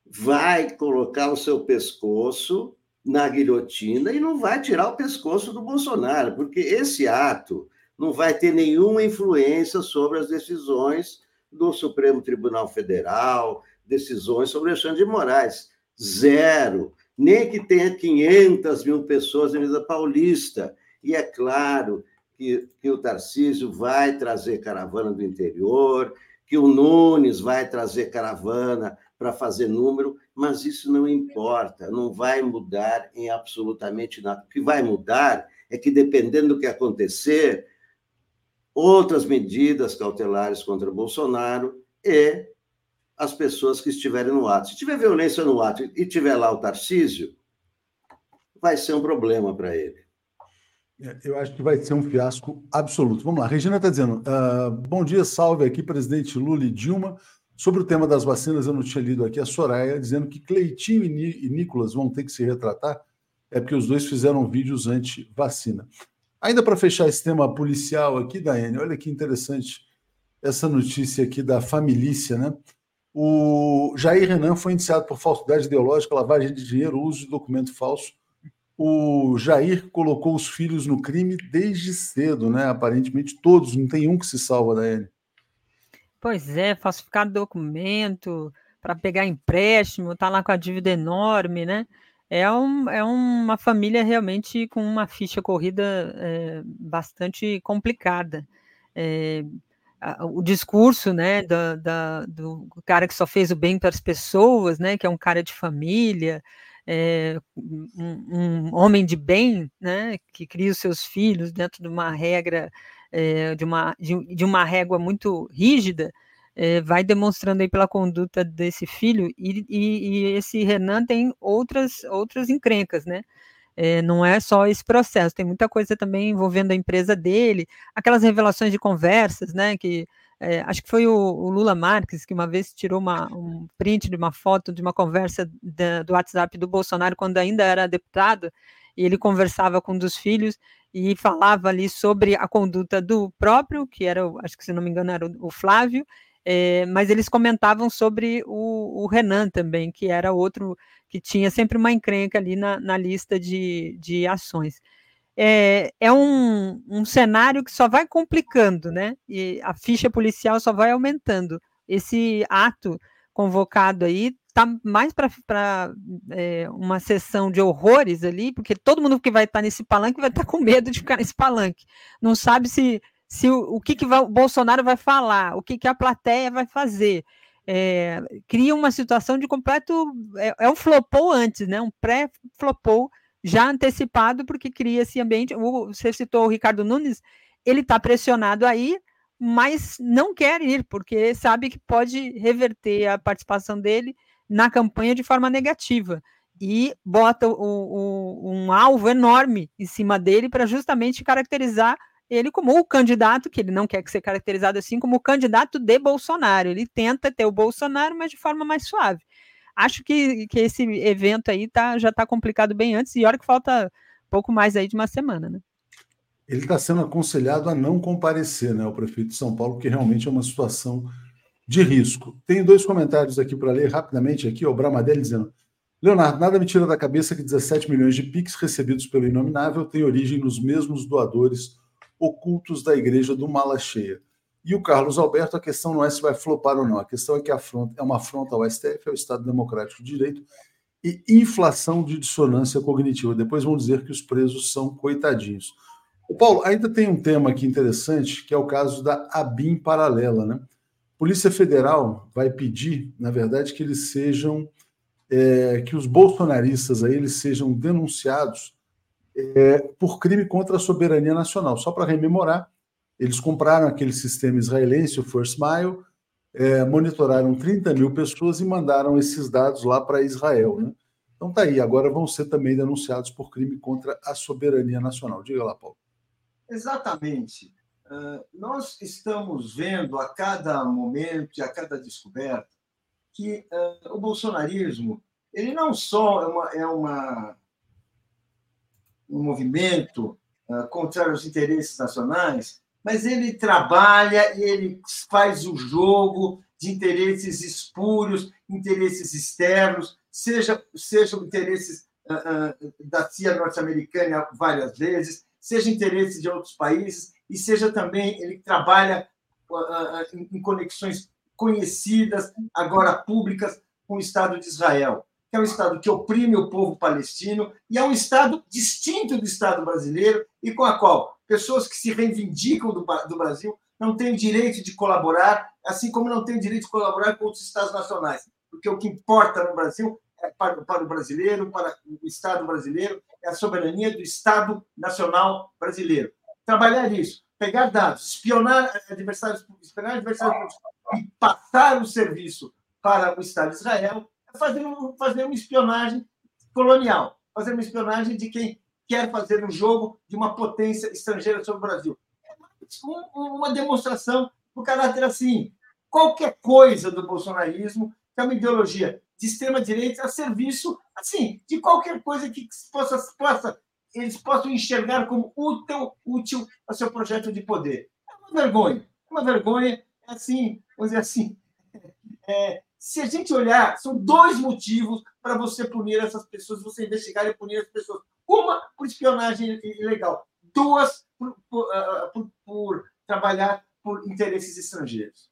vai colocar o seu pescoço na guilhotina e não vai tirar o pescoço do Bolsonaro, porque esse ato não vai ter nenhuma influência sobre as decisões do Supremo Tribunal Federal, decisões sobre Alexandre de Moraes. Zero. Nem que tenha 500 mil pessoas na Avenida Paulista. E é claro que, que o Tarcísio vai trazer caravana do interior, que o Nunes vai trazer caravana para fazer número, mas isso não importa, não vai mudar em absolutamente nada. O que vai mudar é que, dependendo do que acontecer, outras medidas cautelares contra Bolsonaro e as pessoas que estiverem no ato. Se tiver violência no ato e tiver lá o Tarcísio, vai ser um problema para ele. É, Eu acho que vai ser um fiasco absoluto. Vamos lá, Regina está dizendo: ah, bom dia, salve aqui, presidente Lula e Dilma. Sobre o tema das vacinas, eu não tinha lido aqui a Soraya dizendo que Cleitinho e Ni- e Nicolas vão ter que se retratar, é porque os dois fizeram vídeos anti-vacina. Ainda para fechar esse tema policial aqui, Daiane, olha que interessante essa notícia aqui da família, né? O Jair Renan foi indiciado por falsidade ideológica, lavagem de dinheiro, uso de documento falso. O Jair colocou os filhos no crime desde cedo, né? Aparentemente todos, não tem um que se salva, Daiane. Pois é, falsificar documento para pegar empréstimo, tá lá com a dívida enorme, né? É, um, é uma família realmente com uma ficha corrida é, bastante complicada. é, o discurso, né, da, da, do cara que só fez o bem para as pessoas, né, que é um cara de família, é, um, um, homem de bem, né, que cria os seus filhos dentro de uma regra, de, uma, de, de, uma régua muito rígida, é, vai demonstrando aí pela conduta desse filho, e, e, e, esse Renan tem outras, outras encrencas, né, não é só esse processo, tem muita coisa também envolvendo a empresa dele, aquelas revelações de conversas, né, que é, acho que foi o, o, Lula Marques que uma vez tirou uma, um print de uma foto de uma conversa da, do WhatsApp do Bolsonaro quando ainda era deputado, e ele conversava com um dos filhos e falava ali sobre a conduta do próprio, que era, acho que se não me engano, era o, o Flávio, é, mas eles comentavam sobre o, o, Renan também, que era outro que tinha sempre uma encrenca ali na, na lista de, de ações é, é um, um cenário que só vai complicando, né? E a ficha policial só vai aumentando. Esse ato convocado aí tá mais para é, uma sessão de horrores ali, porque todo mundo que vai estar nesse palanque vai estar com medo de ficar nesse palanque. Não sabe se, se o, o que, que vai, o Bolsonaro vai falar, o que, que a plateia vai fazer. É, cria uma situação de completo. É, é um flopou antes, né? Um pré-flopou já antecipado, porque cria esse ambiente. Você citou o Ricardo Nunes, ele está pressionado aí, mas não quer ir, porque sabe que pode reverter a participação dele na campanha de forma negativa. E bota o, o, um alvo enorme em cima dele para justamente caracterizar ele como o candidato, que ele não quer que seja caracterizado assim, como o candidato de Bolsonaro. Ele tenta ter o Bolsonaro, mas de forma mais suave acho que, que esse evento aí tá, já está complicado bem antes, e olha que falta pouco mais aí de uma semana, né? Ele está sendo aconselhado a não comparecer, né, o prefeito de São Paulo, que realmente é uma situação de risco. Tenho dois comentários aqui para ler rapidamente aqui, o Bramadelli dizendo Leonardo, nada me tira da cabeça que 17 milhões de PIX recebidos pelo Inominável têm origem nos mesmos doadores ocultos da igreja do Mala Cheia. E o Carlos Alberto, a questão não é se vai flopar ou não, a questão é que afronta, é uma afronta ao STF, ao Estado Democrático de Direito e inflação de dissonância cognitiva. Depois vão dizer que os presos são coitadinhos. O Paulo, ainda tem um tema aqui interessante, que é o caso da ABIN paralela, né? Polícia Federal vai pedir, na verdade, que eles sejam, é, que os bolsonaristas aí eles sejam denunciados é, por crime contra a soberania nacional. Só para rememorar, eles compraram aquele sistema israelense, o First Mile, é, monitoraram 30 mil pessoas e mandaram esses dados lá para Israel. Né? Então tá aí, agora vão ser também denunciados por crime contra a soberania nacional. Diga lá, Paulo. Exatamente. Uh, nós estamos vendo a cada momento e a cada descoberta que uh, o bolsonarismo ele não só é, uma, é uma um movimento uh, contrário aos interesses nacionais, mas ele trabalha e ele faz o jogo de interesses espúrios, interesses externos, seja, sejam interesses uh, uh, da CIA norte-americana várias vezes, seja interesses de outros países, e seja também, ele trabalha em conexões conhecidas, agora públicas, com o Estado de Israel, que é um Estado que oprime o povo palestino e é um Estado distinto do Estado brasileiro e com a qual pessoas que se reivindicam do, do Brasil não têm direito de colaborar, assim como não têm direito de colaborar com outros Estados nacionais. Porque o que importa no Brasil, é para, para o brasileiro, para o Estado brasileiro, é a soberania do Estado Nacional brasileiro. Trabalhar isso, pegar dados, espionar adversários, espionar adversários e passar o serviço para o Estado de Israel, é fazer, uma espionagem colonial, fazer uma espionagem de quem quer fazer um jogo de uma potência estrangeira sobre o Brasil. É uma demonstração do caráter assim. Qualquer coisa do bolsonarismo é uma ideologia de extrema-direita a serviço assim de qualquer coisa que possa, possa, eles possam enxergar como útil, útil ao seu projeto de poder. É uma vergonha. Uma vergonha, é assim, vamos dizer assim. (laughs) É, se a gente olhar, são dois motivos para você punir essas pessoas, você investigar e punir as pessoas. Uma por espionagem ilegal, duas por, por, uh, por, por trabalhar por interesses estrangeiros.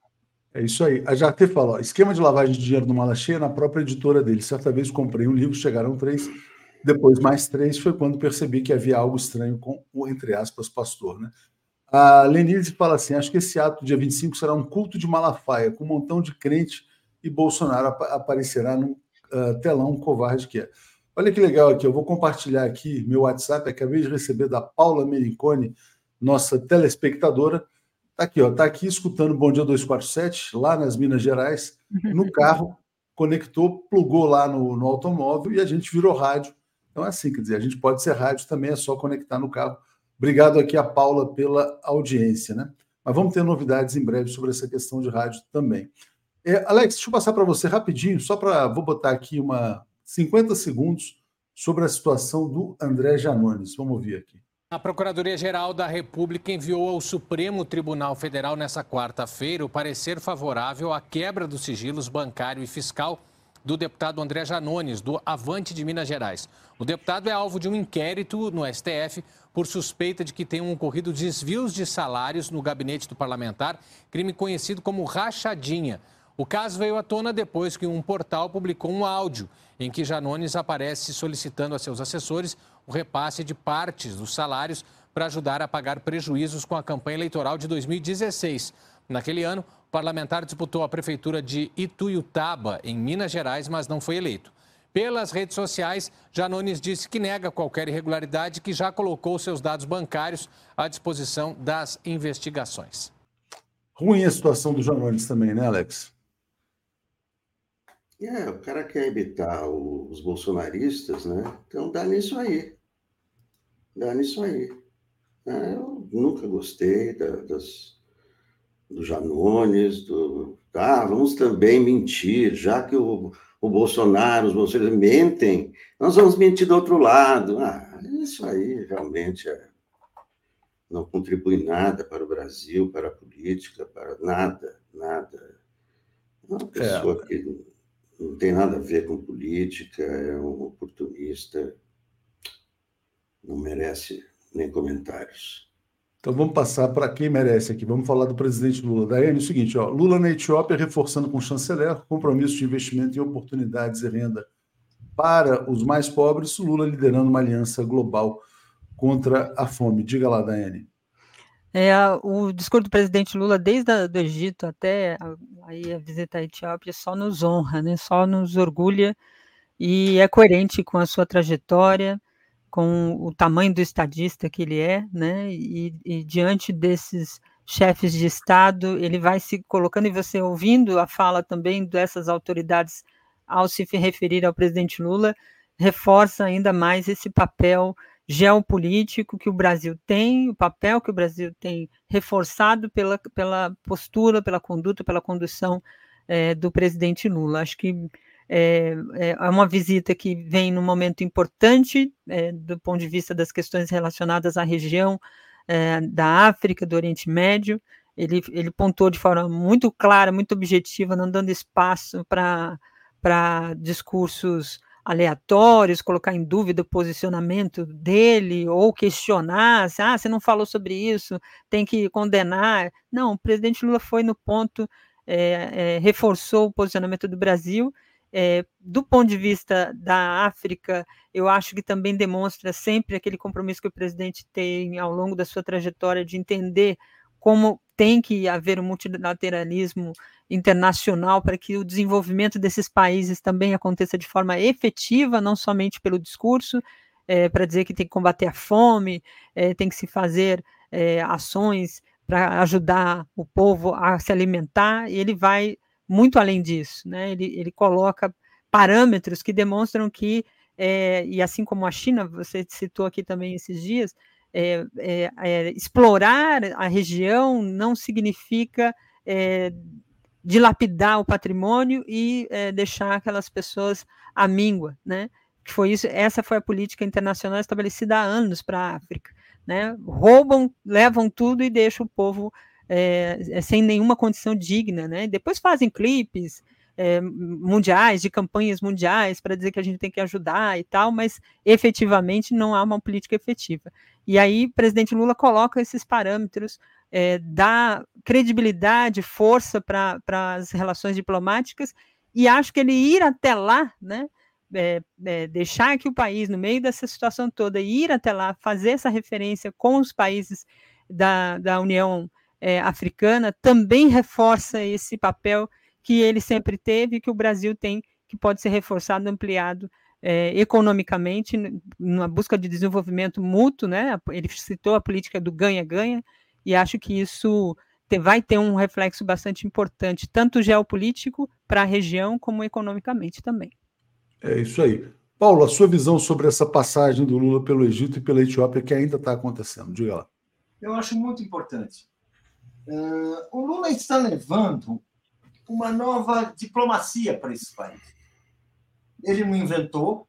É isso aí. A Jarte falou: esquema de lavagem de dinheiro no Malacheia na própria editora dele. Certa vez comprei um livro, chegaram três, depois mais três. Foi quando percebi que havia algo estranho com o, entre aspas, pastor. Né? A Lenise fala assim: acho que esse ato, dia 25, será um culto de Malafaia, com um montão de crente e Bolsonaro ap aparecerá num uh, telão covarde que é. Olha que legal aqui, eu vou compartilhar aqui meu WhatsApp, acabei de receber da Paula Mericone, nossa telespectadora. Tá aqui, ó, tá aqui escutando Bom Dia 247, lá nas Minas Gerais, no carro, conectou, plugou lá no, no automóvel e a gente virou rádio. Então é assim, quer dizer, a gente pode ser rádio também, é só conectar no carro. Obrigado aqui a Paula pela audiência, né? Mas vamos ter novidades em breve sobre essa questão de rádio também. É, Alex, deixa eu passar para você rapidinho, só para. Vou botar aqui uma 50 segundos sobre a situação do André Janones. Vamos ouvir aqui. A Procuradoria-Geral da República enviou ao Supremo Tribunal Federal nesta quarta-feira o parecer favorável à quebra dos sigilos bancário e fiscal do deputado André Janones, do Avante de Minas Gerais. O deputado é alvo de um inquérito no STF por suspeita de que tenham ocorrido desvios de salários no gabinete do parlamentar, crime conhecido como rachadinha. O caso veio à tona depois que um portal publicou um áudio em que Janones aparece solicitando a seus assessores o repasse de partes dos salários para ajudar a pagar prejuízos com a campanha eleitoral de 2016. Naquele ano, o parlamentar disputou a prefeitura de Ituiutaba, em Minas Gerais, mas não foi eleito. Pelas redes sociais, Janones disse que nega qualquer irregularidade e que já colocou seus dados bancários à disposição das investigações. Ruim a situação do Janones também, né, Alex? É, o cara quer evitar os bolsonaristas, né? Então dá nisso aí. Dá nisso aí. É, eu nunca gostei da, das, do Janones, do. Ah, vamos também mentir, já que o, o Bolsonaro, os bolsonaristas mentem, nós vamos mentir do outro lado. Ah, isso aí realmente é, não contribui nada para o Brasil, para a política, para nada, nada. Uma é. pessoa é. que não tem nada a ver com política, é um oportunista, não merece nem comentários. Então vamos passar para quem merece aqui. Vamos falar do presidente Lula. Daiane, é o seguinte: ó, Lula na Etiópia reforçando com o chanceler compromisso de investimento em oportunidades e renda para os mais pobres, Lula liderando uma aliança global contra a fome. Diga lá, Daiane. É, o discurso do presidente Lula, desde o do Egito até a, aí a visita à Etiópia, só nos honra, né? só nos orgulha e é coerente com a sua trajetória, com o tamanho do estadista que ele é, né? e, e diante desses chefes de Estado, ele vai se colocando, e você ouvindo a fala também dessas autoridades ao se referir ao presidente Lula, reforça ainda mais esse papel geopolítico que o Brasil tem, o papel que o Brasil tem reforçado pela, pela postura, pela conduta, pela condução é, do presidente Lula. Acho que é, é, uma visita que vem num momento importante é, do ponto de vista das questões relacionadas à região é, da África, do Oriente Médio. Ele, ele pontuou de forma muito clara, muito objetiva, não dando espaço para discursos aleatórios, colocar em dúvida o posicionamento dele ou questionar, ah, você não falou sobre isso, tem que condenar. Não, o presidente Lula foi no ponto, é, é, reforçou o posicionamento do Brasil. É, do ponto de vista da África, eu acho que também demonstra sempre aquele compromisso que o presidente tem ao longo da sua trajetória de entender como tem que haver um multilateralismo internacional para que o desenvolvimento desses países também aconteça de forma efetiva, não somente pelo discurso, é, para dizer que tem que combater a fome, é, tem que se fazer é, ações para ajudar o povo a se alimentar, e ele vai muito além disso, né? ele, ele coloca parâmetros que demonstram que, e assim como a China, você citou aqui também esses dias, é, é, é, explorar a região não significa é, dilapidar o patrimônio e é, deixar aquelas pessoas à míngua, né? Que foi isso, essa foi a política internacional estabelecida há anos para a África, né? Roubam, levam tudo e deixam o povo é, sem nenhuma condição digna, né? Depois fazem clipes, é, mundiais, de campanhas mundiais, para dizer que a gente tem que ajudar e tal, mas efetivamente não há uma política efetiva. E aí, o presidente Lula coloca esses parâmetros, é, dá credibilidade, força para as relações diplomáticas, e acho que ele ir até lá, né, é, é, deixar que o país, no meio dessa situação toda, ir até lá, fazer essa referência com os países da, da União Africana também reforça esse papel que ele sempre teve e que o Brasil tem, que pode ser reforçado, ampliado é, economicamente, na busca de desenvolvimento mútuo, né? Ele citou a política do ganha-ganha, e acho que isso vai ter um reflexo bastante importante, tanto geopolítico para a região, como economicamente também. É isso aí. Paulo, a sua visão sobre essa passagem do Lula pelo Egito e pela Etiópia que ainda está acontecendo? Diga lá. Eu acho muito importante. Uh, o Lula está levando uma nova diplomacia para esse país ele não inventou,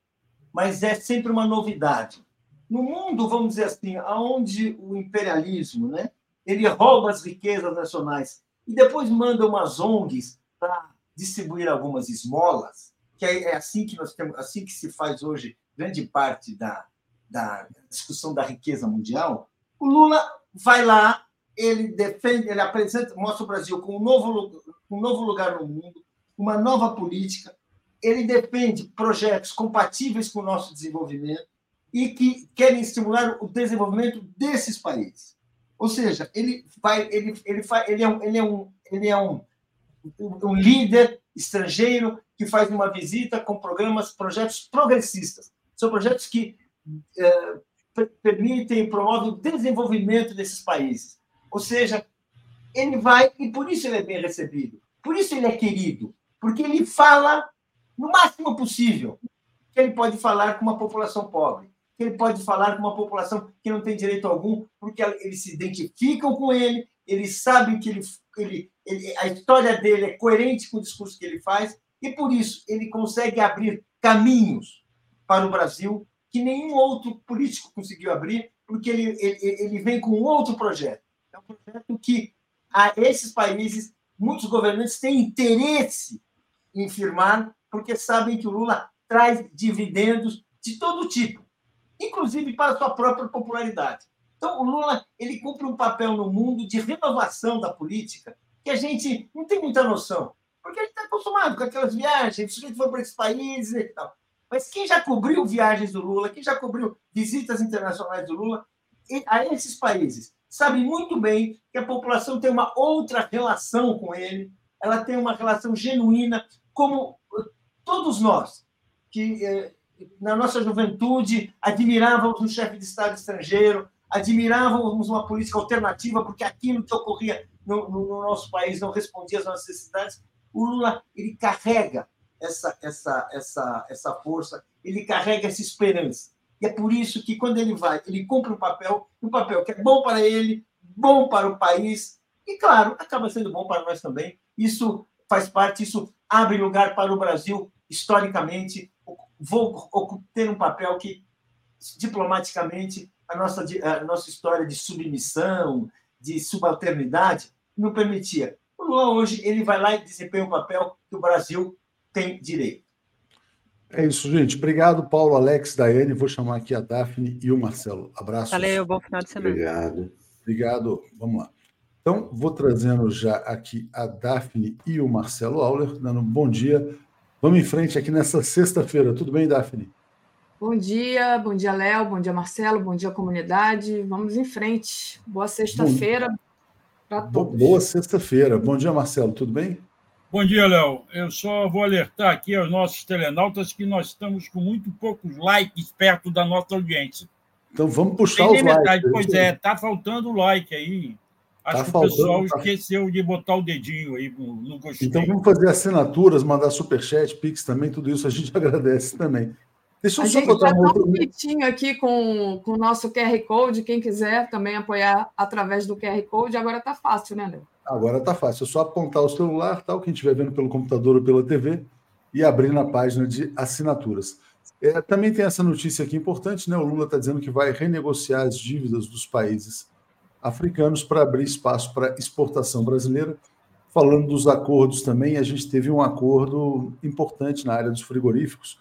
mas é sempre uma novidade. No mundo, vamos dizer assim, aonde o imperialismo, né, ele rouba as riquezas nacionais e depois manda umas ONGs para distribuir algumas esmolas, que é assim que nós temos, assim que se faz hoje grande parte da, da discussão da riqueza mundial. O Lula vai lá, ele defende, ele apresenta, mostra o Brasil com um novo, um novo lugar no mundo, uma nova política, ele defende projetos compatíveis com o nosso desenvolvimento e que querem estimular o desenvolvimento desses países. Ou seja, ele vai, ele, ele, faz, ele é, um, ele é, um, ele é um, um líder estrangeiro que faz uma visita com programas, projetos progressistas. São projetos que é, permitem, promovem o desenvolvimento desses países. Ou seja, ele vai, e por isso ele é bem recebido, por isso ele é querido, porque ele fala no máximo possível, que ele pode falar com uma população pobre, que ele pode falar com uma população que não tem direito algum, porque eles se identificam com ele, eles sabem que ele, ele, ele, a história dele é coerente com o discurso que ele faz, e por isso ele consegue abrir caminhos para o Brasil que nenhum outro político conseguiu abrir, porque ele, ele, ele vem com outro projeto. É um projeto que a esses países, muitos governantes têm interesse em firmar porque sabem que o Lula traz dividendos de todo tipo, inclusive para a sua própria popularidade. Então, o Lula ele cumpre um papel no mundo de renovação da política que a gente não tem muita noção, porque a gente está acostumado com aquelas viagens, a gente foi para esses países e tal. Mas quem já cobriu viagens do Lula, quem já cobriu visitas internacionais do Lula a esses países, sabe muito bem que a população tem uma outra relação com ele, ela tem uma relação genuína, como todos nós que eh, na nossa juventude admirávamos um chefe de Estado estrangeiro, admirávamos uma política alternativa, porque aquilo que ocorria no, no, no, nosso país não respondia às nossas necessidades. O Lula ele carrega essa, essa, essa, essa força, ele carrega essa esperança. E é por isso que, quando ele vai, ele cumpre um papel, um papel que é bom para ele, bom para o país, e, claro, acaba sendo bom para nós também. Isso faz parte, isso abre lugar para o Brasil historicamente, vou ter um papel que, diplomaticamente, a nossa, a nossa história de submissão, de subalternidade, não permitia. O Lula hoje ele vai lá e desempenha um papel que o Brasil tem direito. É isso, gente. Obrigado, Paulo, Alex, Daiane. Vou chamar aqui a Daphne e o Marcelo. Abraço. Valeu, bom final de semana. Obrigado. Obrigado. Vamos lá. Então, vou trazendo já aqui a Daphne e o Marcelo Auler, dando um bom dia. Vamos em frente aqui nessa sexta-feira. Tudo bem, Daphne? Bom dia, bom dia, Léo, bom dia, Marcelo, bom dia, comunidade. Vamos em frente. Boa sexta-feira para todos. Boa sexta-feira. Bom dia, Marcelo, tudo bem? Bom dia, Léo. Eu só vou alertar aqui aos nossos telenautas que nós estamos com muito poucos likes perto da nossa audiência. Então vamos puxar os likes. Pois é, está faltando like aí. Acho tá que faltando, o pessoal tá... esqueceu de botar o dedinho aí no gostei. Então vamos fazer assinaturas, mandar superchat, Pix também, tudo isso a gente (laughs) agradece também. Deixa eu a só gente botar um outro... bonitinho aqui com, com o nosso QR Code, quem quiser também apoiar através do QR Code, agora está fácil, né, Léo? Agora está fácil, é só apontar o celular, tal, quem estiver vendo pelo computador ou pela TV, e abrir na página de assinaturas. É, também tem essa notícia aqui importante, né? O Lula está dizendo que vai renegociar as dívidas dos países africanos para abrir espaço para exportação brasileira. Falando dos acordos também, a gente teve um acordo importante na área dos frigoríficos.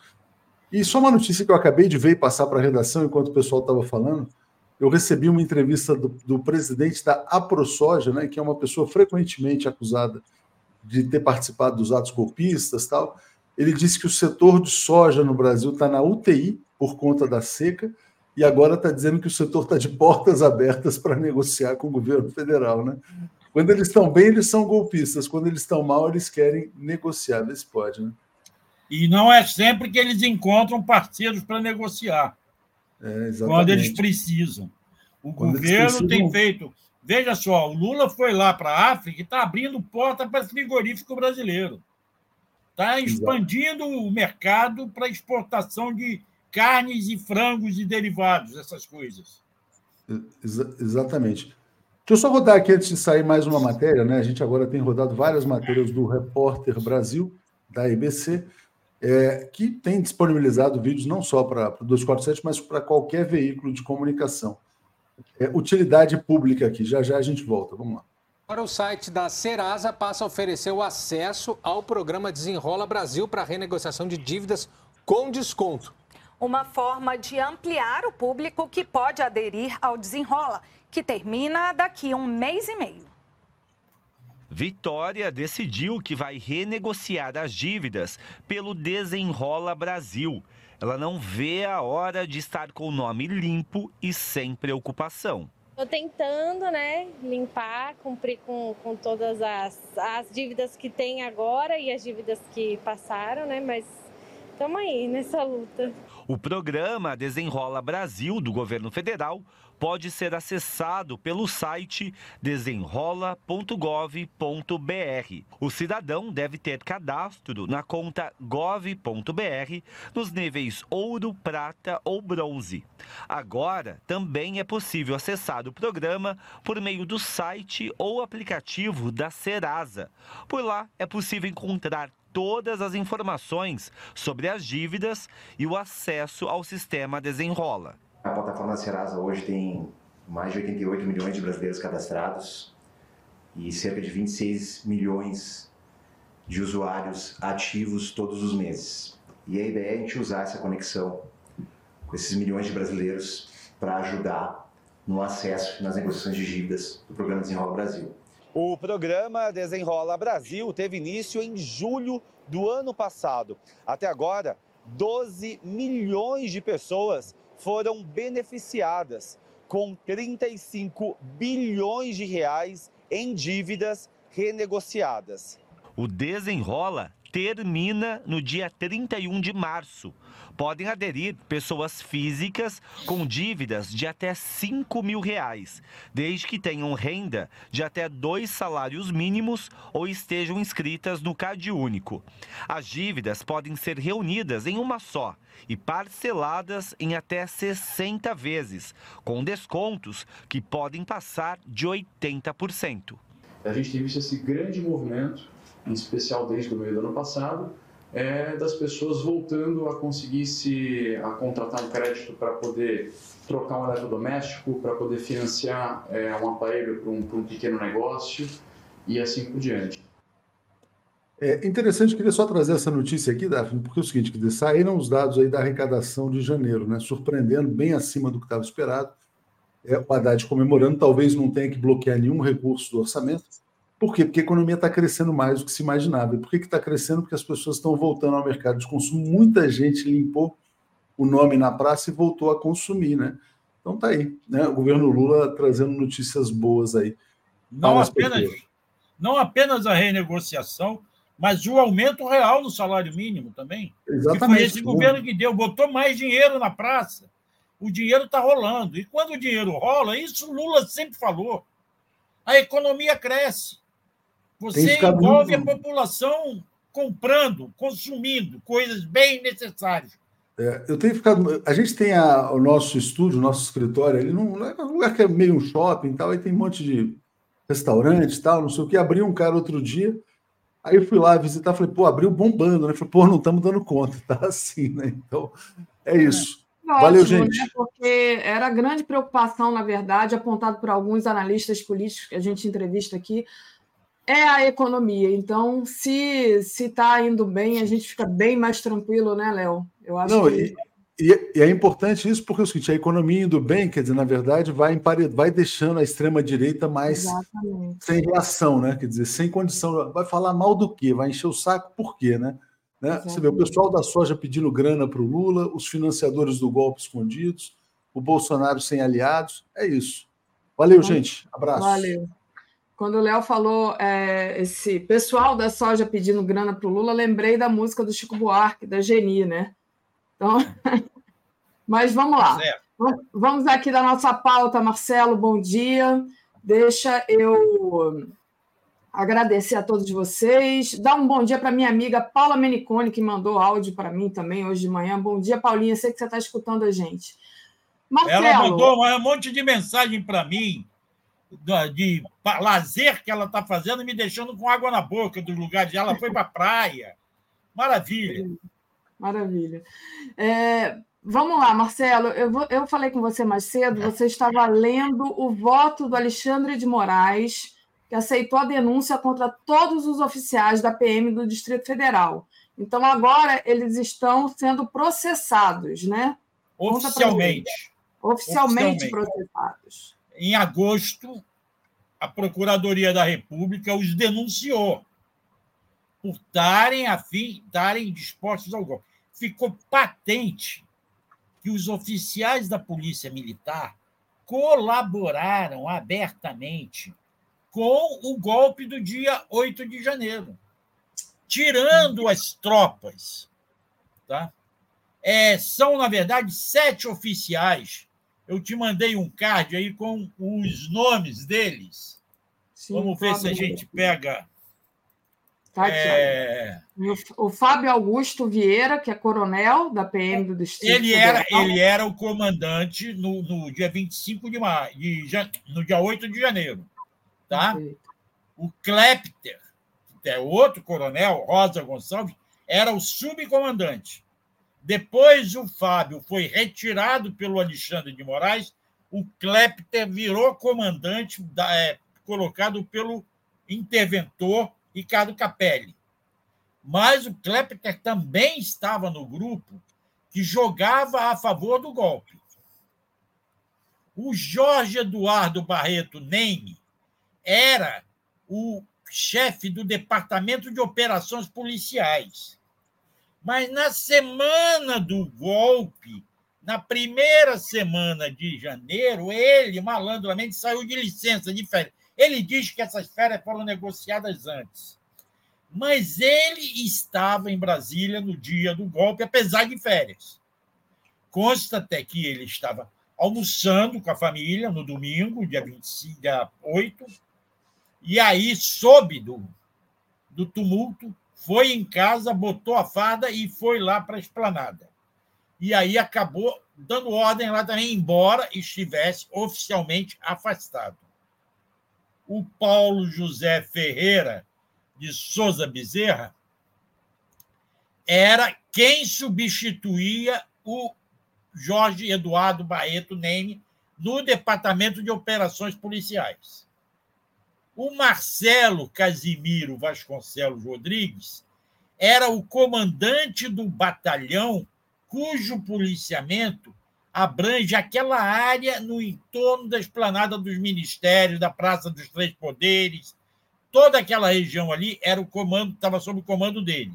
E só uma notícia que eu acabei de ver e passar para a redação enquanto o pessoal estava falando. Eu recebi uma entrevista do, do presidente da AproSoja, né, que é uma pessoa frequentemente acusada de ter participado dos atos golpistas tal. Ele disse que o setor de soja no Brasil está na UTI por conta da seca e agora está dizendo que o setor está de portas abertas para negociar com o governo federal, né? Quando eles estão bem, eles são golpistas. Quando eles estão mal, eles querem negociar. Vê se pode, né? E não é sempre que eles encontram parceiros para negociar. É, quando eles precisam. O quando governo precisam... tem feito. Veja só, o Lula foi lá para a África e está abrindo porta para frigorífico brasileiro. Está expandindo Exato. o mercado para exportação de carnes e frangos e derivados, essas coisas. Ex exatamente. Deixa eu só rodar aqui antes de sair mais uma matéria, né? A gente agora tem rodado várias matérias do Repórter Brasil, da EBC, é, que tem disponibilizado vídeos não só para o 247, mas para qualquer veículo de comunicação. É, utilidade pública aqui, já já a gente volta, vamos lá. Agora o site da Serasa passa a oferecer o acesso ao programa Desenrola Brasil para renegociação de dívidas com desconto. Uma forma de ampliar o público que pode aderir ao Desenrola que termina daqui a um mês e meio. Vitória decidiu que vai renegociar as dívidas pelo Desenrola Brasil. Ela não vê a hora de estar com o nome limpo e sem preocupação. Estou tentando, né, limpar, cumprir com, com todas as, as dívidas que tem agora e as dívidas que passaram, né, mas estamos aí nessa luta. O programa Desenrola Brasil do governo federal pode ser acessado pelo site desenrola.gov.br. O cidadão deve ter cadastro na conta gov.br nos níveis ouro, prata ou bronze. Agora, também é possível acessar o programa por meio do site ou aplicativo da Serasa. Por lá é possível encontrar todas as informações sobre as dívidas e o acesso ao sistema Desenrola. A plataforma Serasa hoje tem mais de 88 milhões de brasileiros cadastrados e cerca de 26 milhões de usuários ativos todos os meses. E a ideia é a gente usar essa conexão com esses milhões de brasileiros para ajudar no acesso nas negociações de dívidas do programa Desenrola Brasil. O programa Desenrola Brasil teve início em julho do ano passado. Até agora, 12 milhões de pessoas foram beneficiadas com 35 bilhões de reais em dívidas renegociadas. O desenrola termina no dia 31 de março. Podem aderir pessoas físicas com dívidas de até 5 mil reais, desde que tenham renda de até dois salários mínimos ou estejam inscritas no Cade Único. As dívidas podem ser reunidas em uma só e parceladas em até 60 vezes, com descontos que podem passar de 80%. A gente tem visto esse grande movimento em especial desde o meio do ano passado, é das pessoas voltando a conseguir se a contratar um crédito para poder trocar um eletrodoméstico, para poder financiar é, um aparelho para um, um pequeno negócio e assim por diante. É interessante, queria só trazer essa notícia aqui, Daphne, porque é o seguinte, que saíram os dados aí da arrecadação de janeiro, né? Surpreendendo, bem acima do que estava esperado. É, o Haddad comemorando, talvez não tenha que bloquear nenhum recurso do orçamento, por quê? Porque a economia está crescendo mais do que se imaginava. E por que está crescendo? Porque as pessoas estão voltando ao mercado de consumo. Muita gente limpou o nome na praça e voltou a consumir, né? Então tá aí, né? O governo Lula trazendo notícias boas aí. Não apenas, não apenas a renegociação, mas o aumento real no salário mínimo também. Exatamente. foi esse governo que deu, botou mais dinheiro na praça. O dinheiro está rolando. E quando o dinheiro rola, isso Lula sempre falou. A economia cresce. Você envolve muito... a população comprando, consumindo coisas bem necessárias. É, eu tenho ficado. A gente tem a, o nosso estúdio, o nosso escritório ali, num é um lugar que é meio um shopping e tal, aí tem um monte de restaurante e tal, não sei o que. Abriu um cara outro dia, aí eu fui lá visitar, falei, pô, abriu bombando, né? Falei, pô, não estamos dando conta, (laughs) tá assim, né? Então, é isso. É, Valeu, ótimo, gente. Né? Porque era grande preocupação, na verdade, apontado por alguns analistas políticos que a gente entrevista aqui, é a economia. Então, se está indo bem, a gente fica bem mais tranquilo, né, Léo? Eu acho Não, que... e, e, é importante isso porque é o seguinte, a economia indo bem, quer dizer, na verdade, vai, vai deixando a extrema-direita mais Exatamente. sem reação, né? Quer dizer, sem condição. Vai falar mal do quê? Vai encher o saco por quê, né? né? Você vê o pessoal da soja pedindo grana para o Lula, os financiadores do golpe escondidos, o Bolsonaro sem aliados. É isso. Valeu, Então, gente. Abraço. Valeu. Quando o Léo falou é, esse pessoal da soja pedindo grana para o Lula, lembrei da música do Chico Buarque, da Geni, né? Então, (laughs) mas vamos lá. Vamos aqui da nossa pauta, Marcelo, bom dia. Deixa eu agradecer a todos vocês. Dar um bom dia para minha amiga Paula Menicone, que mandou áudio para mim também hoje de manhã. Bom dia, Paulinha. Sei que você está escutando a gente. Marcelo. Ela mandou um monte de mensagem para mim de lazer que ela está fazendo, me deixando com água na boca dos lugares. Ela foi para a praia. Maravilha. Maravilha. É, vamos lá, Marcelo. Eu, vou- eu falei com você mais cedo, você estava lendo o voto do Alexandre de Moraes, que aceitou a denúncia contra todos os oficiais da PM do Distrito Federal. Então, agora eles estão sendo processados, né? Oficialmente. Oficialmente Oficialmente. processados. Em agosto, a Procuradoria da República os denunciou por estarem afim, estarem dispostos ao golpe. Ficou patente que os oficiais da Polícia Militar colaboraram abertamente com o golpe do dia 8 de janeiro, tirando as tropas. Tá? É, são, na verdade, sete oficiais. Eu te mandei um card aí com os nomes deles. Sim, Vamos ver se a Fábio. gente pega. Tá aqui, É. O, Fábio Augusto Vieira, que é coronel da PM do Distrito Ele era, Federal. ele era o comandante no, no dia 25 de maio, de, no dia 8 de janeiro. Tá? O Klepter, que é outro coronel, Rosa Gonçalves, era o subcomandante. Depois o Fábio foi retirado pelo Alexandre de Moraes, o Klepter virou comandante, da- é, colocado pelo interventor Ricardo Capelli. Mas o Klepter também estava no grupo que jogava a favor do golpe. O Jorge Eduardo Barreto Neme era o chefe do Departamento de Operações Policiais. Mas na semana do golpe, na primeira semana de janeiro, ele malandramente saiu de licença de férias. Ele diz que essas férias foram negociadas antes. Mas ele estava em Brasília no dia do golpe, apesar de férias. Consta até que ele estava almoçando com a família no domingo, dia 25, dia 8, e aí soube do, do tumulto, foi em casa, botou a farda e foi lá para a esplanada. E aí acabou dando ordem lá também, embora estivesse oficialmente afastado. O Paulo José Ferreira de Souza Bezerra era quem substituía o Jorge Eduardo Barreto Neme no Departamento de Operações Policiais. O Marcelo Casimiro Vasconcelos Rodrigues era o comandante do batalhão cujo policiamento abrange aquela área no entorno da esplanada dos ministérios, da Praça dos Três Poderes, toda aquela região ali era o comando, estava sob o comando dele.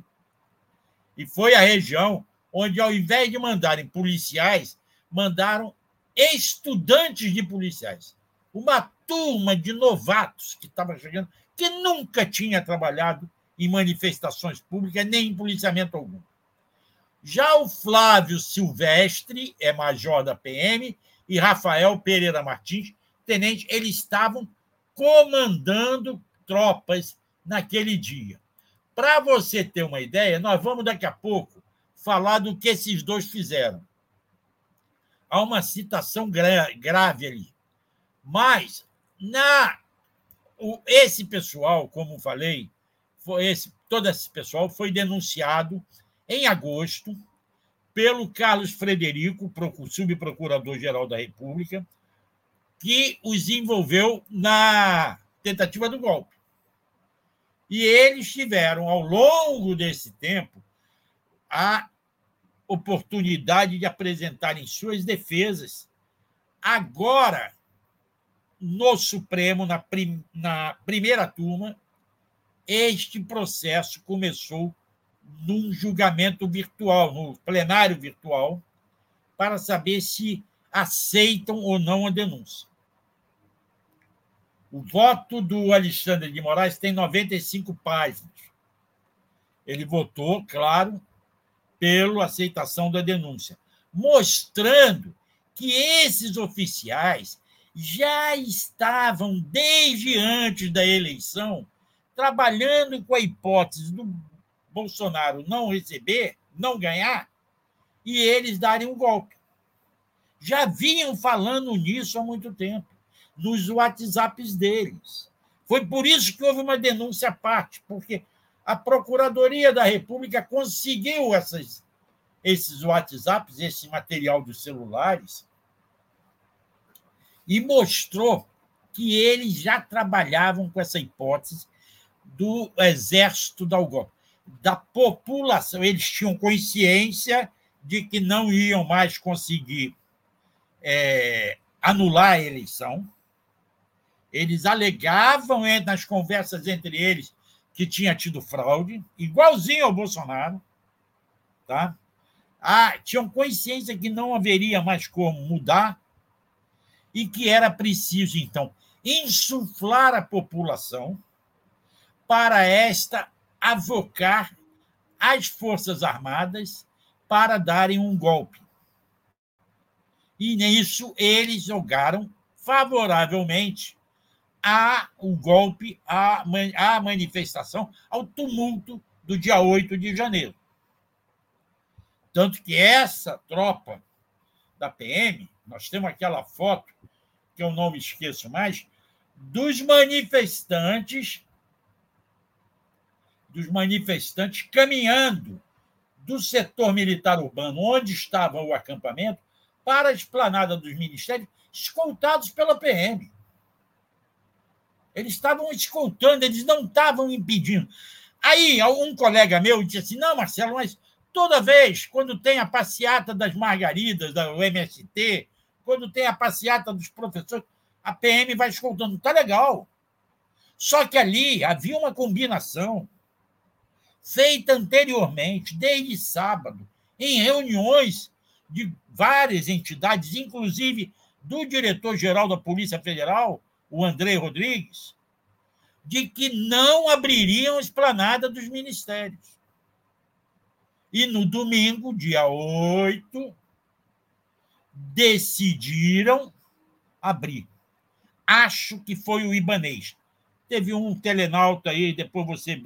E foi a região onde, ao invés de mandarem policiais, mandaram estudantes de policiais. Uma turma de novatos que estava chegando, que nunca tinha trabalhado em manifestações públicas, nem em policiamento algum. Já o Flávio Silvestre, é major da PM, e Rafael Pereira Martins, tenente, eles estavam comandando tropas naquele dia. Para você ter uma ideia, nós vamos daqui a pouco falar do que esses dois fizeram. Há uma citação gra grave ali. Mas na o, esse pessoal, como falei, foi esse, todo esse pessoal foi denunciado em agosto pelo Carlos Frederico, subprocurador-geral da República, que os envolveu na tentativa do golpe. E eles tiveram, ao longo desse tempo, a oportunidade de apresentarem suas defesas. Agora, no Supremo, na, prim, na primeira turma, este processo começou num julgamento virtual, no plenário virtual, para saber se aceitam ou não a denúncia. O voto do Alexandre de Moraes tem 95 páginas. Ele votou, claro, pela aceitação da denúncia, mostrando que esses oficiais já estavam, desde antes da eleição, trabalhando com a hipótese do Bolsonaro não receber, não ganhar, e eles darem um golpe. Já vinham falando nisso há muito tempo, nos WhatsApps deles. Foi por isso que houve uma denúncia à parte, porque a Procuradoria da República conseguiu essas, esses WhatsApps, esse material dos celulares, e mostrou que eles já trabalhavam com essa hipótese do exército da população. Eles tinham consciência de que não iam mais conseguir é, anular a eleição. Eles alegavam nas conversas entre eles que tinha tido fraude, igualzinho ao Bolsonaro. Tá? Ah, tinham consciência que não haveria mais como mudar e que era preciso, então, insuflar a população para esta avocar as Forças Armadas para darem um golpe. E nisso eles jogaram favoravelmente a o golpe, a, a manifestação, ao tumulto do dia 8 de janeiro. Tanto que essa tropa da PM, nós temos aquela foto que eu não me esqueço mais, dos manifestantes, dos manifestantes caminhando do setor militar urbano, onde estava o acampamento, para a esplanada dos ministérios, escoltados pela PM. Eles estavam escoltando, eles não estavam impedindo. Aí, um colega meu disse assim: não, Marcelo, mas toda vez, quando tem a passeata das margaridas, da MST, quando tem a passeata dos professores, a PM vai escoltando. Tá legal. Só que ali havia uma combinação feita anteriormente, desde sábado, em reuniões de várias entidades, inclusive do diretor-geral da Polícia Federal, o André Rodrigues, de que não abririam a esplanada dos ministérios. E no domingo, dia 8, decidiram abrir. Acho que foi o Ibanês. Teve um telenauta aí, depois você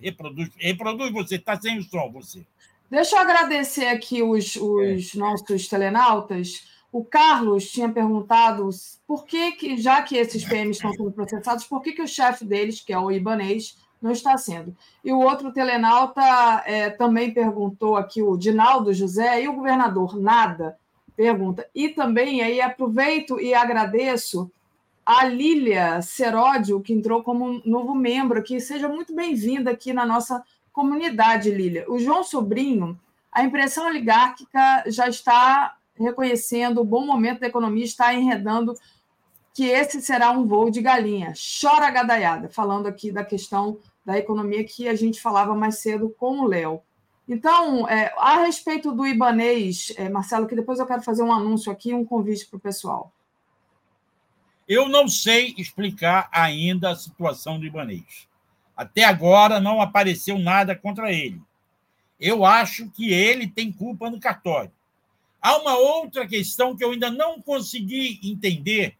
reproduz. Reproduz você, está sem o som, você. Deixa eu agradecer aqui os, os é. nossos telenautas. O Carlos tinha perguntado por que, que já que esses PMs estão sendo processados, por que, que o chefe deles, que é o Ibanês, não está sendo. E o outro telenauta é, também perguntou aqui, o Dinaldo José, e o governador, nada? Pergunta. E também aí aproveito e agradeço a Lília Seródio, que entrou como novo membro aqui. Seja muito bem-vinda aqui na nossa comunidade, Lília. O João Sobrinho, a impressão oligárquica já está reconhecendo o bom momento da economia, está enredando que esse será um voo de galinha. Chora gadaiada, falando aqui da questão da economia que a gente falava mais cedo com o Léo. Então, é, a respeito do Ibanês, é, Marcelo, que depois eu quero fazer um anúncio aqui, um convite para o pessoal. Eu não sei explicar ainda a situação do Ibanês. Até agora não apareceu nada contra ele. Eu acho que ele tem culpa no cartório. Há uma outra questão que eu ainda não consegui entender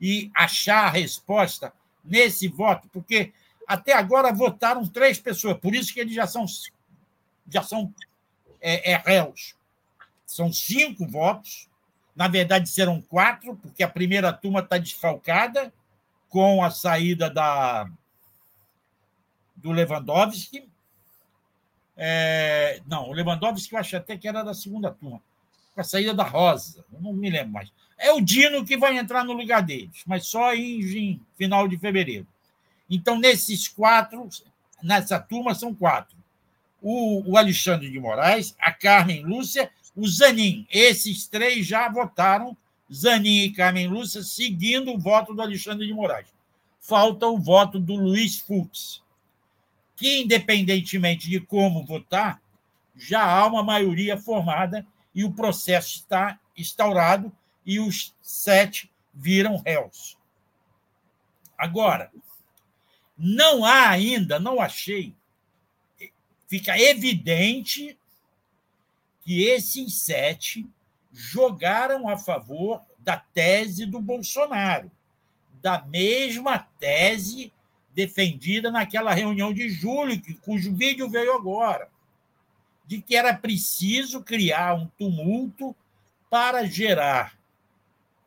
e achar a resposta nesse voto, porque até agora votaram três pessoas, por isso que eles já são já são é, é, réus. São cinco votos. Na verdade, serão quatro, porque a primeira turma está desfalcada com a saída da, do Lewandowski. É, não, o Lewandowski eu acho até que era da segunda turma. Com a saída da Rosa, não me lembro mais. É o Dino que vai entrar no lugar deles, mas só em, em final de fevereiro. Então, nesses quatro, nessa turma, são quatro o, o Alexandre de Moraes, a Carmen Lúcia, o Zanin. Esses três já votaram, Zanin e Carmen Lúcia, seguindo o voto do Alexandre de Moraes. Falta o voto do Luiz Fux, que, independentemente de como votar, já há uma maioria formada e o processo está instaurado e os sete viram réus. Agora, não há ainda, não achei, fica evidente que esses sete jogaram a favor da tese do Bolsonaro, da mesma tese defendida naquela reunião de julho, cujo vídeo veio agora, de que era preciso criar um tumulto para gerar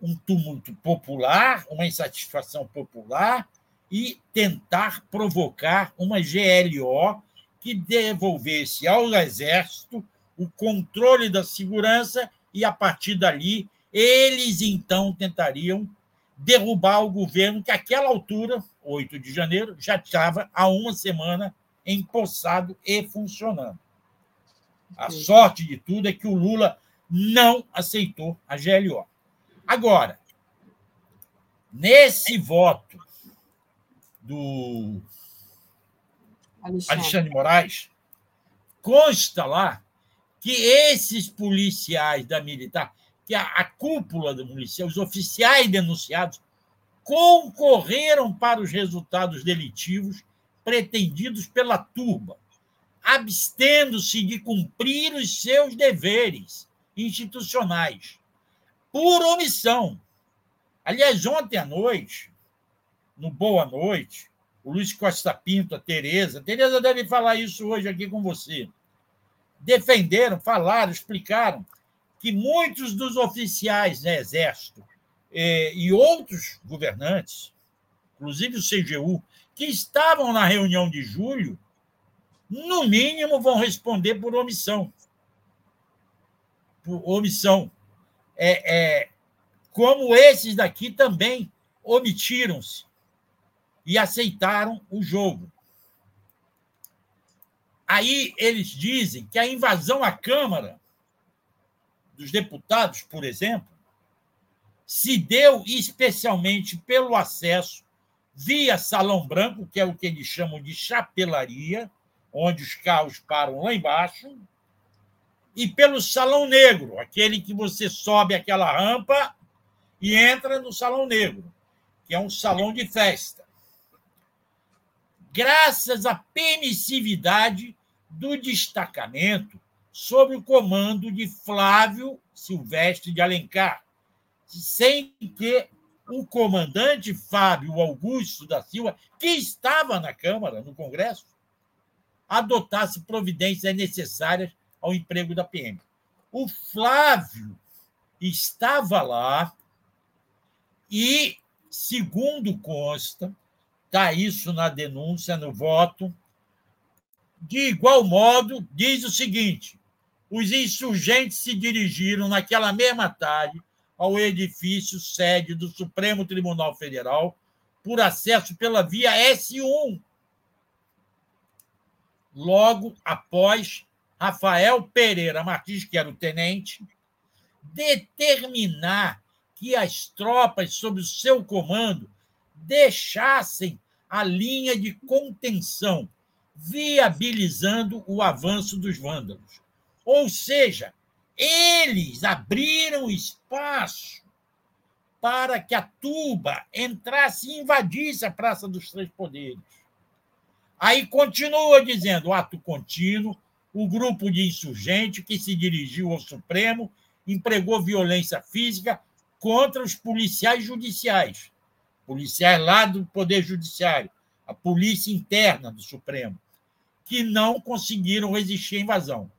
um tumulto popular, uma insatisfação popular e tentar provocar uma GLO que devolvesse ao Exército o controle da segurança e, a partir dali, eles então tentariam derrubar o governo que, àquela altura, 8 de janeiro, já estava há uma semana empossado e funcionando. A sorte de tudo é que o Lula não aceitou a GLO. Agora, nesse voto do Alexandre, Alexandre Moraes, consta lá que esses policiais da militar, que a, a cúpula da polícia, os oficiais denunciados, concorreram para os resultados delitivos pretendidos pela turba, abstendo-se de cumprir os seus deveres institucionais por omissão. Aliás, ontem à noite, no Boa Noite, o Luiz Costa Pinto, a Tereza, Tereza deve falar isso hoje aqui com você. Defenderam, falaram, explicaram que muitos dos oficiais do Exército eh, e outros governantes, inclusive o CGU, que estavam na reunião de julho, no mínimo vão responder por omissão. Por omissão é, é, como esses daqui também omitiram-se e aceitaram o jogo. Aí eles dizem que a invasão à Câmara dos Deputados, por exemplo, se deu especialmente pelo acesso via Salão Branco, que é o que eles chamam de chapelaria, onde os carros param lá embaixo, e pelo Salão Negro, aquele que você sobe aquela rampa e entra no Salão Negro, que é um salão de festa. Graças à permissividade do destacamento sob o comando de Flávio Silvestre de Alencar, sem que o comandante Fábio Augusto da Silva, que estava na Câmara, no Congresso, adotasse providências necessárias ao emprego da PM. O Flávio estava lá e, segundo consta, está isso na denúncia, no voto, de igual modo, diz o seguinte: os insurgentes se dirigiram naquela mesma tarde ao edifício sede do Supremo Tribunal Federal por acesso pela via S1. Logo após Rafael Pereira Martins, que era o tenente, determinar que as tropas sob o seu comando deixassem a linha de contenção, viabilizando o avanço dos vândalos. Ou seja, eles abriram espaço para que a tuba entrasse e invadisse a Praça dos Três Poderes. Aí continua dizendo, ato contínuo, o grupo de insurgente que se dirigiu ao Supremo empregou violência física contra os policiais judiciais, policiais lá do Poder Judiciário, a polícia interna do Supremo, que não conseguiram resistir à invasão.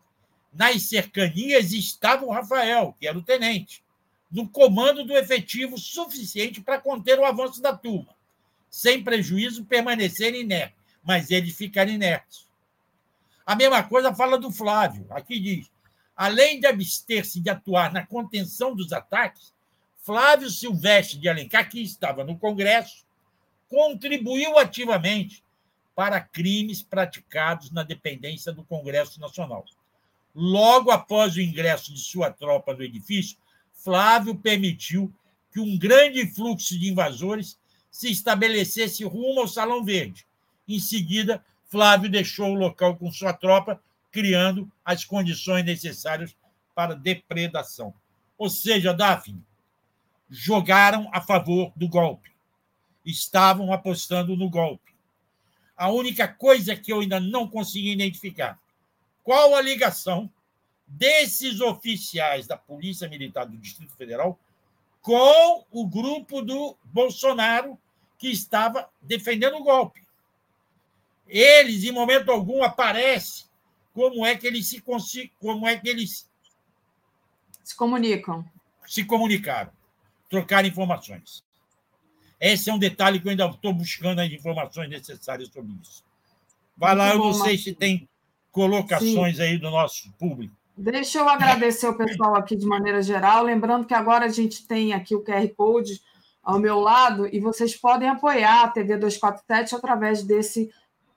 Nas cercanias estava o Rafael, que era o tenente, no comando do efetivo suficiente para conter o avanço da turma, sem prejuízo permanecer inerte, mas eles ficaram inertes. A mesma coisa fala do Flávio. Aqui diz: além de abster-se de atuar na contenção dos ataques, Flávio Silvestre de Alencar, que estava no Congresso, contribuiu ativamente para crimes praticados na dependência do Congresso Nacional. Logo após o ingresso de sua tropa no edifício, Flávio permitiu que um grande fluxo de invasores se estabelecesse rumo ao Salão Verde. Em seguida, Flávio deixou o local com sua tropa, criando as condições necessárias para depredação. Ou seja, Daphne, jogaram a favor do golpe. Estavam apostando no golpe. A única coisa que eu ainda não consegui identificar qual a ligação desses oficiais da Polícia Militar do Distrito Federal com o grupo do Bolsonaro que estava defendendo o golpe. Eles, em momento algum, aparecem como é que eles se como é que eles se comunicam. Se comunicaram, trocaram informações. Esse é um detalhe que eu ainda estou buscando as informações necessárias sobre isso. Vai lá, eu não sei se tem colocações Sim. aí do nosso público. Deixa eu agradecer o pessoal aqui de maneira geral, lembrando que agora a gente tem aqui o QR Code ao meu lado e vocês podem apoiar a TV 247 através desse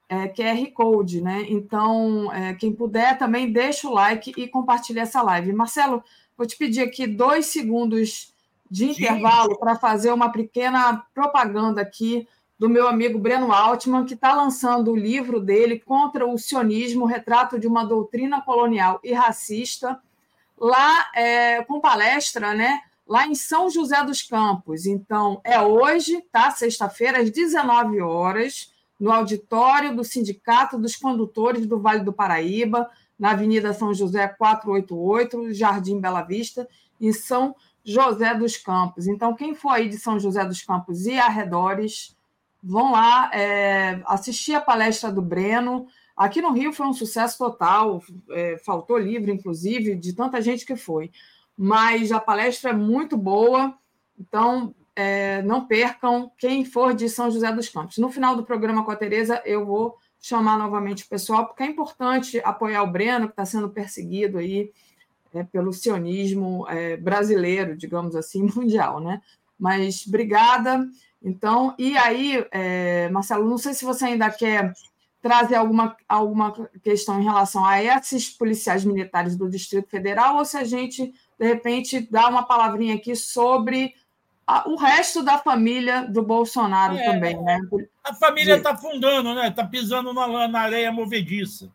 é, QR Code, né? Então, é, quem puder também deixa o like e compartilha essa live. Marcelo, vou te pedir aqui dois segundos de intervalo para fazer uma pequena propaganda aqui do meu amigo Breno Altman, que está lançando o livro dele contra o sionismo, retrato de uma doutrina colonial e racista, lá é, com palestra, né? Lá em São José dos Campos. Então, é hoje, tá? Sexta-feira, às 19 horas, no auditório do Sindicato dos Condutores do Vale do Paraíba, na Avenida São José 488, Jardim Bela Vista, em São José dos Campos. Então, quem for aí de São José dos Campos e arredores, vão lá é, assistir a palestra do Breno. Aqui no Rio foi um sucesso total, é, faltou livro, inclusive, de tanta gente que foi. Mas a palestra é muito boa, então é, não percam quem for de São José dos Campos. No final do programa com a Tereza, eu vou chamar novamente o pessoal, porque é importante apoiar o Breno, que está sendo perseguido aí é, pelo sionismo é, brasileiro, digamos assim, (laughs) mundial, né? Mas obrigada. Então, e aí, é, Marcelo, não sei se você ainda quer trazer alguma, alguma questão em relação a esses policiais militares do Distrito Federal ou se a gente, de repente, dá uma palavrinha aqui sobre a, o resto da família do Bolsonaro é, também, né? A família está afundando, né? Está pisando na, na areia movediça.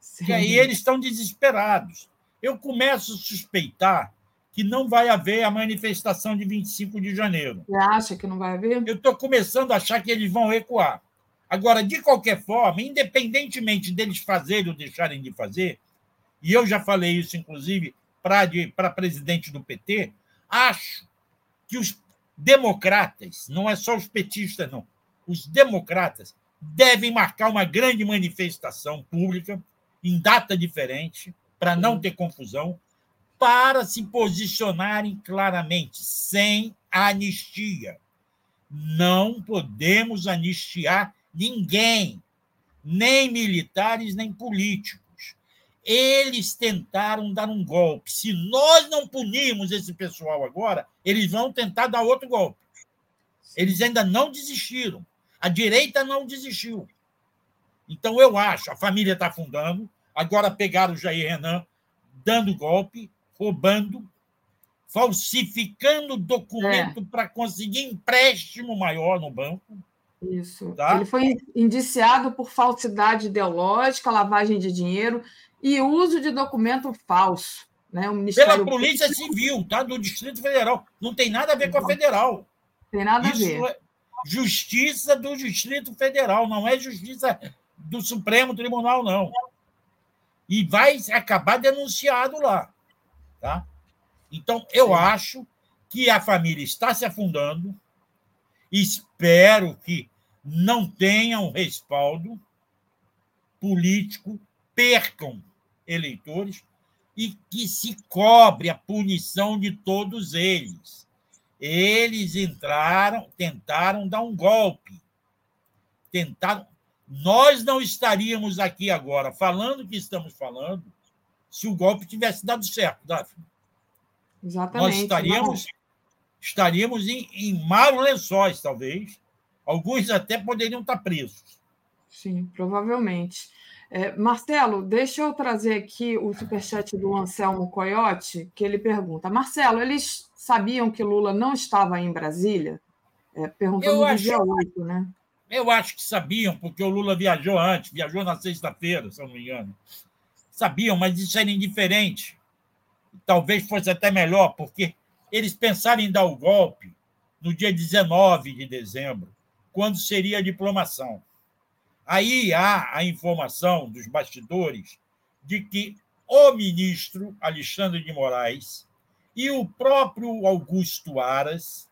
Sim. E aí eles estão desesperados. Eu começo a suspeitar que não vai haver a manifestação de 25 de janeiro. Você acha que não vai haver? Eu estou começando a achar que eles vão recuar. Agora, de qualquer forma, independentemente deles fazerem ou deixarem de fazer, e eu já falei isso, inclusive, para presidente do PT, acho que os democratas, não é só os petistas, não, os democratas devem marcar uma grande manifestação pública em data diferente, para não ter confusão, para se posicionarem claramente, sem anistia. Não podemos anistiar ninguém, nem militares, nem políticos. Eles tentaram dar um golpe. Se nós não punirmos esse pessoal agora, eles vão tentar dar outro golpe. Eles ainda não desistiram. A direita não desistiu. Então, eu acho, a família está afundando. Agora pegaram o Jair Renan dando golpe roubando, falsificando documento é. para conseguir empréstimo maior no banco. Isso. Tá? Ele foi indiciado por falsidade ideológica, lavagem de dinheiro e uso de documento falso. Né? O Ministério Pela Polícia Civil, tá? do Distrito Federal. Não tem nada a ver com a federal. Tem nada Isso a ver. É justiça do Distrito Federal, não é justiça do Supremo Tribunal, não. E vai acabar denunciado lá. Tá? Então, eu Sim. acho que a família está se afundando. Espero que não tenham respaldo político, percam eleitores e que se cobre a punição de todos eles. Eles entraram, tentaram dar um golpe. Tentaram. Nós não estaríamos aqui agora falando o que estamos falando se o golpe tivesse dado certo, Daphne. Exatamente. Nós estaríamos, estaríamos em, em maus lençóis, talvez. Alguns até poderiam estar presos. Sim, provavelmente. É, Marcelo, deixa eu trazer aqui o superchat do Anselmo Coyote, que ele pergunta: Marcelo, eles sabiam que Lula não estava em Brasília? É, perguntando eu no acho, dia 8, né? Eu acho que sabiam, porque o Lula viajou antes, viajou na sexta-feira, se eu não me engano sabiam, mas isso era indiferente. Talvez fosse até melhor, porque eles pensaram em dar o golpe no dia 19 de dezembro, quando seria a diplomação. Aí há a informação dos bastidores de que o ministro Alexandre de Moraes e o próprio Augusto Aras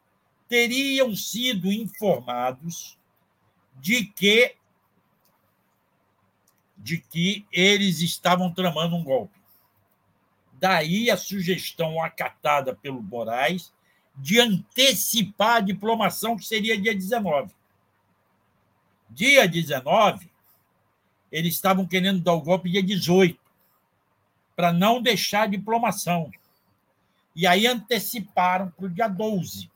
teriam sido informados de que de que eles estavam tramando um golpe. Daí a sugestão acatada pelo Moraes de antecipar a diplomação, que seria dia 19. Dia 19, eles estavam querendo dar o golpe dia 18, para não deixar a diplomação. E aí anteciparam para o dia 12.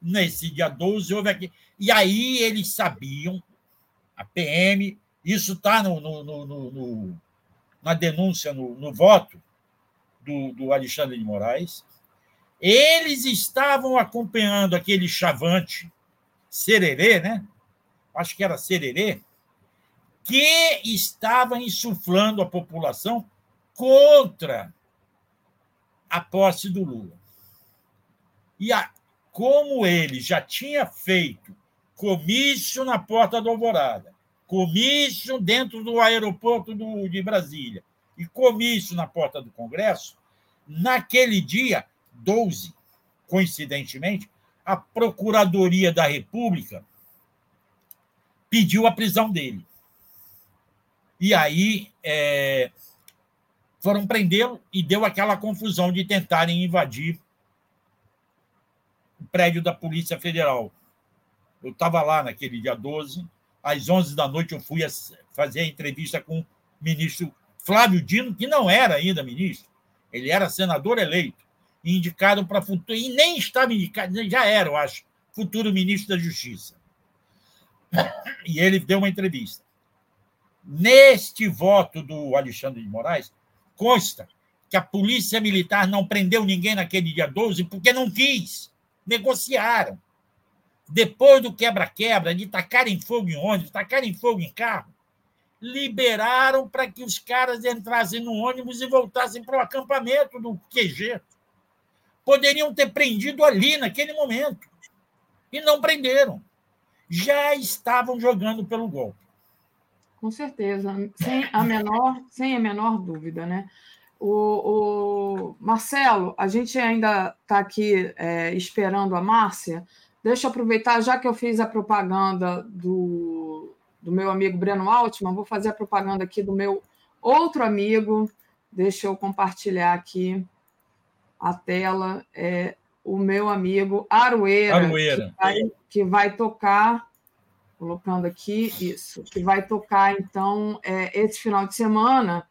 Nesse dia 12 houve aqui. E aí eles sabiam, a PM, isso está no, no, no, no, na denúncia, no, voto do, do Alexandre de Moraes, eles estavam acompanhando aquele chavante, Sererê, né? Acho que era Sererê, que estava insuflando a população contra a posse do Lula. E a, como ele já tinha feito comício na Porta da Alvorada, comício dentro do aeroporto do, de Brasília e comício na Porta do Congresso, naquele dia, 12, coincidentemente, a Procuradoria da República pediu a prisão dele. E aí é, foram prendê-lo e deu aquela confusão de tentarem invadir prédio da Polícia Federal. Eu estava lá naquele dia 12, às 11 da noite eu fui fazer a entrevista com o ministro Flávio Dino, que não era ainda ministro, ele era senador eleito, indicado para futuro, e nem estava indicado, já era, eu acho, futuro ministro da Justiça. E ele deu uma entrevista. Neste voto do Alexandre de Moraes, consta que a polícia militar não prendeu ninguém naquele dia 12 porque não quis. Negociaram. Depois do quebra-quebra, de tacarem fogo em ônibus, tacarem fogo em carro, liberaram para que os caras entrassem no ônibus e voltassem para o acampamento do QG. Poderiam ter prendido ali, naquele momento. E não prenderam. Já estavam jogando pelo golpe. Com certeza, sem a menor, sem a menor dúvida, né? O, o Marcelo, a gente ainda está aqui é, esperando a Márcia. Deixa eu aproveitar, já que eu fiz a propaganda do, do meu amigo Breno Altman, vou fazer a propaganda aqui do meu outro amigo. Deixa eu compartilhar aqui a tela. É o meu amigo Arueira, Arueira. Que, vai, que vai tocar colocando aqui isso, que vai tocar então é, esse final de semana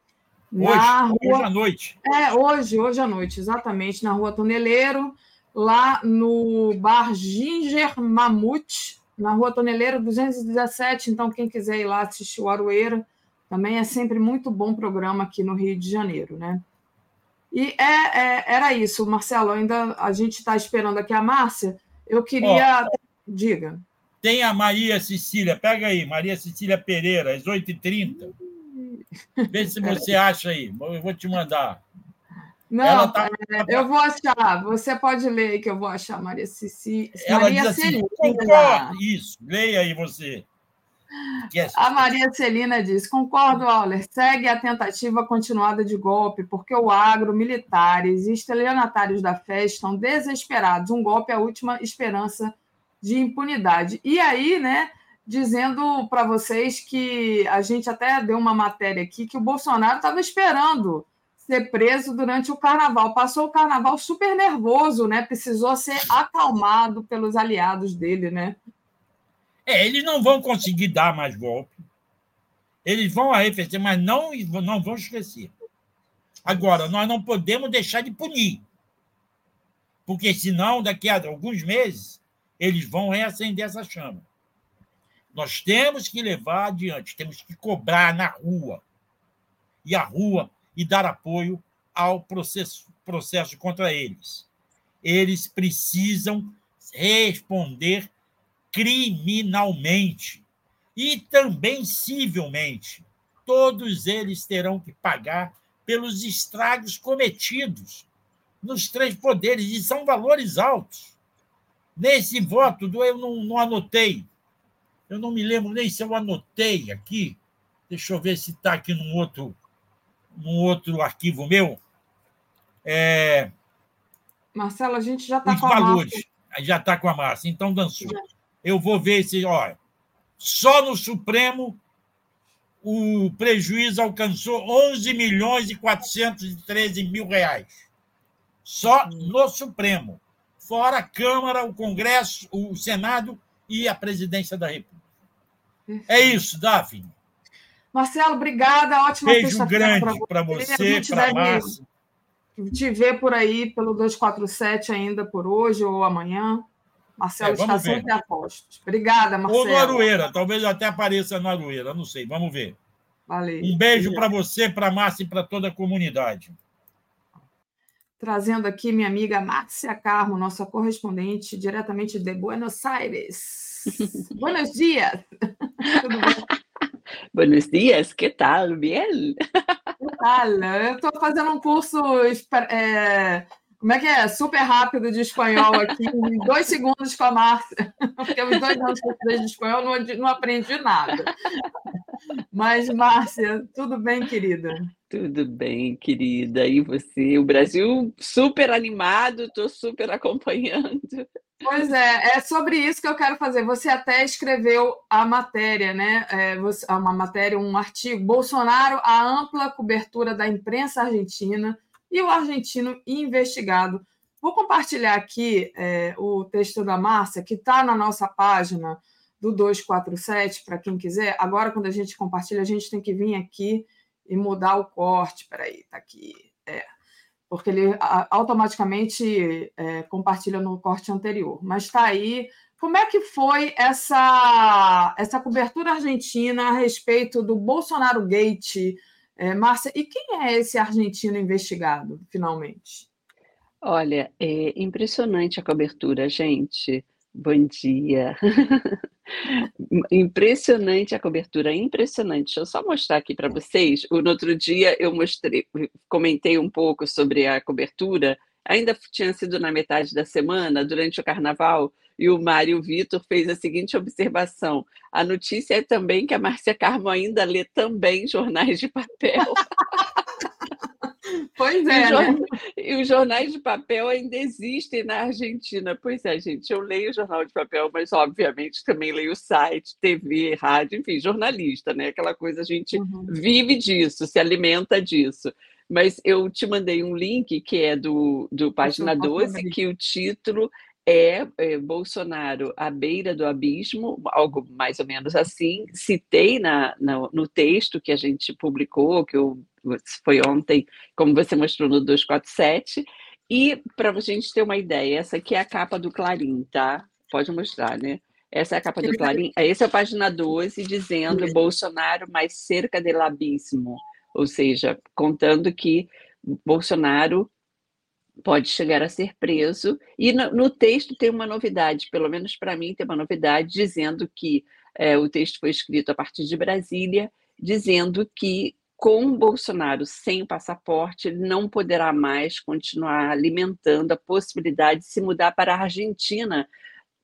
hoje, rua, hoje à noite. É, hoje, hoje à noite, exatamente, na rua Toneleiro, lá no bar Ginger Mamute, na rua Toneleiro 217. Então, quem quiser ir lá assistir o Aroeira, também é sempre muito bom programa aqui no Rio de Janeiro, né? E é, é era isso, Marcelo. Ainda a gente está esperando aqui a Márcia. Eu queria. Oh. Diga. Tem a Maria Cecília, pega aí, Maria Cecília Pereira, às 8h30. Vê se você acha aí, eu vou te mandar. Não, tá... eu vou achar. Você pode ler aí que eu vou achar, Maria Cecília. Ela Maria diz assim, Celina. Concordo. Isso, leia aí você. A Maria Celina diz: concordo, Auler. Segue a tentativa continuada de golpe, porque o agro, militares e estelionatários da fé estão desesperados. Um golpe é a última esperança de impunidade. E aí, né, dizendo para vocês que a gente até deu uma matéria aqui que o Bolsonaro estava esperando ser preso durante o carnaval. Passou o carnaval super nervoso, né? Precisou ser acalmado pelos aliados dele, né? É, eles não vão conseguir dar mais golpe. Eles vão arrefecer, mas não, não vão esquecer. Agora, nós não podemos deixar de punir. Porque senão, daqui a alguns meses, eles vão reacender essa chama. Nós temos que levar adiante, temos que cobrar na rua. E a rua e dar apoio ao processo, processo contra eles. Eles precisam responder criminalmente e também civilmente. Todos eles terão que pagar pelos estragos cometidos nos três poderes, e são valores altos. Nesse voto, do, eu não, não anotei, eu não me lembro nem se eu anotei aqui, deixa eu ver se está aqui num outro, num outro arquivo meu. É... Marcelo, a gente já está com a valores. Márcia. Já está com a Márcia, então dançou. Eu vou ver se. Olha, só no Supremo o prejuízo alcançou 11 milhões e 413 mil reais. Só no Supremo. Fora a Câmara, o Congresso, o Senado e a Presidência da República. É isso, Daphne. Marcelo, obrigada. Ótima Beijo grande para você, para Márcia. Te ver por aí pelo 247 ainda por hoje ou amanhã. Marcelo é, está ver. sempre a postos. Obrigada, Marcelo. Ou no Aroeira, talvez até apareça no Aroeira, não sei, vamos ver. Valeu. Um beijo para você, para a Márcia e para toda a comunidade. Trazendo aqui minha amiga Márcia Carmo, nossa correspondente diretamente de Buenos Aires. (laughs) Buenos dias! (laughs) Buenos dias, que tal? Bien? Que tal? Eu estou fazendo um curso é, como é que é? Super rápido de espanhol aqui, em dois segundos com a Márcia. (laughs) Porque os dois anos que eu de espanhol não, não aprendi nada. Mas, Márcia, tudo bem, querida? Tudo bem, querida. E você? O Brasil super animado, estou super acompanhando. Pois é, é sobre isso que eu quero fazer. Você até escreveu a matéria, né? É, uma matéria, um artigo. Bolsonaro, a ampla cobertura da imprensa argentina e o argentino investigado. Vou compartilhar aqui é, o texto da Márcia, que está na nossa página do 247, para quem quiser. Agora, quando a gente compartilha, a gente tem que vir aqui e mudar o corte. Peraí, está aqui. É, porque ele automaticamente é, compartilha no corte anterior. Mas está aí. Como é que foi essa, essa cobertura argentina a respeito do Bolsonaro Gate? É, Márcia, e quem é esse argentino investigado, finalmente? Olha, é impressionante a cobertura, gente. Bom dia. (laughs) impressionante a cobertura, impressionante. Deixa eu só mostrar aqui para vocês. No outro dia eu mostrei, comentei um pouco sobre a cobertura. Ainda tinha sido na metade da semana, durante o carnaval, e o Mário Vitor fez a seguinte observação: a notícia é também que a Márcia Carmo ainda lê também jornais de papel. (laughs) Pois é. E, né? e, os jornais de papel ainda existem na Argentina. Pois é, gente, eu leio jornal de papel, mas obviamente também leio site, TV, rádio, enfim, jornalista, né? Aquela coisa, a gente uhum. vive disso, se alimenta disso. Mas eu te mandei um link que é do, do página 12, que o título é, é, Bolsonaro à beira do abismo, algo mais ou menos assim. Citei na, na, no texto que a gente publicou, que eu, foi ontem, como você mostrou no 247. E para a gente ter uma ideia, essa aqui é a capa do Clarim, tá? Pode mostrar, né? Essa é a capa do Clarim. Essa é a página 12, dizendo Bolsonaro mais cerca do abismo. Ou seja, contando que Bolsonaro pode chegar a ser preso. E no, no texto tem uma novidade, pelo menos para mim tem uma novidade, dizendo que é, o texto foi escrito a partir de Brasília, dizendo que com Bolsonaro sem o passaporte, ele não poderá mais continuar alimentando a possibilidade de se mudar para a Argentina,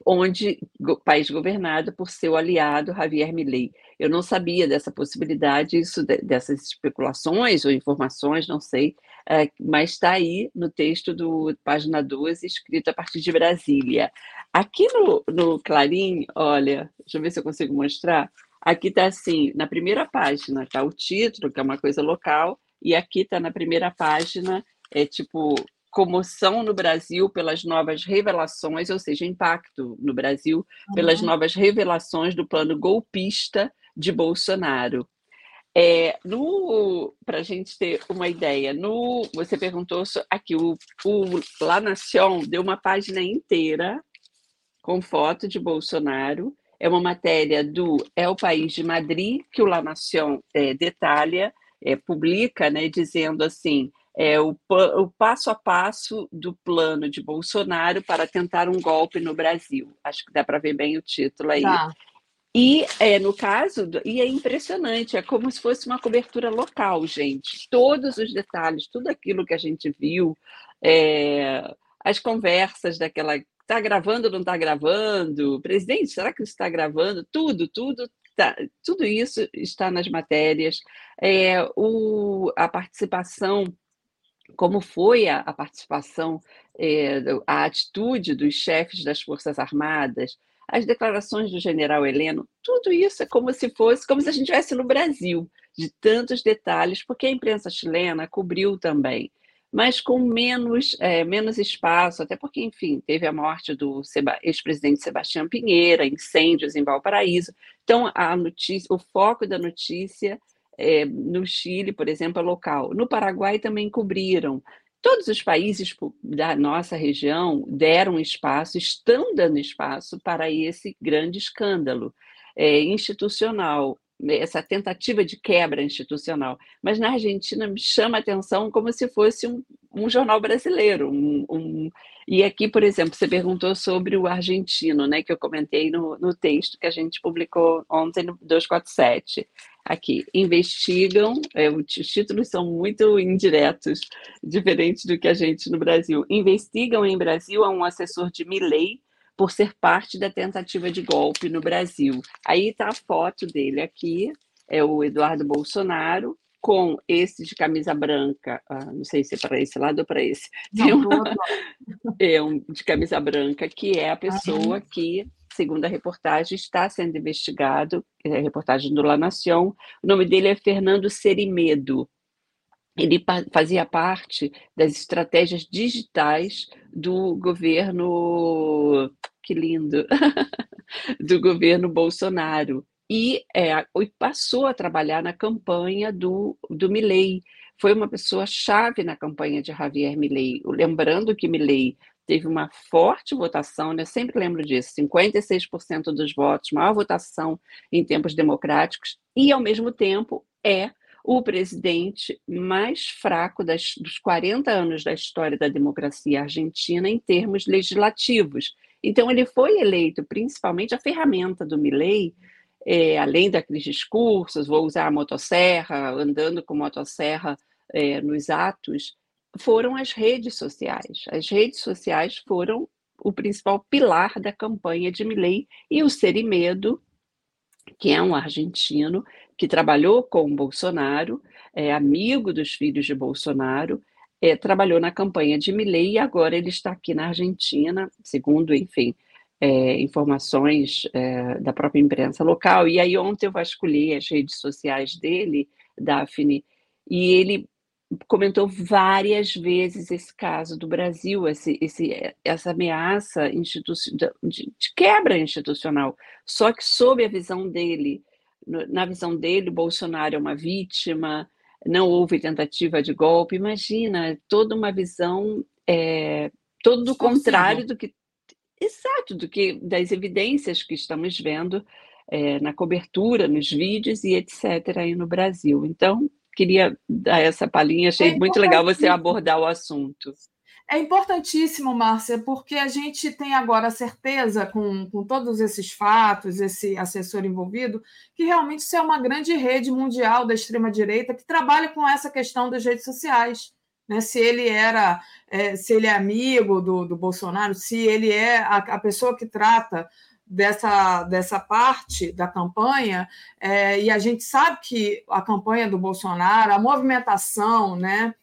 onde país governado por seu aliado Javier Milei. Eu não sabia dessa possibilidade, isso dessas especulações ou informações, não sei, é, mas está aí no texto do página 12, escrito a partir de Brasília. Aqui no, no Clarim, olha, deixa eu ver se eu consigo mostrar. Aqui está assim, na primeira página está o título, que é uma coisa local, e aqui está na primeira página, é tipo comoção no Brasil pelas novas revelações, ou seja, impacto no Brasil pelas uhum. novas revelações do plano golpista de Bolsonaro. É, Para a gente ter uma ideia, no, você perguntou aqui, o, o La Nación deu uma página inteira com foto de Bolsonaro. É uma matéria do É o País de Madrid, que o La Nación é, detalha, é, publica, né, dizendo assim: é, o, o, passo a passo do plano de Bolsonaro para tentar um golpe no Brasil. Acho que dá para ver bem o título aí. Tá. E é, no caso, e é impressionante, é como se fosse uma cobertura local, gente. Todos os detalhes, tudo aquilo que a gente viu, é, as conversas daquela. Está gravando ou não está gravando? Presidente, será que está gravando? Tudo, tudo, tá, tudo isso está nas matérias. É, o, a participação como foi a, a participação, é, a atitude dos chefes das Forças Armadas, as declarações do general Heleno, tudo isso é como se fosse, como se a gente estivesse no Brasil, de tantos detalhes, porque a imprensa chilena cobriu também, mas com menos, é, menos espaço, até porque, enfim, teve a morte do ex-presidente Sebastião Pinheira, incêndios em Valparaíso. Então, a notícia, o foco da notícia é, no Chile, por exemplo, é local. No Paraguai também cobriram. Todos os países da nossa região deram espaço, estão dando espaço para esse grande escândalo é, institucional, essa tentativa de quebra institucional. Mas na Argentina me chama a atenção como se fosse um, um jornal brasileiro. Um, um... E aqui, por exemplo, você perguntou sobre o argentino, né, que eu comentei no, no texto que a gente publicou ontem no 247 aqui, investigam, é, os títulos são muito indiretos, diferentes do que a gente no Brasil. Investigam em Brasil a um assessor de Milley por ser parte da tentativa de golpe no Brasil. Aí está a foto dele aqui, é o Eduardo Bolsonaro, com esse de camisa branca, ah, não sei se é para esse lado ou para esse, não, uma, (laughs) é um de camisa branca, que é a pessoa que segundo a reportagem, está sendo investigado, é a reportagem do La Nación. O nome dele é Fernando Serimedo. Ele fazia parte das estratégias digitais do governo. Que lindo! (laughs) do governo Bolsonaro. E é, passou a trabalhar na campanha do, do Milley. Foi uma pessoa chave na campanha de Javier Milley. Lembrando que Milley teve uma forte votação, né? sempre lembro disso, 56% dos votos, maior votação em tempos democráticos, e, ao mesmo tempo, é o presidente mais fraco das, dos 40 anos da história da democracia argentina em termos legislativos. Então, ele foi eleito principalmente a ferramenta do Milley, é, além daqueles discursos, vou usar a motosserra, andando com motosserra é, nos atos, foram as redes sociais. As redes sociais foram o principal pilar da campanha de Milley e o Serimedo, que é um argentino que trabalhou com Bolsonaro, é amigo dos filhos de Bolsonaro, é, trabalhou na campanha de Milley e agora ele está aqui na Argentina, segundo, enfim, é, informações é, da própria imprensa local. E aí ontem eu vasculhei as redes sociais dele, Daphne, e ele comentou várias vezes esse caso do Brasil, esse, esse, essa ameaça de, de, quebra institucional. Só que, sob a visão dele, na visão dele, Bolsonaro é uma vítima, não houve tentativa de golpe. Imagina, toda uma visão, é, todo o contrário do que. Exato, do que das evidências que estamos vendo é, na cobertura, nos vídeos e etc. aí no Brasil. Então, queria dar essa palhinha, achei é muito legal você abordar o assunto. É importantíssimo, Márcia, porque a gente tem agora a certeza, com, com todos esses fatos, esse assessor envolvido, que realmente isso é uma grande rede mundial da extrema-direita que trabalha com essa questão das redes sociais. Né? Se ele era, é, se ele é amigo do, do Bolsonaro, se ele é a, a pessoa que trata dessa, dessa parte da campanha, é, e a gente sabe que a campanha do Bolsonaro, a movimentação né,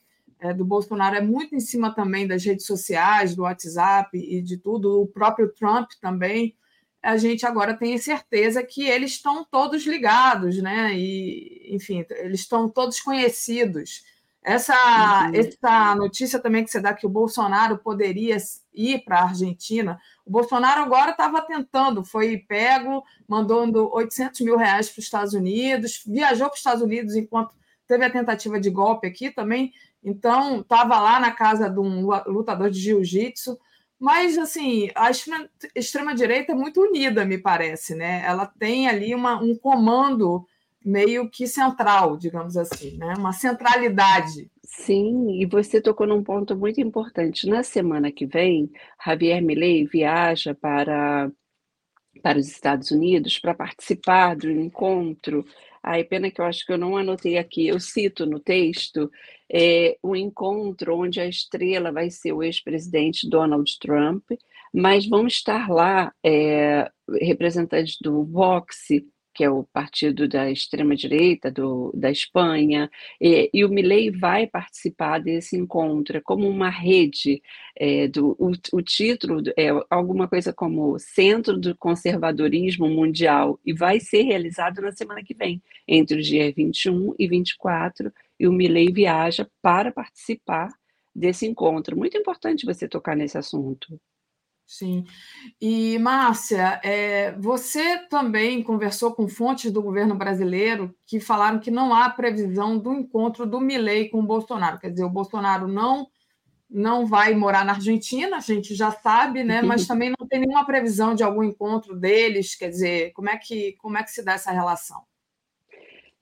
é, do Bolsonaro é muito em cima também das redes sociais, do WhatsApp e de tudo, o próprio Trump também. A gente agora tem certeza que eles estão todos ligados, né? E, enfim, eles estão todos conhecidos. Essa, uhum. essa notícia também que você dá que o Bolsonaro poderia ir para a Argentina. O Bolsonaro agora estava tentando, foi pego, mandando 800 mil reais para os Estados Unidos, viajou para os Estados Unidos enquanto teve a tentativa de golpe aqui também. Então, estava lá na casa de um lutador de jiu-jitsu. Mas, assim, a extrema-direita é muito unida, me parece, né? Ela tem ali uma, um comando meio que central, digamos assim, né? uma centralidade. Sim, e você tocou num ponto muito importante. Na semana que vem, Javier Milei viaja para para os Estados Unidos para participar do encontro. Ai, pena que eu acho que eu não anotei aqui, eu cito no texto é, o encontro onde a estrela vai ser o ex-presidente Donald Trump, mas vão estar lá é, representantes do Vox, que é o partido da extrema-direita da Espanha, e, e o Milley vai participar desse encontro, é como uma rede, é, do, o, o, título é alguma coisa como Centro do Conservadorismo Mundial, e vai ser realizado na semana que vem, entre os dias 21 e 24, e o Milley viaja para participar desse encontro. Muito importante você tocar nesse assunto. Sim. E, Márcia, é, você também conversou com fontes do governo brasileiro que falaram que não há previsão do encontro do Milei com o Bolsonaro. Quer dizer, o Bolsonaro não não vai morar na Argentina, a gente já sabe, né? (laughs) Mas também não tem nenhuma previsão de algum encontro deles. Quer dizer, como é que, como é que se dá essa relação?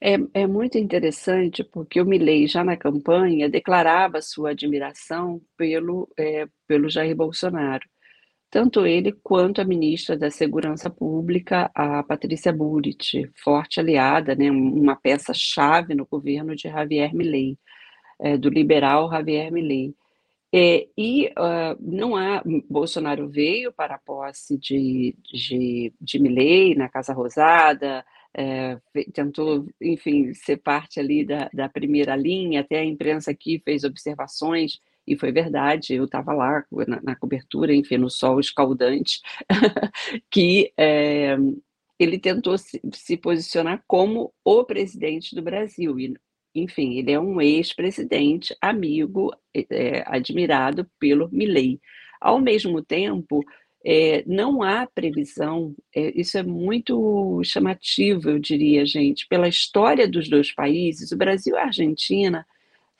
É, é muito interessante porque o Milley, já na campanha, declarava sua admiração pelo, é, pelo Jair Bolsonaro tanto ele quanto a ministra da Segurança Pública, a Patrícia Burit, forte aliada, né, uma peça-chave no governo de Javier Milei, é, do liberal Javier Milei. É, e uh, não há. Bolsonaro veio para a posse de, de, de Milley na Casa Rosada, é, tentou, enfim, ser parte ali da, da primeira linha, até a imprensa aqui fez observações e foi verdade, eu estava lá na, na, cobertura, enfim, no sol escaldante, (laughs) que é, ele tentou se, se, posicionar como o presidente do Brasil. E, enfim, ele é um ex-presidente, amigo, é, admirado pelo Milley. Ao mesmo tempo, é, não há previsão, é, isso é muito chamativo, eu diria, gente, pela história dos dois países, o Brasil e a Argentina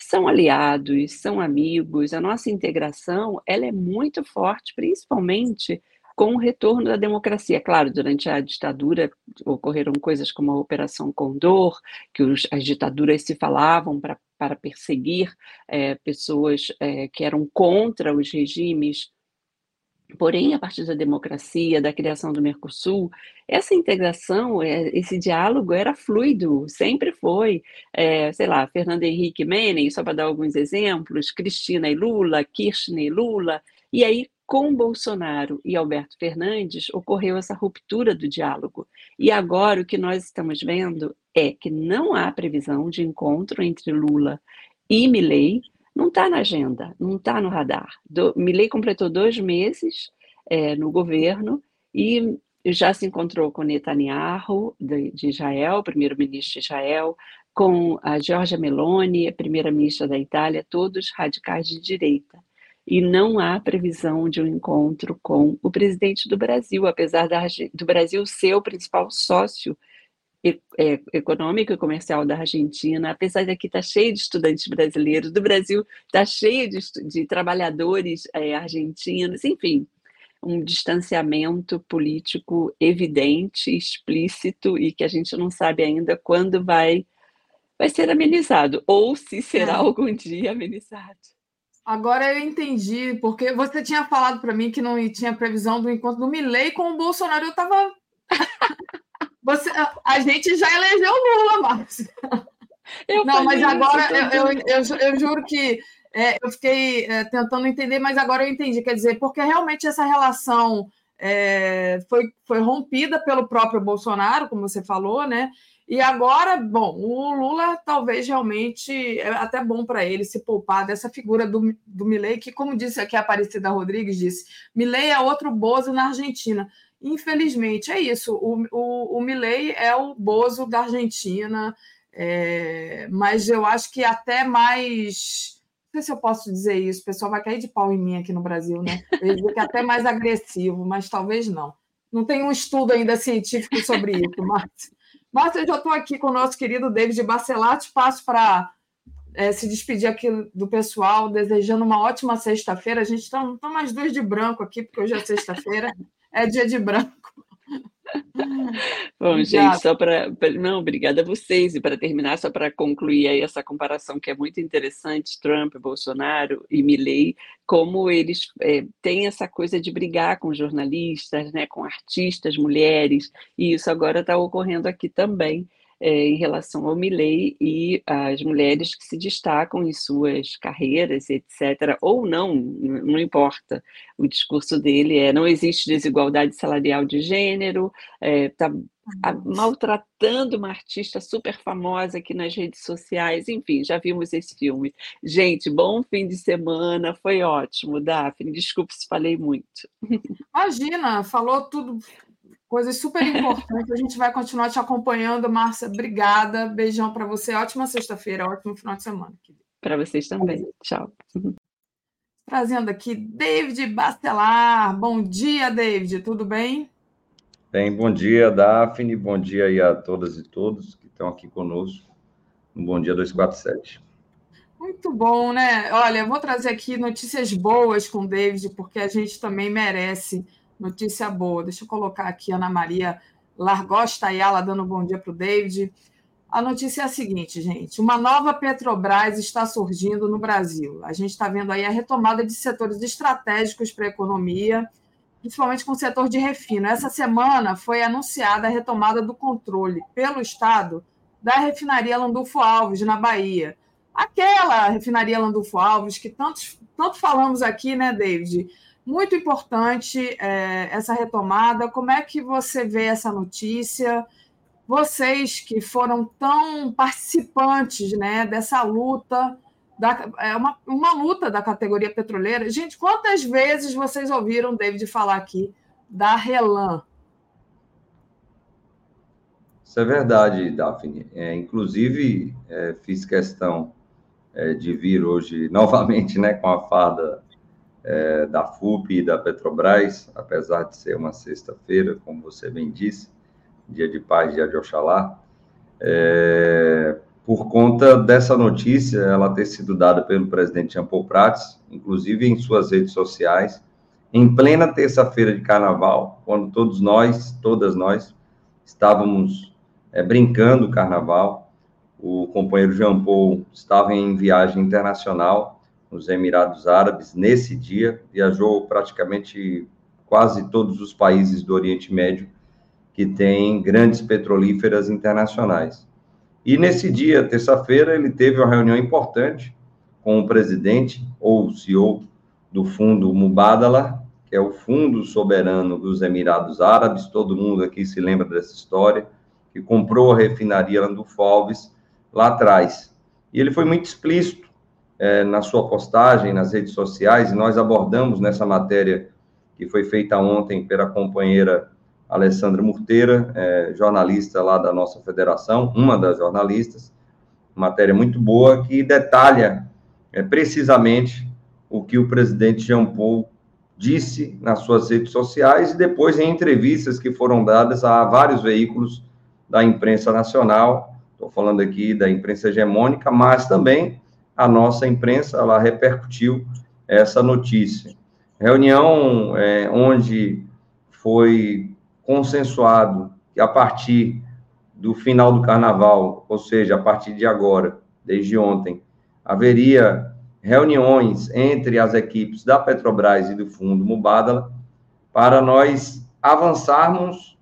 são aliados, são amigos. A nossa integração ela é muito forte, principalmente com o retorno da democracia. Claro, durante a ditadura ocorreram coisas como a Operação Condor, que os, as ditaduras se falavam para perseguir é, pessoas é, que eram contra os regimes Porém, a partir da democracia, da criação do Mercosul, essa integração, é, esse diálogo era fluido, sempre foi. É, sei lá, Fernando Henrique Menem, só para dar alguns exemplos, Cristina e Lula, Kirchner e Lula, e aí com Bolsonaro e Alberto Fernandes ocorreu essa ruptura do diálogo. E agora o que nós estamos vendo é que não há previsão de encontro entre Lula e Milley, não está na agenda, não está no radar. Do, Milley completou dois meses é, no governo e já se encontrou com Netanyahu, de, de Israel, primeiro-ministro de Israel, com a Giorgia Meloni, primeira-ministra da Itália, todos radicais de direita. E não há previsão de um encontro com o presidente do Brasil, apesar da, do Brasil ser o principal sócio econômico e comercial da Argentina, apesar daqui estar tá cheio de estudantes brasileiros, do Brasil está cheio de, de trabalhadores é, argentinos, enfim, um distanciamento político evidente, explícito e que a gente não sabe ainda quando vai, vai ser amenizado ou se será é. algum dia amenizado. Agora eu entendi, porque você tinha falado para mim que não tinha previsão do encontro do Milley com o Bolsonaro. Eu estava Você, a gente já elegeu Lula, Márcio. Eu não, mas agora eu, eu, eu, eu, juro que é, eu fiquei é, tentando entender, mas agora eu entendi. Quer dizer, porque realmente essa relação é, foi, foi rompida pelo próprio Bolsonaro, como você falou, né? E agora, bom, o Lula talvez realmente é até bom para ele se poupar dessa figura do, do Milley, que, como disse aqui a Aparecida Rodrigues, disse, Milley é outro Bozo na Argentina. Infelizmente, é isso. O, o, o Milley é o Bozo da Argentina, é, mas eu acho que até mais. Não sei se eu posso dizer isso, o pessoal vai cair de pau em mim aqui no Brasil, né? Eu ia dizer que é até mais agressivo, mas talvez não. Não tem um estudo ainda científico sobre isso, Márcio. Márcio, eu já estou aqui com o nosso querido David Barcelati, passo para é, se despedir aqui do pessoal, desejando uma ótima sexta-feira. A gente está tá mais duas de branco aqui, porque hoje é sexta-feira é dia de branco. Bom, gente, só para. Não, obrigada a vocês. E para terminar, só para concluir aí essa comparação que é muito interessante, Trump, Bolsonaro e Milley, como eles é, têm essa coisa de brigar com jornalistas, né, com artistas, mulheres, e isso agora está ocorrendo aqui também é, em relação ao Milley e as mulheres que se destacam em suas carreiras, etc., ou não, não importa. O discurso dele é: não existe desigualdade salarial de gênero, está é, maltratando uma artista super famosa aqui nas redes sociais, enfim, já vimos esse filme. Gente, bom fim de semana, foi ótimo, Daphne. Desculpe se falei muito. (laughs) Imagina, falou tudo Coisas super importantes. A gente vai continuar te acompanhando, Márcia. Obrigada. Beijão para você. Ótima sexta-feira, ótimo final de semana. Para vocês também. Tchau. (laughs) Trazendo aqui David Bastelar. Bom dia, David. Tudo bem? Bem, bom dia, Daphne. Bom dia aí a todas e todos que estão aqui conosco no Bom Dia 247. Muito bom, né? Olha, vou trazer aqui notícias boas com o David, porque a gente também merece Notícia boa. Deixa eu colocar aqui Ana Maria Largosta Ayala dando um bom dia para o David. A notícia é a seguinte, gente: uma nova Petrobras está surgindo no Brasil. A gente está vendo aí a retomada de setores estratégicos para a economia, principalmente com o setor de refino. Essa semana foi anunciada a retomada do controle pelo Estado da refinaria Landulfo Alves, na Bahia. Aquela refinaria Landulfo Alves que tanto falamos aqui, né, David? Muito importante é, essa retomada. Como é que você vê essa notícia? Vocês que foram tão participantes né, dessa luta, da, é uma, uma luta da categoria petroleira. Gente, quantas vezes vocês ouviram David falar aqui da Relan? Isso é verdade, Daphne. É, inclusive, é, fiz questão é, de vir hoje novamente né, com a fada é, da FUP e da Petrobras, apesar de ser uma sexta-feira, como você bem disse, dia de paz, dia de Oxalá, é, por conta dessa notícia, ela ter sido dada pelo presidente Jean Paul Prats, inclusive em suas redes sociais, em plena terça-feira de carnaval, quando todos nós, todas nós, estávamos é, brincando o carnaval, o companheiro Jean Paul estava em viagem internacional, nos Emirados Árabes nesse dia, viajou praticamente quase todos os países do Oriente Médio que têm grandes petrolíferas internacionais. E nesse dia, terça-feira, ele teve uma reunião importante com o presidente ou CEO do fundo Mubadala, que é o fundo soberano dos Emirados Árabes, todo mundo aqui se lembra dessa história, que comprou a refinaria Landulfo Alves lá atrás. E ele foi muito explícito é, na sua postagem nas redes sociais, e nós abordamos nessa matéria que foi feita ontem pela companheira Alessandra Murteira, é, jornalista lá da nossa federação, uma das jornalistas, matéria muito boa que detalha é, precisamente o que o presidente Jean Paul disse nas suas redes sociais e depois em entrevistas que foram dadas a vários veículos da imprensa nacional, estou falando aqui da imprensa hegemônica, mas também a nossa imprensa ela repercutiu essa notícia. Reunião é, onde foi consensuado que a partir do final do carnaval, ou seja, a partir de agora, desde ontem, haveria reuniões entre as equipes da Petrobras e do Fundo Mubadala para nós avançarmos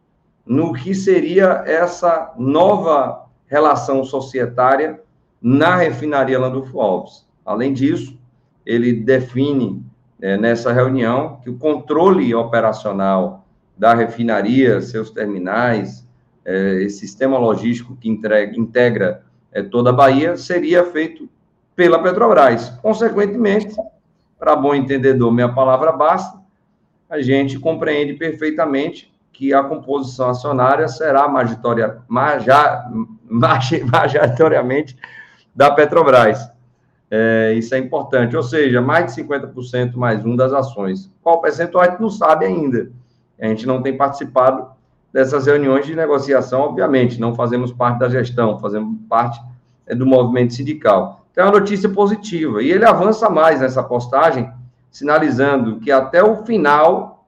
no que seria essa nova relação societária na refinaria Landulfo Alves. Além disso, ele define é, nessa reunião que o controle operacional da refinaria, seus terminais, é, esse sistema logístico que entrega, integra é, toda a Bahia, seria feito pela Petrobras. Consequentemente, para bom entendedor, minha palavra basta, a gente compreende perfeitamente que a composição acionária será majoritariamente (laughs) da Petrobras. É, isso é importante, ou seja, mais de 50% mais um das ações. Qual percentual a gente não sabe ainda. A gente não tem participado dessas reuniões de negociação, obviamente, não fazemos parte da gestão, fazemos parte é, do movimento sindical. Então, é uma notícia positiva. E ele avança mais nessa postagem, sinalizando que até o final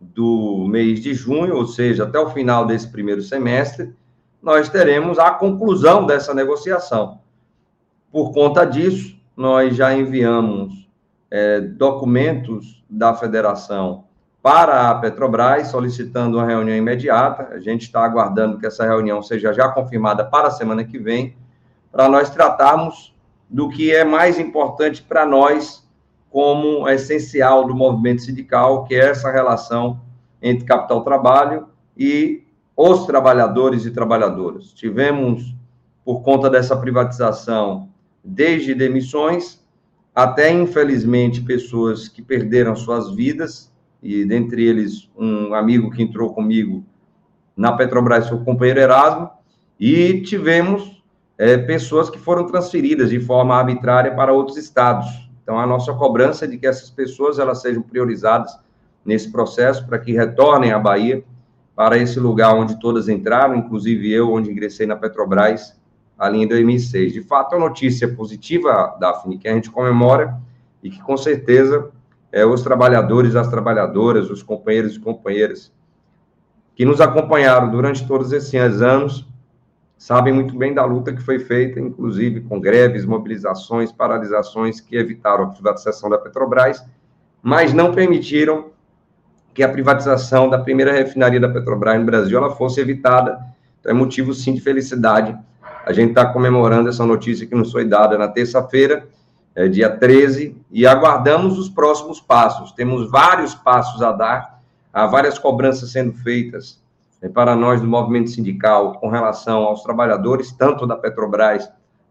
do mês de junho, ou seja, até o final desse primeiro semestre, nós teremos a conclusão dessa negociação. Por conta disso, nós já enviamos é, documentos da federação para a Petrobras, solicitando uma reunião imediata. A gente está aguardando que essa reunião seja já confirmada para a semana que vem, para nós tratarmos do que é mais importante para nós como essencial do movimento sindical, que é essa relação entre capital-trabalho e os trabalhadores e trabalhadoras. Tivemos, por conta dessa privatização, desde demissões até, infelizmente, pessoas que perderam suas vidas, e dentre eles um amigo que entrou comigo na Petrobras, o companheiro Erasmo, e tivemos é, pessoas que foram transferidas de forma arbitrária para outros estados. Então, a nossa cobrança é de que essas pessoas elas sejam priorizadas nesse processo para que retornem à Bahia, para esse lugar onde todas entraram, inclusive eu, onde ingressei na Petrobras ali em 2006. De fato, é uma notícia positiva, Daphne, que a gente comemora e que, com certeza, é, os trabalhadores, as trabalhadoras, os companheiros e companheiras que nos acompanharam durante todos esses anos sabem muito bem da luta que foi feita, inclusive com greves, mobilizações, paralisações que evitaram a privatização da Petrobras, mas não permitiram que a privatização da primeira refinaria da Petrobras no Brasil ela fosse evitada. Então, é motivo, sim, de felicidade. A gente está comemorando essa notícia que nos foi dada na terça-feira, é, dia 13, e aguardamos os próximos passos. Temos vários passos a dar, há várias cobranças sendo feitas é, para nós do movimento sindical com relação aos trabalhadores, tanto da Petrobras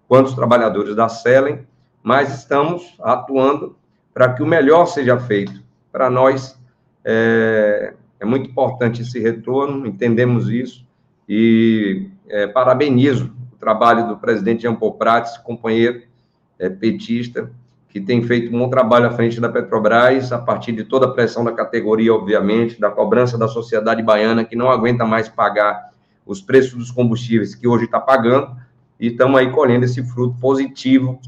quanto os trabalhadores da Selen, mas estamos atuando para que o melhor seja feito. Para nós, é, é muito importante esse retorno, entendemos isso, e é, parabenizo o trabalho do presidente Jean Paul Prats, companheiro, é, petista, que tem feito um bom trabalho à frente da Petrobras, a partir de toda a pressão da categoria, obviamente, da cobrança da sociedade baiana, que não aguenta mais pagar os preços dos combustíveis que hoje está pagando, e estamos aí colhendo esse fruto positivo,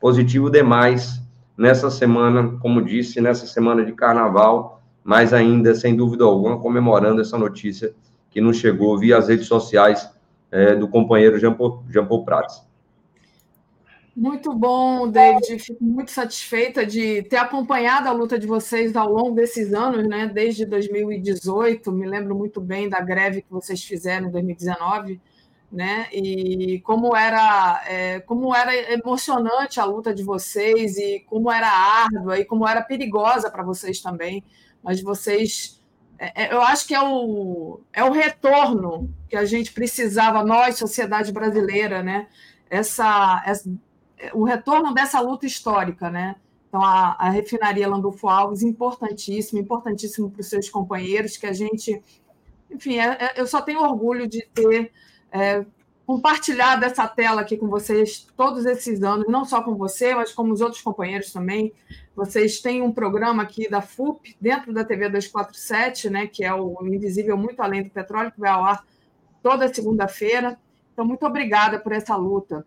positivo demais, nessa semana, como disse, nessa semana de carnaval, mas ainda, sem dúvida alguma, comemorando essa notícia que nos chegou via as redes sociais é, do companheiro Jean Paul, Prats. Muito bom, David. Fico muito satisfeita de ter acompanhado a luta de vocês ao longo desses anos, né? Desde 2018, me lembro muito bem da greve que vocês fizeram em 2019, né? E como era, é, como era emocionante a luta de vocês e como era árdua e como era perigosa para vocês também. Mas vocês, é, é, eu acho que é o, é o retorno que a gente precisava, nós, sociedade brasileira, né? Essa, essa o retorno dessa luta histórica, né? Então, a, a refinaria Landulfo Alves, importantíssimo, importantíssimo para os seus companheiros, que a gente, enfim, é, é, eu só tenho orgulho de ter é, compartilhado essa tela aqui com vocês todos esses anos, não só com você, mas com os outros companheiros também. Vocês têm um programa aqui da FUP, dentro da TV 247, né, que é o Invisível Muito Além do Petróleo, que vai ao ar toda segunda-feira. Então, muito obrigada por essa luta.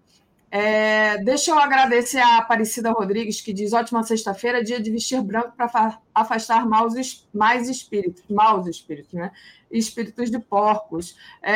É, deixa eu agradecer a Aparecida Rodrigues, que diz: ótima sexta-feira, dia de vestir branco para afastar maus, mais espíritos, maus espíritos, né? Espíritos de porcos. É,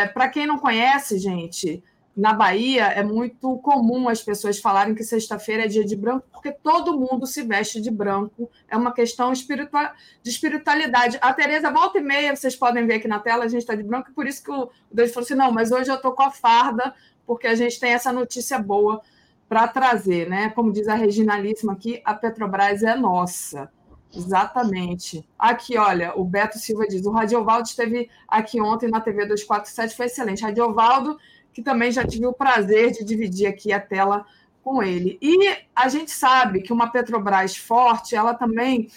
é, para quem não conhece, gente, na Bahia é muito comum as pessoas falarem que sexta-feira é dia de branco, porque todo mundo se veste de branco. É uma questão espiritual, de espiritualidade. A Tereza, volta e meia, vocês podem ver aqui na tela, a gente está de branco, e por isso que o Deus falou assim: não, mas hoje eu estou com a farda porque a gente tem essa notícia boa para trazer, né? Como diz a Reginalíssima aqui, a Petrobras é nossa. Exatamente. Aqui, olha, o Beto Silva diz: o Radiovaldo esteve aqui ontem na TV 247, foi excelente. Radiovaldo, que também já tive o prazer de dividir aqui a tela com ele. E a gente sabe que uma Petrobras forte, ela também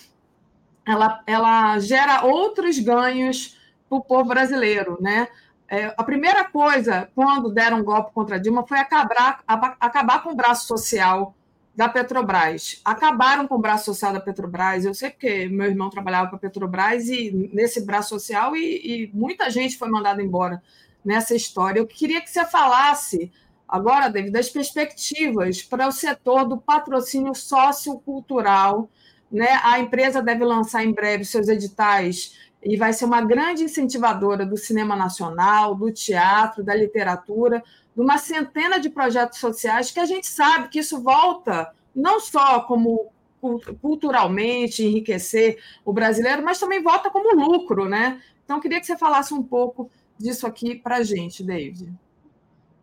ela, ela gera outros ganhos para o povo brasileiro, né? É, a primeira coisa, quando deram um golpe contra Dilma, foi acabar, acabar com o braço social da Petrobras. Acabaram com o braço social da Petrobras. Eu sei porque meu irmão trabalhava para a Petrobras e nesse braço social e, e, muita gente foi mandada embora nessa história. Eu queria que você falasse agora, David, das perspectivas para o setor do patrocínio sociocultural né? A empresa deve lançar em breve seus editais e vai ser uma grande incentivadora do cinema nacional, do teatro, da literatura, de uma centena de projetos sociais que a gente sabe que isso volta não só como culturalmente enriquecer o brasileiro, mas também volta como lucro, né? Então, queria que você falasse um pouco disso aqui para a gente, David.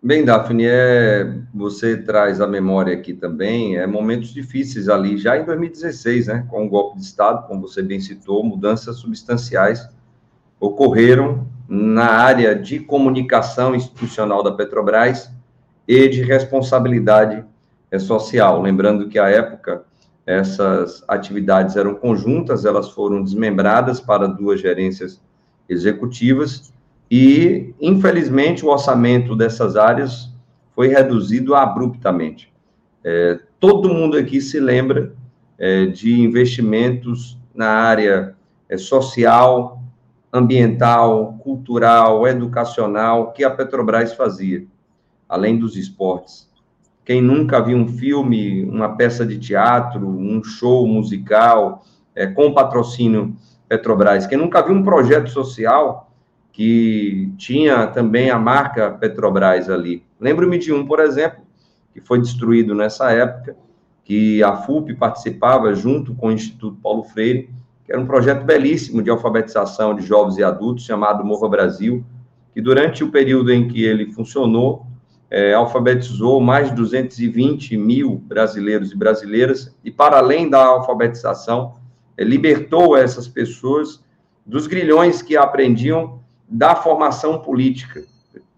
Bem, Daphne, é, você traz a memória aqui também, é momentos difíceis ali, já em 2016, né, com o golpe de Estado, como você bem citou, mudanças substanciais ocorreram na área de comunicação institucional da Petrobras e de responsabilidade é, social. Lembrando que, à época, essas atividades eram conjuntas, elas foram desmembradas para duas gerências executivas e, infelizmente, o orçamento dessas áreas foi reduzido abruptamente. É, todo mundo aqui se lembra é, de investimentos na área é, social, ambiental, cultural, educacional que a Petrobras fazia, além dos esportes. Quem nunca viu um filme, uma peça de teatro, um show musical é, com patrocínio Petrobras? Quem nunca viu um projeto social que tinha também a marca Petrobras ali. Lembro-me de um, por exemplo, que foi destruído nessa época, que a FUP participava junto com o Instituto Paulo Freire, que era um projeto belíssimo de alfabetização de jovens e adultos, chamado Mova Brasil, que durante o período em que ele funcionou, é, alfabetizou mais de 220 mil brasileiros e brasileiras, e para além da alfabetização, é, libertou essas pessoas dos grilhões que aprendiam da formação política.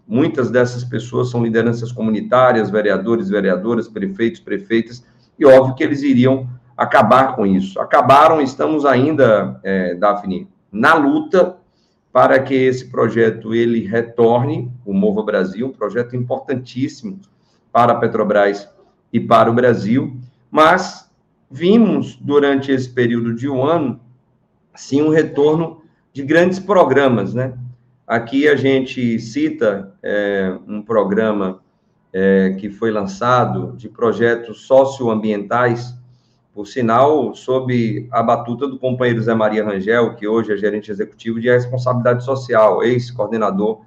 Muitas dessas pessoas são lideranças comunitárias, vereadores, vereadoras, prefeitos, prefeitas, e óbvio que eles iriam acabar com isso. Acabaram, estamos ainda, é, Daphne, na luta para que esse projeto ele retorne, o Mova Brasil, um projeto importantíssimo para a Petrobras e para o Brasil, mas vimos durante esse período de um ano, sim, um retorno de grandes programas, né? Aqui a gente cita é, um programa é, que foi lançado de projetos socioambientais, por sinal, sob a batuta do companheiro Zé Maria Rangel, que hoje é gerente executivo de responsabilidade social, ex-coordenador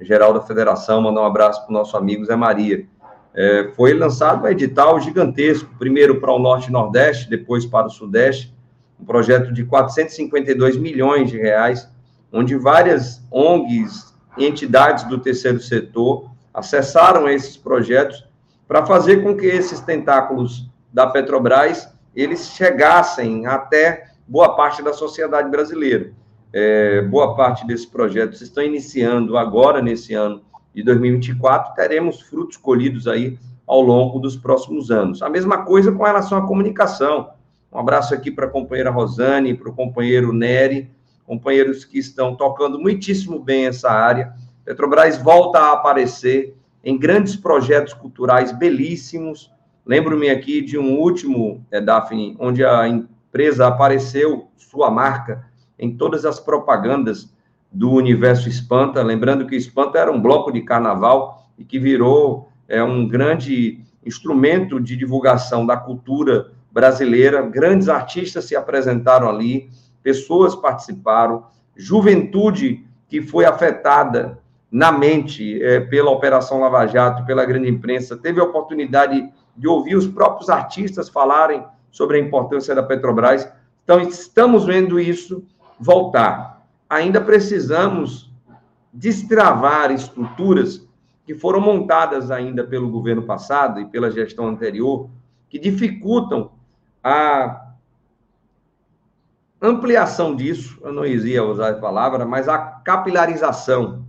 geral da federação. Mandar um abraço para o nosso amigo Zé Maria. É, foi lançado um edital gigantesco, primeiro para o Norte e Nordeste, depois para o Sudeste, um projeto de 452 milhões de reais, onde várias ONGs entidades do terceiro setor acessaram esses projetos para fazer com que esses tentáculos da Petrobras eles chegassem até boa parte da sociedade brasileira. É, boa parte desses projetos estão iniciando agora, nesse ano de 2024, teremos frutos colhidos aí ao longo dos próximos anos. A mesma coisa com relação à comunicação. Um abraço aqui para a companheira Rosane, para o companheiro Nery, companheiros que estão tocando muitíssimo bem essa área. Petrobras volta a aparecer em grandes projetos culturais belíssimos. Lembro-me aqui de um último, é, Daphne, onde a empresa apareceu, sua marca, em todas as propagandas do universo Espanta. Lembrando que Espanta era um bloco de carnaval e que virou é, um grande instrumento de divulgação da cultura brasileira. Grandes artistas se apresentaram ali pessoas participaram, juventude que foi afetada na mente é, pela Operação Lava Jato, pela grande imprensa, teve a oportunidade de ouvir os próprios artistas falarem sobre a importância da Petrobras. Então, estamos vendo isso voltar. Ainda precisamos destravar estruturas que foram montadas ainda pelo governo passado e pela gestão anterior, que dificultam a ampliação disso, eu não ia usar a palavra, mas a capilarização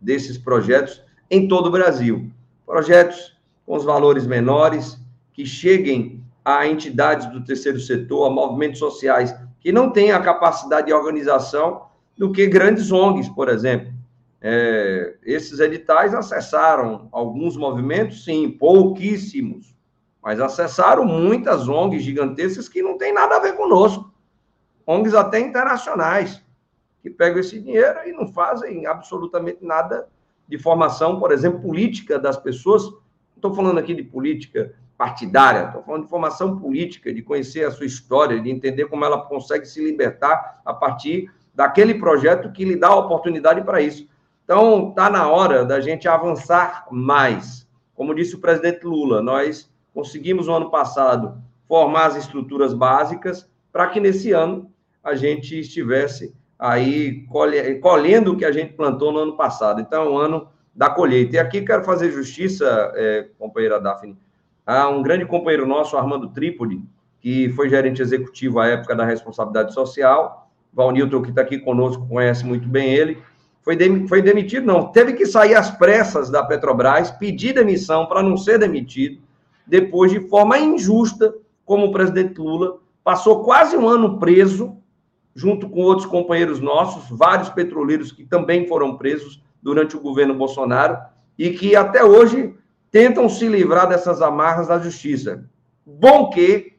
desses projetos em todo o Brasil. Projetos com os valores menores, que cheguem a entidades do terceiro setor, a movimentos sociais que não têm a capacidade de organização do que grandes ONGs, por exemplo. É, esses editais acessaram alguns movimentos, sim, pouquíssimos, mas acessaram muitas ONGs gigantescas que não têm nada a ver conosco ONGs até internacionais, que pegam esse dinheiro e não fazem absolutamente nada de formação, por exemplo, política das pessoas. Não estou falando aqui de política partidária, estou falando de formação política, de conhecer a sua história, de entender como ela consegue se libertar a partir daquele projeto que lhe dá a oportunidade para isso. Então, está na hora da gente avançar mais. Como disse o presidente Lula, nós conseguimos no ano passado formar as estruturas básicas para que nesse ano a gente estivesse aí colhendo o que a gente plantou no ano passado. Então, é um ano da colheita. E aqui quero fazer justiça, é, companheira Daphne, a um grande companheiro nosso, Armando Trípoli, que foi gerente executivo à época da responsabilidade social. Valnilton, que está aqui conosco, conhece muito bem ele. Foi, dem foi demitido, não, teve que sair às pressas da Petrobras, pedir demissão para não ser demitido, depois, de forma injusta, como o presidente Lula, passou quase um ano preso, junto com outros companheiros nossos, vários petroleiros que também foram presos durante o governo Bolsonaro e que até hoje tentam se livrar dessas amarras da justiça. Bom que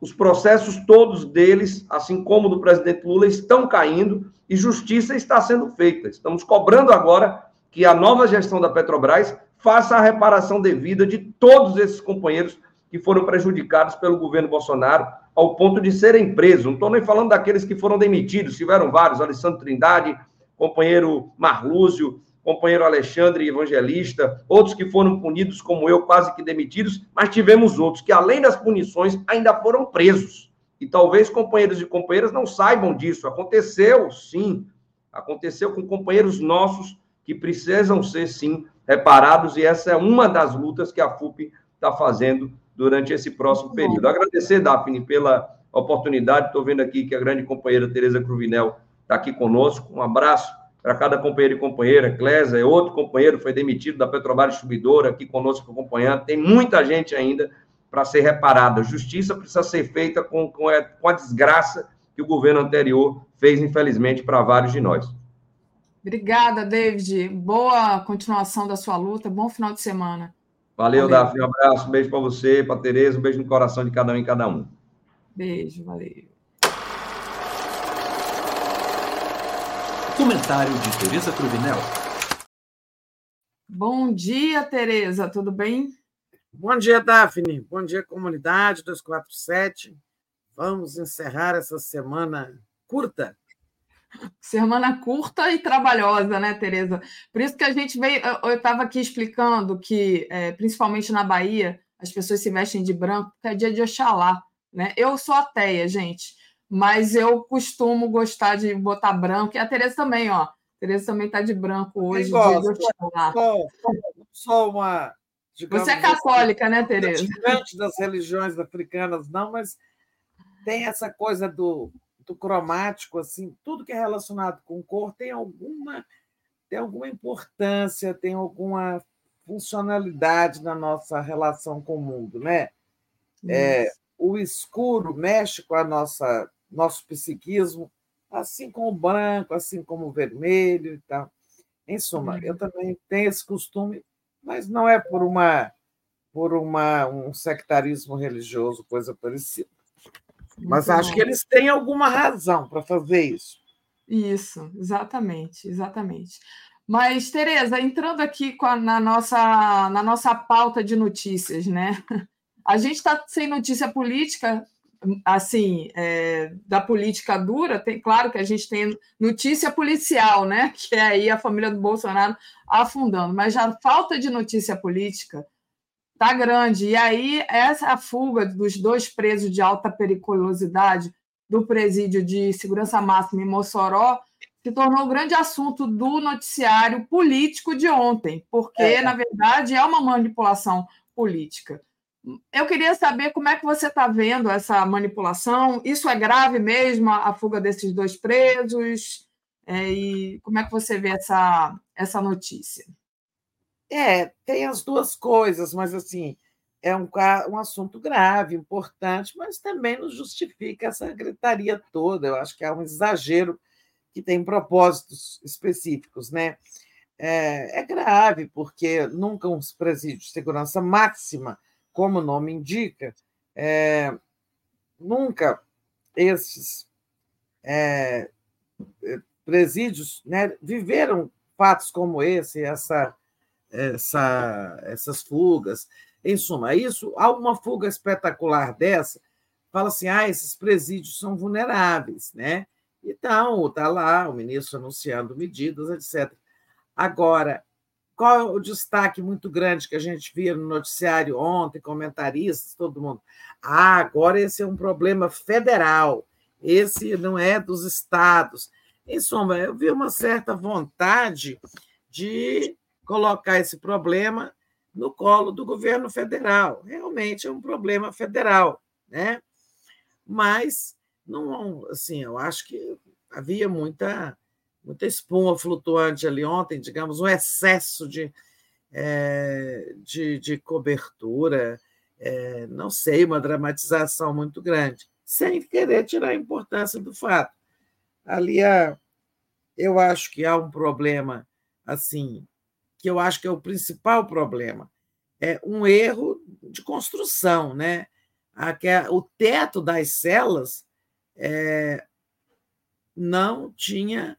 os processos todos deles, assim como do presidente Lula, estão caindo e justiça está sendo feita. Estamos cobrando agora que a nova gestão da Petrobras faça a reparação devida de todos esses companheiros que foram prejudicados pelo governo Bolsonaro ao ponto de serem presos. Não estou nem falando daqueles que foram demitidos, tiveram vários, Alessandro Trindade, companheiro Marlúzio, companheiro Alexandre Evangelista, outros que foram punidos, como eu, quase que demitidos, mas tivemos outros que, além das punições, ainda foram presos. E talvez companheiros e companheiras não saibam disso. Aconteceu, sim. Aconteceu com companheiros nossos que precisam ser, sim, reparados, e essa é uma das lutas que a FUP está fazendo durante esse próximo período. Agradecer, Daphne, pela oportunidade. Estou vendo aqui que a grande companheira Tereza Cruvinel está aqui conosco. Um abraço para cada companheiro e companheira. Clésia é outro companheiro, foi demitido da Petrobras Distribuidora, aqui conosco acompanhando. Tem muita gente ainda para ser reparada. Justiça precisa ser feita com, com, a, com a desgraça que o governo anterior fez, infelizmente, para vários de nós. Obrigada, David. Boa continuação da sua luta. Bom final de semana. Valeu, valeu. Daphne. Um abraço, um beijo para você, para Tereza, um beijo no coração de cada um e cada um. Beijo, valeu. Comentário de Tereza Cruvinel. Bom dia, Tereza, tudo bem? Bom dia, Daphne. Bom dia, comunidade 247. Vamos encerrar essa semana curta. Semana curta e trabalhosa, né, Tereza? Por isso que a gente veio. Eu estava aqui explicando que, é, principalmente na Bahia, as pessoas se vestem de branco porque é dia de Oxalá. Né? Eu sou ateia, gente mas eu costumo gostar de botar branco, e a Tereza também, ó. A Tereza também está de branco hoje. Gosto, de sou, sou uma. Você é assim, católica, assim, né, Tereza? Gigante das religiões africanas, não, mas tem essa coisa do, cromático, assim, tudo que é relacionado com cor tem alguma, tem alguma importância, tem alguma funcionalidade na nossa relação com o mundo, né? É, o escuro mexe com a nossa nosso psiquismo, assim como o branco, assim como o vermelho e tal. Em suma, eu uhum. também tenho esse costume, mas não é por uma por uma um sectarismo religioso, coisa parecida. Mas Muito acho bom. que eles têm alguma razão para fazer isso. Isso, exatamente, exatamente. Mas, Tereza, entrando aqui a, na, nossa, na nossa pauta de notícias, né? A gente está sem notícia política assim, é, da política dura, tem claro que a gente tem notícia policial, né? (laughs) Que é aí a família do Bolsonaro afundando, mas já falta de notícia política tá grande. E aí essa fuga dos dois presos de alta periculosidade do presídio de segurança máxima em Mossoró se tornou o grande assunto do noticiário político de ontem, porque é. na verdade é uma manipulação política. Eu queria saber como é que você está vendo essa manipulação. Isso é grave mesmo, a fuga desses dois presos? É, e como é que você vê essa, essa notícia? É, tem as duas coisas, mas assim, é um, um assunto grave, importante, mas também não justifica essa gritaria toda. Eu acho que é um exagero que tem propósitos específicos, né? É, é grave, porque nunca uns presídios de segurança máxima como o nome indica, é, nunca esses é, presídios né, viveram fatos como esse, essa, essa, essas fugas. Em suma, isso, há uma fuga espetacular dessa, fala assim, ah, esses presídios são vulneráveis, né? Então, está lá o ministro anunciando medidas, etc. Agora, qual é o destaque muito grande que a gente via no noticiário ontem, comentaristas, todo mundo? Ah, agora esse é um problema federal, esse não é dos estados. Em suma, eu vi uma certa vontade de colocar esse problema no colo do governo federal. Realmente é um problema federal, né? Mas não, assim, eu acho que havia muita muita espuma flutuante ali ontem, digamos, um excesso de, é, de, de, cobertura, é, não sei, uma dramatização muito grande, sem querer tirar a importância do fato. Ali, eu acho que há um problema, assim, que eu acho que é o principal problema, é um erro de construção, né? O teto das celas é, não tinha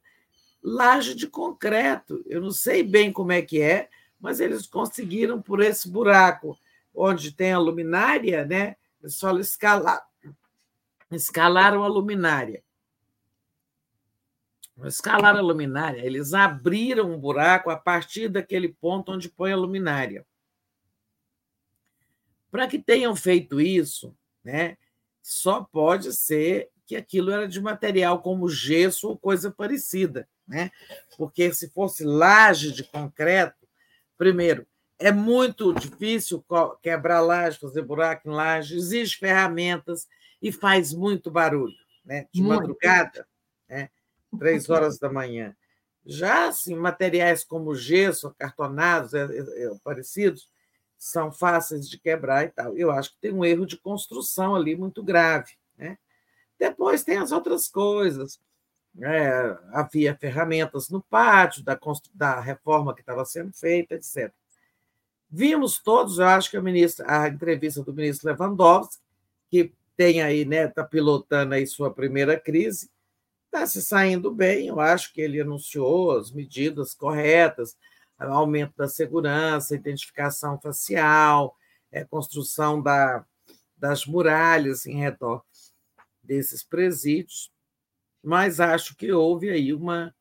laje de concreto. Eu não sei bem como é que é, mas eles conseguiram por esse buraco onde tem a luminária, né? Eles só escalar, escalaram a luminária. Escalaram a luminária, eles abriram um buraco a partir daquele ponto onde põe a luminária. Para que tenham feito isso, né, só pode ser que aquilo era de material como gesso ou coisa parecida né? Porque se fosse laje de concreto, primeiro, é muito difícil quebrar laje, fazer buraco em laje, exige ferramentas e faz muito barulho, né? De muito. madrugada? Três (laughs) horas da manhã. Já assim, materiais como gesso, acartonados, é, é, é, parecidos, são fáceis de quebrar e tal. Eu acho que tem um erro de construção ali muito grave. Né? Depois tem as outras coisas, é, havia ferramentas no pátio da, da reforma que estava sendo feita, etc. Vimos todos, eu acho que a, ministra, a entrevista do ministro Lewandowski, que tem aí, né, está pilotando aí sua primeira crise, está se saindo bem, eu acho que ele anunciou as medidas corretas, aumento da segurança, identificação facial, é, construção da, das muralhas em redor desses presídios mas acho que houve aí uma.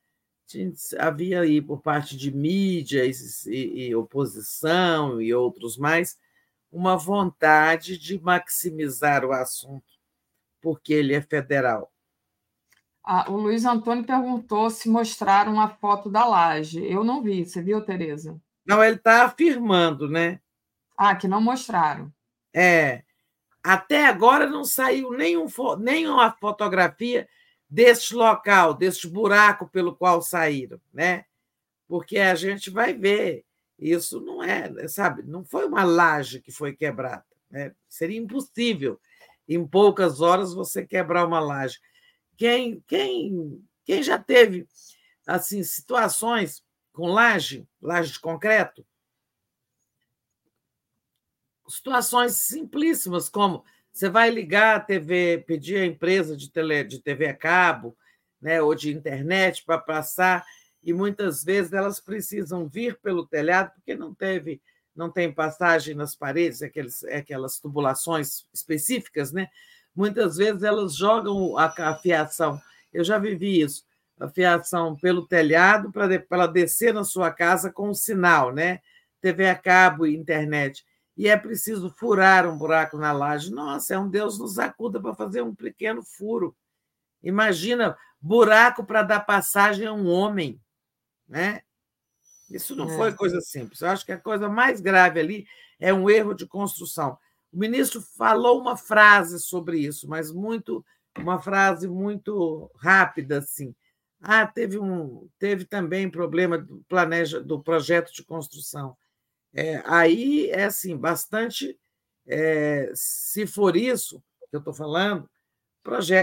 Havia aí, por parte de mídia e, e, e oposição e outros mais, uma vontade de maximizar o assunto, porque ele é federal. Ah, o Luiz Antônio perguntou se mostraram a foto da laje. Eu não vi. Você viu, Tereza? Não, ele está afirmando, né? Ah, que não mostraram. É. Até agora não saiu nenhum, nenhuma fotografia deste local, deste buraco pelo qual saíram, né? Porque a gente vai ver, isso não é, sabe, não foi uma laje que foi quebrada, né? Seria impossível em poucas horas você quebrar uma laje. Quem, quem, quem já teve assim situações com laje, laje de concreto, situações simplíssimas como você vai ligar a TV, pedir a empresa de, tele, de TV a cabo né, ou de internet para passar, e muitas vezes elas precisam vir pelo telhado porque não teve não tem passagem nas paredes, aqueles, aquelas tubulações específicas, né? Muitas vezes elas jogam a, a fiação. Eu já vivi isso, a fiação pelo telhado para ela descer na sua casa com um sinal, né? TV a cabo e internet e é preciso furar um buraco na laje. Nossa, é um Deus nos acuda para fazer um pequeno furo. Imagina buraco para dar passagem a um homem, né? Isso não é. foi coisa simples. Eu acho que a coisa mais grave ali é um erro de construção. O ministro falou uma frase sobre isso, mas muito uma frase muito rápida assim. Ah, teve um teve também problema do planeja do projeto de construção. É, aí é assim, bastante. É, se for isso que eu estou falando,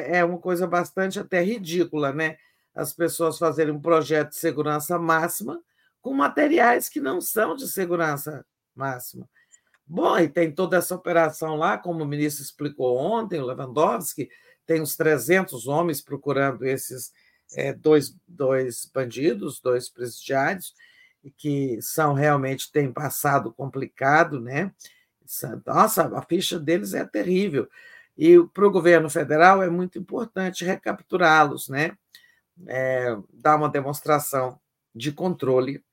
é uma coisa bastante até ridícula, né? As pessoas fazerem um projeto de segurança máxima com materiais que não são de segurança máxima. Bom, e tem toda essa operação lá, como o ministro explicou ontem, o Lewandowski, tem uns 300 homens procurando esses é, dois, dois bandidos, dois presidiários, que são realmente têm passado complicado, né? Nossa, a ficha deles é terrível. E para o governo federal é muito importante recapturá-los, né? É, dar uma demonstração de controle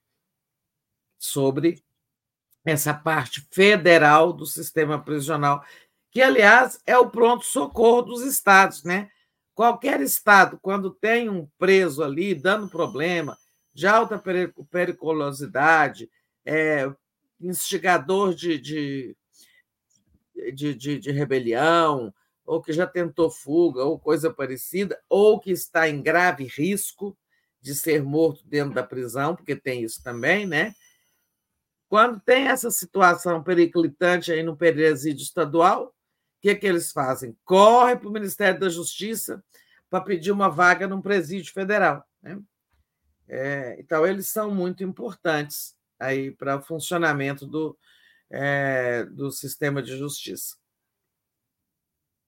sobre essa parte federal do sistema prisional, que, aliás, é o pronto-socorro dos estados, né? Qualquer estado, quando tem um preso ali dando problema, de alta periculosidade, é, instigador de, de, de, de, de rebelião, ou que já tentou fuga, ou coisa parecida, ou que está em grave risco de ser morto dentro da prisão, porque tem isso também, né? Quando tem essa situação periclitante aí no presídio estadual, o que, é que eles fazem? Corre para o Ministério da Justiça para pedir uma vaga num presídio federal. Né? É, então, eles são muito importantes aí para o funcionamento do, é, do sistema de justiça.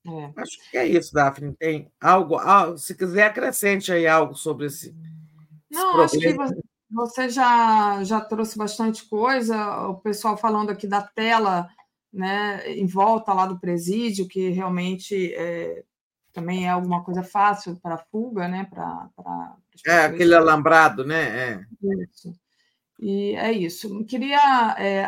É. Acho que é isso, Daphne. Tem algo, se quiser, acrescente aí algo sobre esse. Não, esse acho que você já, já trouxe bastante coisa, o pessoal falando aqui da tela né, em volta lá do presídio, que realmente é, também é alguma coisa fácil para fuga, né? Pra, pra é, aquele alambrado, né? É. Isso. E é isso. Queria é,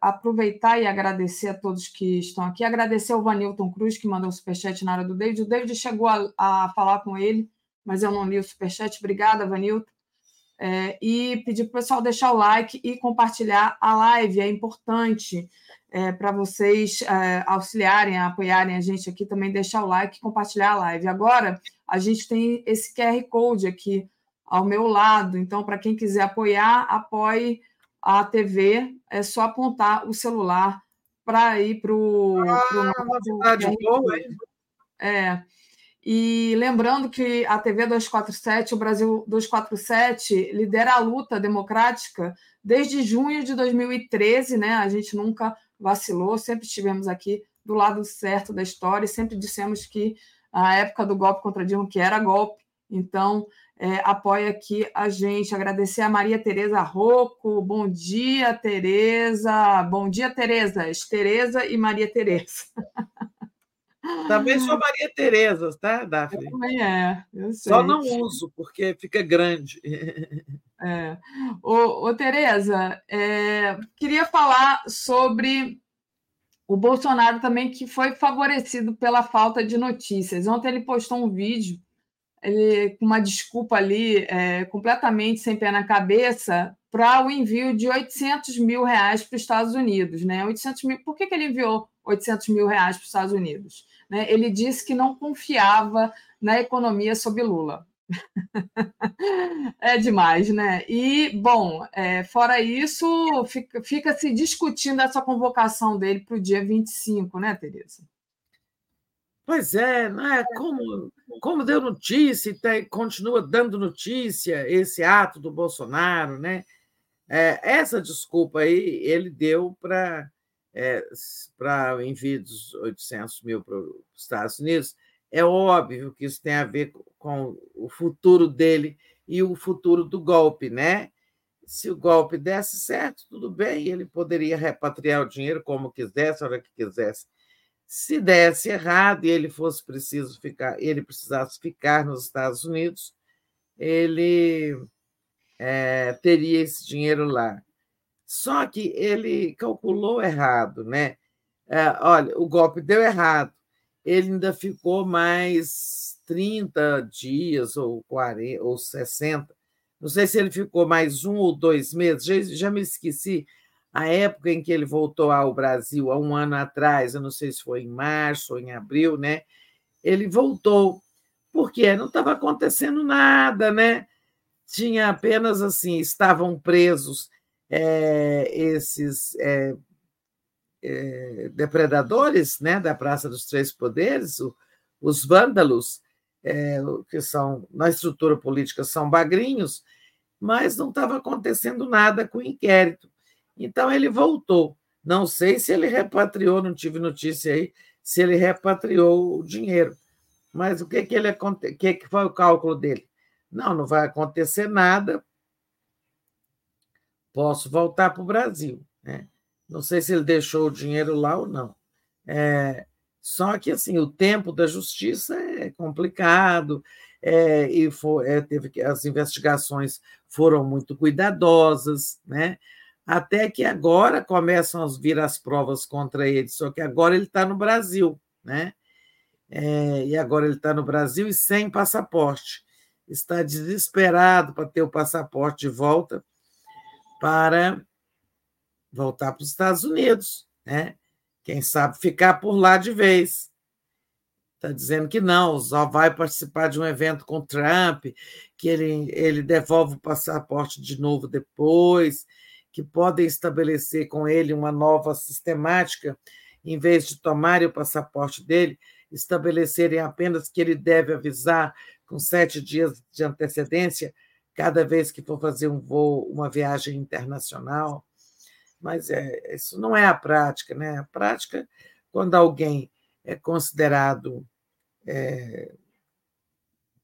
aproveitar e agradecer a todos que estão aqui. Agradecer ao Vanilton Cruz, que mandou o superchat na hora do David. O David chegou a, a falar com ele, mas eu não li o superchat. Obrigada, Vanilton. É, e pedir para o pessoal deixar o like e compartilhar a live, é importante é, para vocês é, auxiliarem, apoiarem a gente aqui, também deixar o like e compartilhar a live. Agora, a gente tem esse QR Code aqui ao meu lado, então, para quem quiser apoiar, apoie a TV, é só apontar o celular para ir para o. Ah, nosso... boa, hein? É. E lembrando que a TV 247, o Brasil 247, lidera a luta democrática desde junho de 2013, né? A gente nunca vacilou, sempre estivemos aqui do lado certo da história, e sempre dissemos que a época do golpe contra Dilma que era golpe. Então, é, apoia aqui a gente. Agradecer a Maria Tereza Rocco. Bom dia, Tereza. Bom dia, Terezas. Tereza e Maria Tereza. (laughs) Também sou (laughs) Maria Tereza, tá, Daphne? Eu também é. Eu sei. Só não uso, porque fica grande. É. Ô, ô Tereza, é, queria falar sobre o Bolsonaro também, que foi favorecido pela falta de notícias. Ontem ele postou um vídeo, ele com uma desculpa ali, é, completamente sem pé na cabeça, para o envio de 800 mil reais para os Estados Unidos. Né? 800 mil, por que, que ele enviou 800 mil reais para os Estados Unidos? Né? Ele disse que não confiava na economia sob Lula. (laughs) é demais, né? E, bom, é, fora isso, fica, fica, se discutindo essa convocação dele para o dia 25, né, Tereza? Pois é, né? como, como deu notícia e continua dando notícia esse ato do Bolsonaro, né? É, essa desculpa aí ele deu para é, para o envio dos 800 mil para os Estados Unidos, é óbvio que isso tem a ver com o futuro dele e o futuro do golpe, né? Se o golpe desse certo, tudo bem, ele poderia repatriar o dinheiro como quisesse, a hora que quisesse. Se desse errado e ele fosse preciso ficar, ele precisasse ficar nos Estados Unidos, ele é, teria esse dinheiro lá. Só que ele calculou errado, né? É, olha, o golpe deu errado. Ele ainda ficou mais 30 dias, ou 40, ou 60. Não sei se ele ficou mais um ou dois meses, já, já me esqueci a época em que ele voltou ao Brasil, há um ano atrás, eu não sei se foi em março ou em abril, né? Ele voltou, porque não estava acontecendo nada, né? Tinha apenas assim, estavam presos é, esses é, é, depredadores né, da Praça dos Três Poderes, o, os vândalos, que são, na estrutura política, são bagrinhos, mas não estava acontecendo nada com o inquérito. Então ele voltou. Não sei se ele repatriou, não tive notícia aí, se ele repatriou o dinheiro. Mas o que, que ele que, que foi o cálculo dele? Não, não vai acontecer nada, posso voltar para o Brasil. Né? Não sei se ele deixou o dinheiro lá ou não. É, só que assim o tempo da justiça é complicado é, e foi, é, teve que as investigações foram muito cuidadosas, né? Até que agora começam a vir as provas contra ele. Só que agora ele está no Brasil, né? É, e agora ele está no Brasil e sem passaporte. Está desesperado para ter o passaporte de volta para voltar para os Estados Unidos, né? Quem sabe ficar por lá de vez. Está dizendo que não, só vai participar de um evento com Trump, que ele, ele devolve o passaporte de novo depois, que podem estabelecer com ele uma nova sistemática, em vez de tomarem o passaporte dele, estabelecerem apenas que ele deve avisar com sete dias de antecedência cada vez que for fazer um voo, uma viagem internacional. Mas é, isso não é a prática, né? A prática, quando alguém é considerado, é,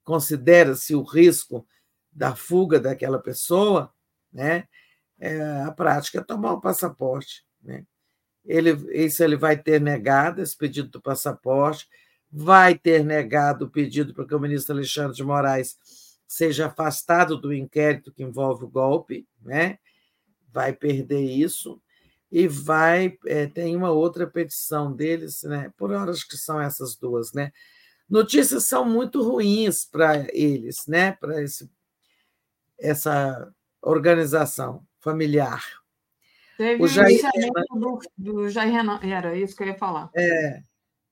considera-se o risco da fuga daquela pessoa, né? É, a prática é tomar o passaporte, né? Ele, isso ele vai ter negado esse pedido do passaporte, vai ter negado o pedido para que o ministro Alexandre de Moraes seja afastado do inquérito que envolve o golpe, né? vai perder isso e vai é, tem uma outra petição deles, né? Por horas que são essas duas, né? Notícias são muito ruins para eles, né? Para essa organização familiar. Teve o Jair do, do Jair Renan, era isso que eu ia falar. É,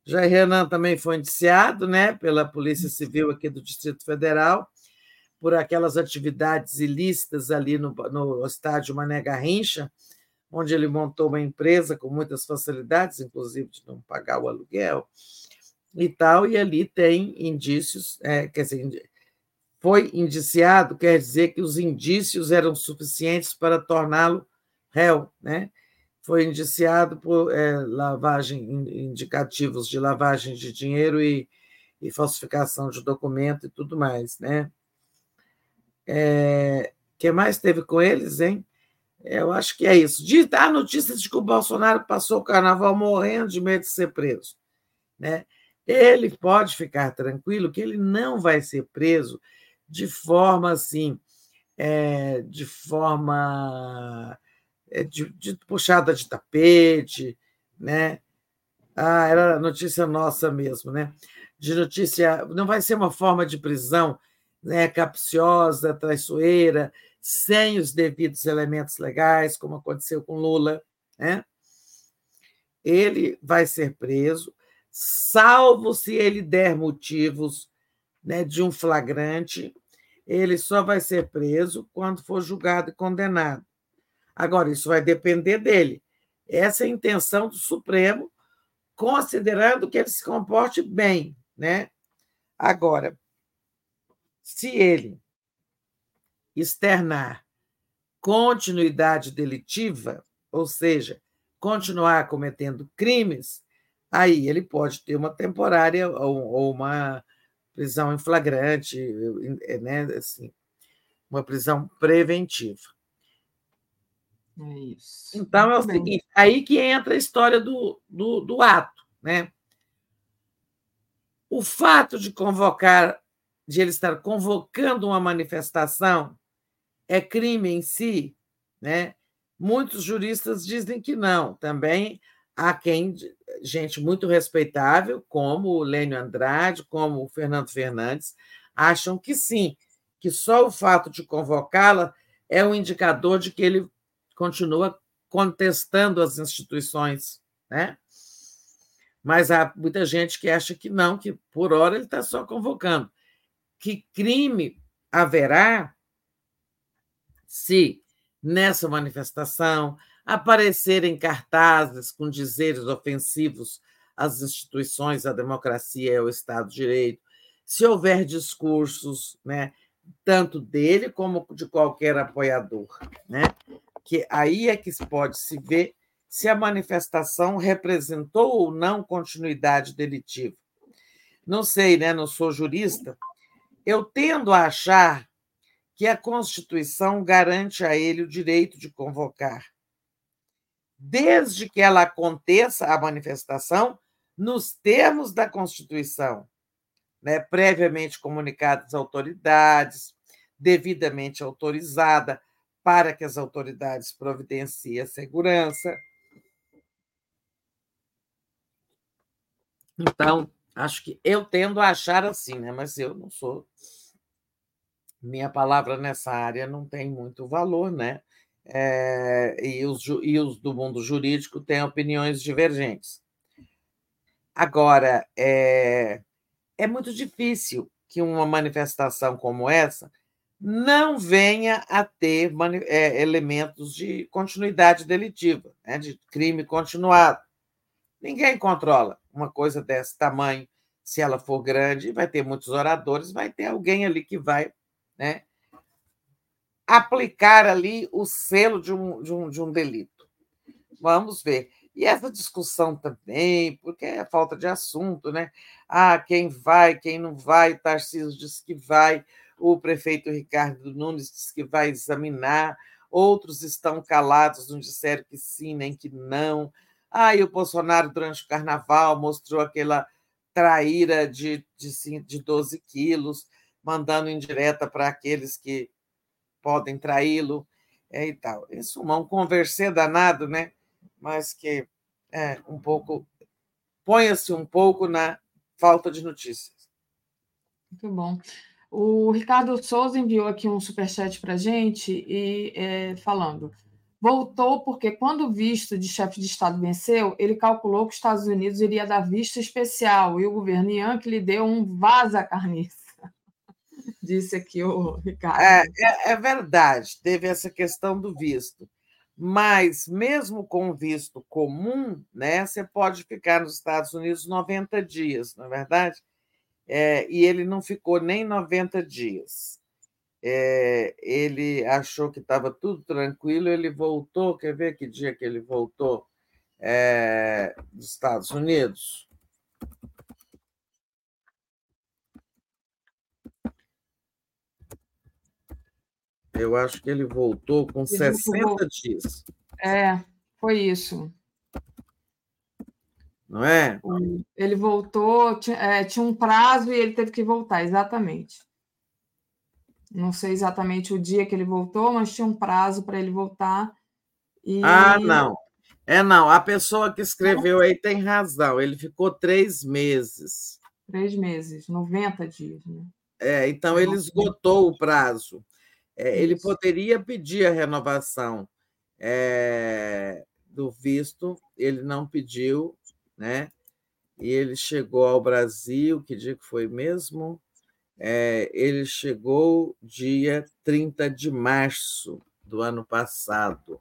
Jair Renan também foi indiciado, né, pela Polícia Civil aqui do Distrito Federal por aquelas atividades ilícitas ali no, no estádio Mané Garrincha, onde ele montou uma empresa com muitas facilidades, inclusive de não pagar o aluguel e tal, e ali tem indícios, é, quer dizer, foi indiciado, quer dizer que os indícios eram suficientes para torná-lo réu, né? Foi indiciado por é, lavagem, indicativos de lavagem de dinheiro e, e falsificação de documento e tudo mais, né? É, que mais teve com eles, hein? Eu acho que é isso. De dar notícias de que o Bolsonaro passou o carnaval morrendo de medo de ser preso. Né? Ele pode ficar tranquilo que ele não vai ser preso de forma assim, é, de forma é, de, de, puxada de tapete, né? Ah, era notícia nossa mesmo, né? De notícia, não vai ser uma forma de prisão né, capciosa, traiçoeira, sem os devidos elementos legais, como aconteceu com Lula, né? ele vai ser preso, salvo se ele der motivos né, de um flagrante, ele só vai ser preso quando for julgado e condenado. Agora, isso vai depender dele. Essa é a intenção do Supremo, considerando que ele se comporte bem. Né? Agora, se ele externar continuidade delitiva, ou seja, continuar cometendo crimes, aí ele pode ter uma temporária ou, uma prisão em flagrante, né, assim, uma prisão preventiva. É isso. Então é o seguinte, aí que entra a história do, do, do ato, né? O fato de convocar de ele estar convocando uma manifestação é crime em si, né? Muitos juristas dizem que não. Também há quem, gente muito respeitável, como o Lênio Andrade, como o Fernando Fernandes, acham que sim, que só o fato de convocá-la é um indicador de que ele continua contestando as instituições, né? Mas há muita gente que acha que não, que por hora ele está só convocando que crime haverá se nessa manifestação aparecerem cartazes com dizeres ofensivos às instituições, à democracia e ao Estado de Direito, se houver discursos, né, tanto dele como de qualquer apoiador, né, que aí é que pode se ver se a manifestação representou ou não continuidade delitiva. Não sei, né, não sou jurista, eu tendo a achar que a Constituição garante a ele o direito de convocar, desde que ela aconteça, a manifestação, nos termos da Constituição, né, previamente comunicada às autoridades, devidamente autorizada para que as autoridades providenciem a segurança. Então, acho que eu tendo a achar assim, né? mas eu não sou. Minha palavra nessa área não tem muito valor, né? É, e, os, e os do mundo jurídico têm opiniões divergentes. Agora, é, é muito difícil que uma manifestação como essa não venha a ter é, elementos de continuidade delitiva, né, de crime continuado. Ninguém controla uma coisa desse tamanho. Se ela for grande, vai ter muitos oradores, vai ter alguém ali que vai né, aplicar ali o selo de um, de um, de um delito. Vamos ver. E essa discussão também, porque é falta de assunto, né? Ah, quem vai, quem não vai, Tarcísio disse que vai, o prefeito Ricardo Nunes disse que vai examinar, outros estão calados, não disseram que sim, nem que não. E o Bolsonaro, durante o carnaval, mostrou aquela traíra de, de, de 12 quilos, mandando indireta para aqueles que podem traí-lo é, e tal. Isso é um conversê danado, né? Mas que é um pouco ponha-se um pouco na falta de notícias. Muito bom. O Ricardo Souza enviou aqui um superchat para a gente e é, falando. Voltou porque, quando o visto de chefe de Estado venceu, ele calculou que os Estados Unidos iria dar visto especial e o governo Yankee lhe deu um vaza-carniça (laughs) disse aqui o Ricardo. É, é, é, verdade, teve essa questão do visto. Mas, mesmo com visto comum, né, você pode ficar nos Estados Unidos 90 dias, não é verdade? É, e ele não ficou nem 90 dias. É, ele achou que estava tudo tranquilo, ele voltou. Quer ver que dia que ele voltou é, dos Estados Unidos? Eu acho que ele voltou com ele 60 voltou. dias. É, foi isso. Não é? Ele voltou, tinha, é, tinha um prazo e ele teve que voltar, exatamente. Não sei exatamente o dia que ele voltou, mas tinha um prazo para ele voltar. E... Ah, não. É, não. A pessoa que escreveu aí tem razão. Ele ficou três meses. Três meses, 90 dias. Né? É, então ele esgotou o prazo. É, ele poderia pedir a renovação é, do visto, ele não pediu, né? E ele chegou ao Brasil, que dia que foi mesmo? É, ele chegou dia 30 de março do ano passado.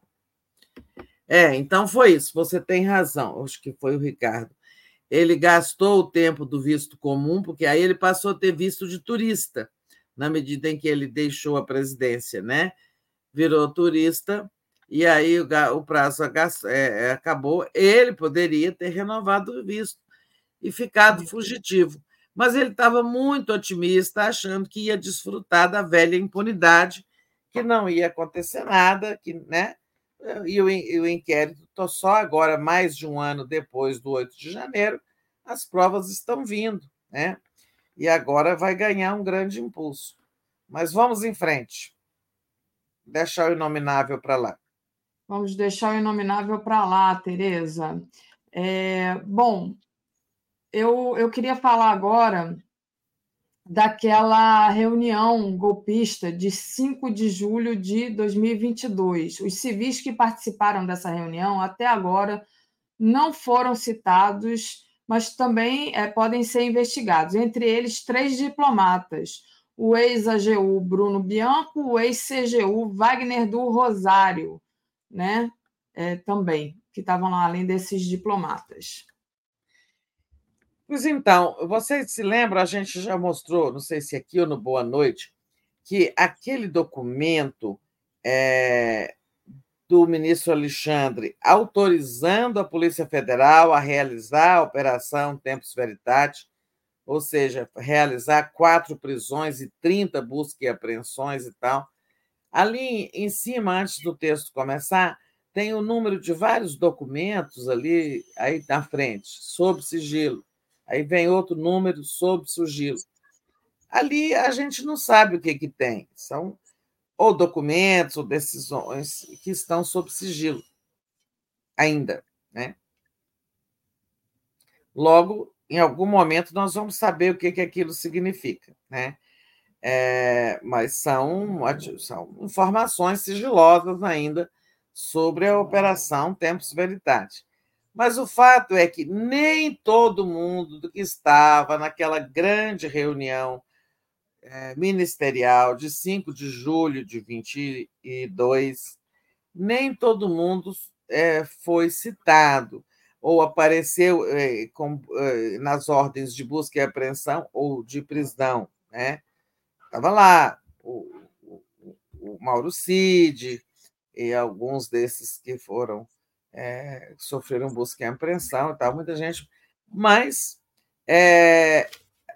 É, então foi isso, você tem razão, acho que foi o Ricardo. Ele gastou o tempo do visto comum, porque aí ele passou a ter visto de turista na medida em que ele deixou a presidência, né? Virou turista, e aí o, prazo é, é, acabou. Ele poderia ter renovado o visto e ficado fugitivo. Mas ele estava muito otimista, achando que ia desfrutar da velha impunidade, que não ia acontecer nada, que, né? E o, e o inquérito, só agora, mais de um ano depois do 8 de janeiro, as provas estão vindo, né? e agora vai ganhar um grande impulso. Mas vamos em frente. Deixar o inominável para lá. Vamos deixar o inominável para lá, Tereza. É, bom, eu, eu queria falar agora daquela reunião golpista de 5 de julho de 2022. Os civis que participaram dessa reunião até agora não foram citados mas também é, podem ser investigados, entre eles três diplomatas, o ex-AGU Bruno Bianco, o ex-CGU Wagner do Rosário, né? É, também, que estavam lá, além desses diplomatas. Pois então, vocês se lembram, a gente já mostrou, não sei se aqui ou no Boa Noite, que aquele documento é, do ministro Alexandre autorizando a Polícia Federal a realizar a Operação Tempus Veritate, ou seja, realizar quatro prisões e 30 buscas e apreensões e tal. Ali em cima, antes do texto começar, tem o número de vários documentos ali aí na frente, sob sigilo. Aí vem outro número sob sigilo. Ali a gente não sabe o que, que tem. São ou documentos ou decisões que estão sob sigilo ainda, né? Logo, em algum momento nós vamos saber o que, que aquilo significa, né? É, mas são, são informações sigilosas ainda sobre a operação Tempus Veritate. Mas o fato é que nem todo mundo que estava naquela grande reunião é, ministerial de 5 de julho de 22, nem todo mundo é, foi citado ou apareceu é, nas ordens de busca e apreensão ou de prisão. Né? Estava lá o, o, o Mauro Cid e alguns desses que foram é, sofreram busca e apreensão e tal, muita gente, mas é,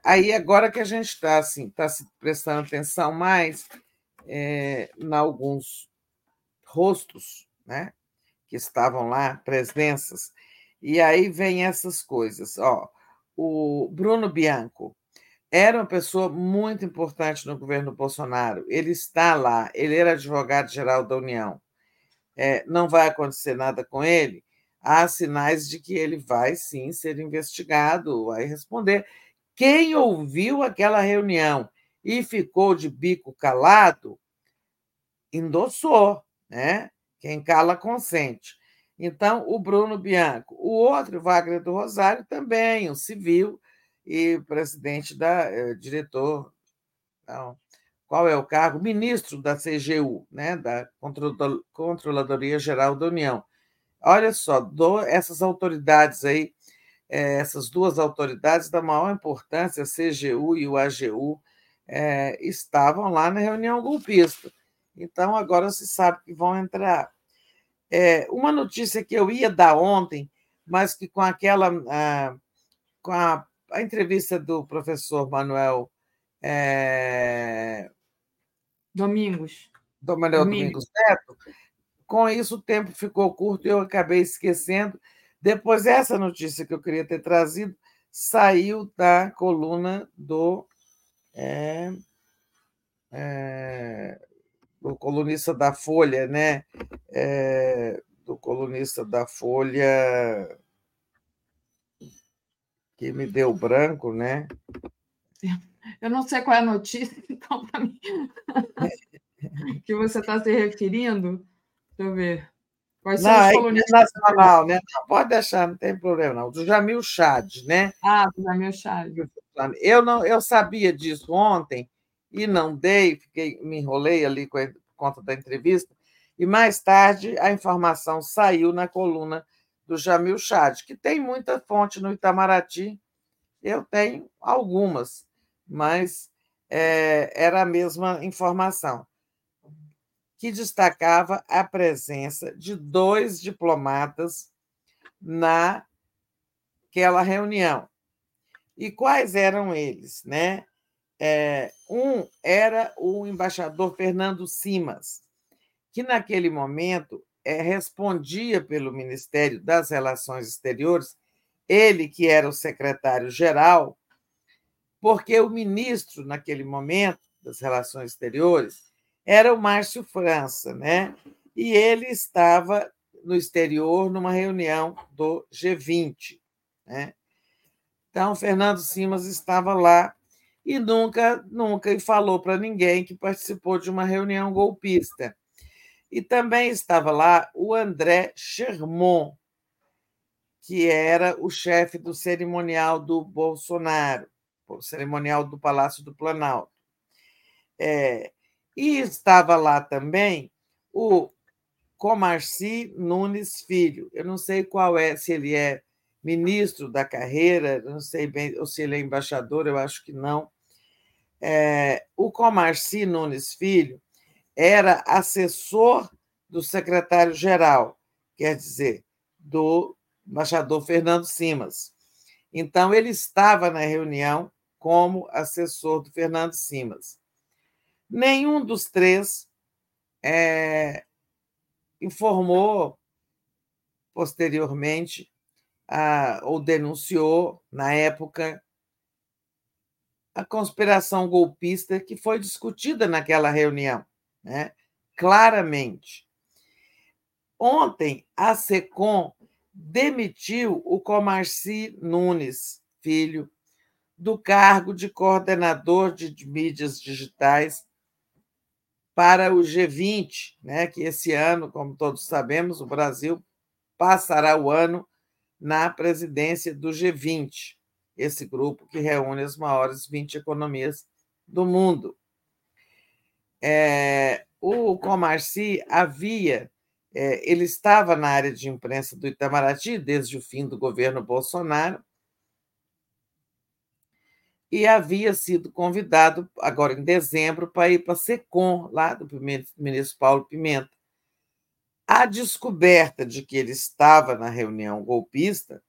aí agora que a gente está assim, tá se prestando atenção mais é, em alguns rostos, né, que estavam lá, presenças, e aí vem essas coisas, ó, o Bruno Bianco era uma pessoa muito importante no governo Bolsonaro. Ele está lá, ele era advogado-geral da União é, não vai acontecer nada com ele, há sinais de que ele vai sim ser investigado, vai responder. Quem ouviu aquela reunião e ficou de bico calado, endossou, né? Quem cala consente. Então, o Bruno Bianco. O outro, Wagner do Rosário, também, um civil e presidente da eh, diretor não, qual é o cargo? Ministro da CGU, né, da Controladoria Geral da União. Olha só, do, essas autoridades aí, é, essas duas autoridades da maior importância, a CGU e o AGU, é, estavam lá na reunião golpista. Então, agora se sabe que vão entrar. É, uma notícia que eu ia dar ontem, mas que com aquela. Com a, a, entrevista do professor Manuel é, Domingos. Do Manuel Domingos. Domingos Neto. Com isso, o tempo ficou curto e eu acabei esquecendo. Depois, essa notícia que eu queria ter trazido saiu da coluna do. É, é, do colunista da Folha, né? É, do colunista da Folha que me deu branco, né? Eu não sei qual é a notícia, (laughs) então, para mim, (laughs) que você está se referindo. Deixa eu ver. Quais são não, os colunistas? É nacional, né? Não, pode deixar, não tem problema, não. Do Jamil Chad, né? Ah, do Jamil Chad. Eu, não, eu sabia disso ontem e não dei, fiquei, me enrolei ali com a, por conta da entrevista, e mais tarde a informação saiu na coluna do Jamil Chad, que tem muita fonte no Itamaraty, eu tenho algumas mas é, era a mesma informação, que destacava a presença de dois diplomatas naquela reunião. E quais eram eles? Né? É, um era o embaixador Fernando Simas, que naquele momento é, respondia pelo Ministério das Relações Exteriores, ele que era o secretário-geral porque o ministro, naquele momento, das Relações Exteriores, era o Márcio França, né? E ele estava no exterior numa reunião do G20, né? Então, Fernando Simas estava lá e nunca, nunca falou para ninguém que participou de uma reunião golpista. E também estava lá o André Chermont, que era o chefe do cerimonial do Bolsonaro cerimonial do Palácio do Planalto. É, e estava lá também o Comarci Nunes Filho. Eu não sei qual é, se ele é ministro da carreira, não sei bem, ou se ele é embaixador, eu acho que não. É, o Comarci Nunes Filho era assessor do secretário-geral, quer dizer, do embaixador Fernando Simas. Então, ele estava na reunião como assessor do Fernando Simas. Nenhum dos três é, informou posteriormente, a, ou denunciou, na época, a conspiração golpista que foi discutida naquela reunião, né? claramente. Ontem, a SECOM demitiu o Comarci Nunes, filho, do cargo de coordenador de mídias digitais para o G20, né, que esse ano, como todos sabemos, o Brasil passará o ano na presidência do G20, esse grupo que reúne as maiores 20 economias do mundo. É, o Comarci havia, é, ele estava na área de imprensa do Itamaraty desde o fim do governo Bolsonaro e havia sido convidado, agora em dezembro, para ir para a SECOM, lá do ministro Paulo Pimenta. A descoberta de que ele estava na reunião golpista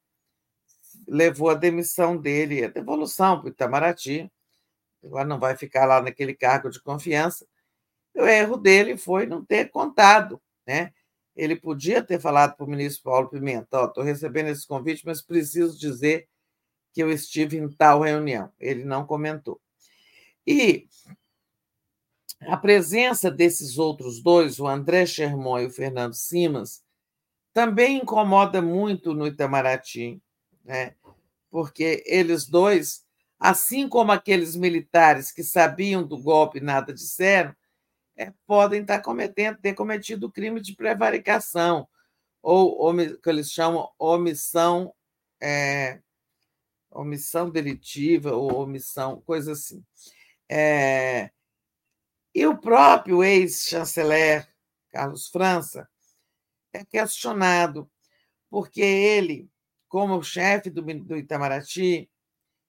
levou à demissão dele, a devolução para o Itamaraty. Agora não vai ficar lá naquele cargo de confiança. O erro dele foi não ter contado, né? Ele podia ter falado para o ministro Paulo Pimenta: estou recebendo esse convite, mas preciso dizer que eu estive em tal reunião. Ele não comentou. E a presença desses outros dois, o André Sherman e o Fernando Simas, também incomoda muito no Itamaraty, né? porque eles dois, assim como aqueles militares que sabiam do golpe e nada disseram, é, podem estar cometendo, ter cometido crime de prevaricação, ou que eles chamam omissão é, omissão delitiva ou omissão, coisa assim. É, e o próprio ex-chanceler Carlos França é questionado, porque ele, como chefe do, do Itamaraty,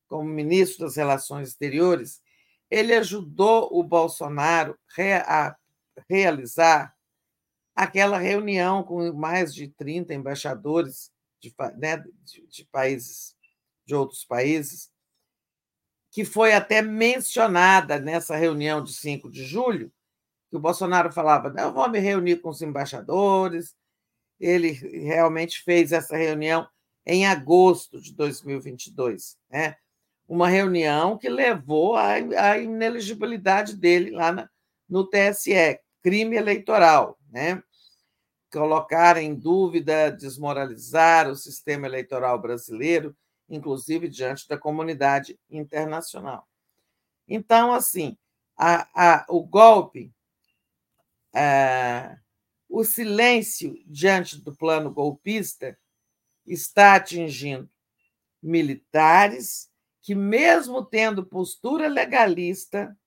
como ministro das Relações Exteriores, ele ajudou o Bolsonaro a realizar aquela reunião com mais de 30 embaixadores de, né, de, de países de outros países, que foi até mencionada nessa reunião de 5 de julho, que o Bolsonaro falava: eu vou me reunir com os embaixadores. Ele realmente fez essa reunião em agosto de 2022, né? uma reunião que levou à, ineligibilidade dele lá na, no TSE, crime eleitoral, né? colocar em dúvida, desmoralizar o sistema eleitoral brasileiro, inclusive diante da comunidade internacional. Então, assim, a, a, o golpe, é, o silêncio diante do plano golpista está atingindo militares que, mesmo tendo postura legalista,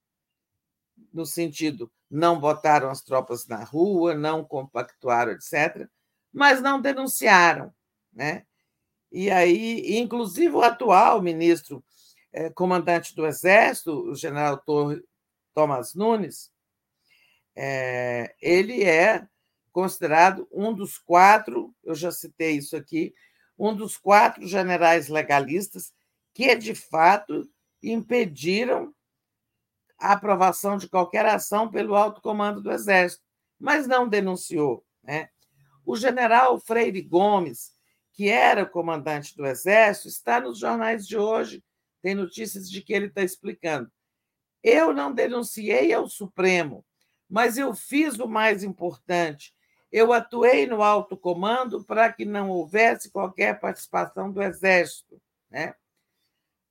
no sentido não botaram as tropas na rua, não compactuaram, etc., mas não denunciaram, né? E aí, inclusive o atual ministro eh, comandante do Exército, o general Thomas Nunes, eh, ele é considerado um dos quatro, eu já citei isso aqui, um dos quatro generais legalistas que, de fato, impediram a aprovação de qualquer ação pelo alto comando do Exército, mas não denunciou. Né? O general Freire Gomes, que era comandante do Exército, está nos jornais de hoje, tem notícias de que ele está explicando. Eu não denunciei ao Supremo, mas eu fiz o mais importante. Eu atuei no alto comando para que não houvesse qualquer participação do Exército. Né?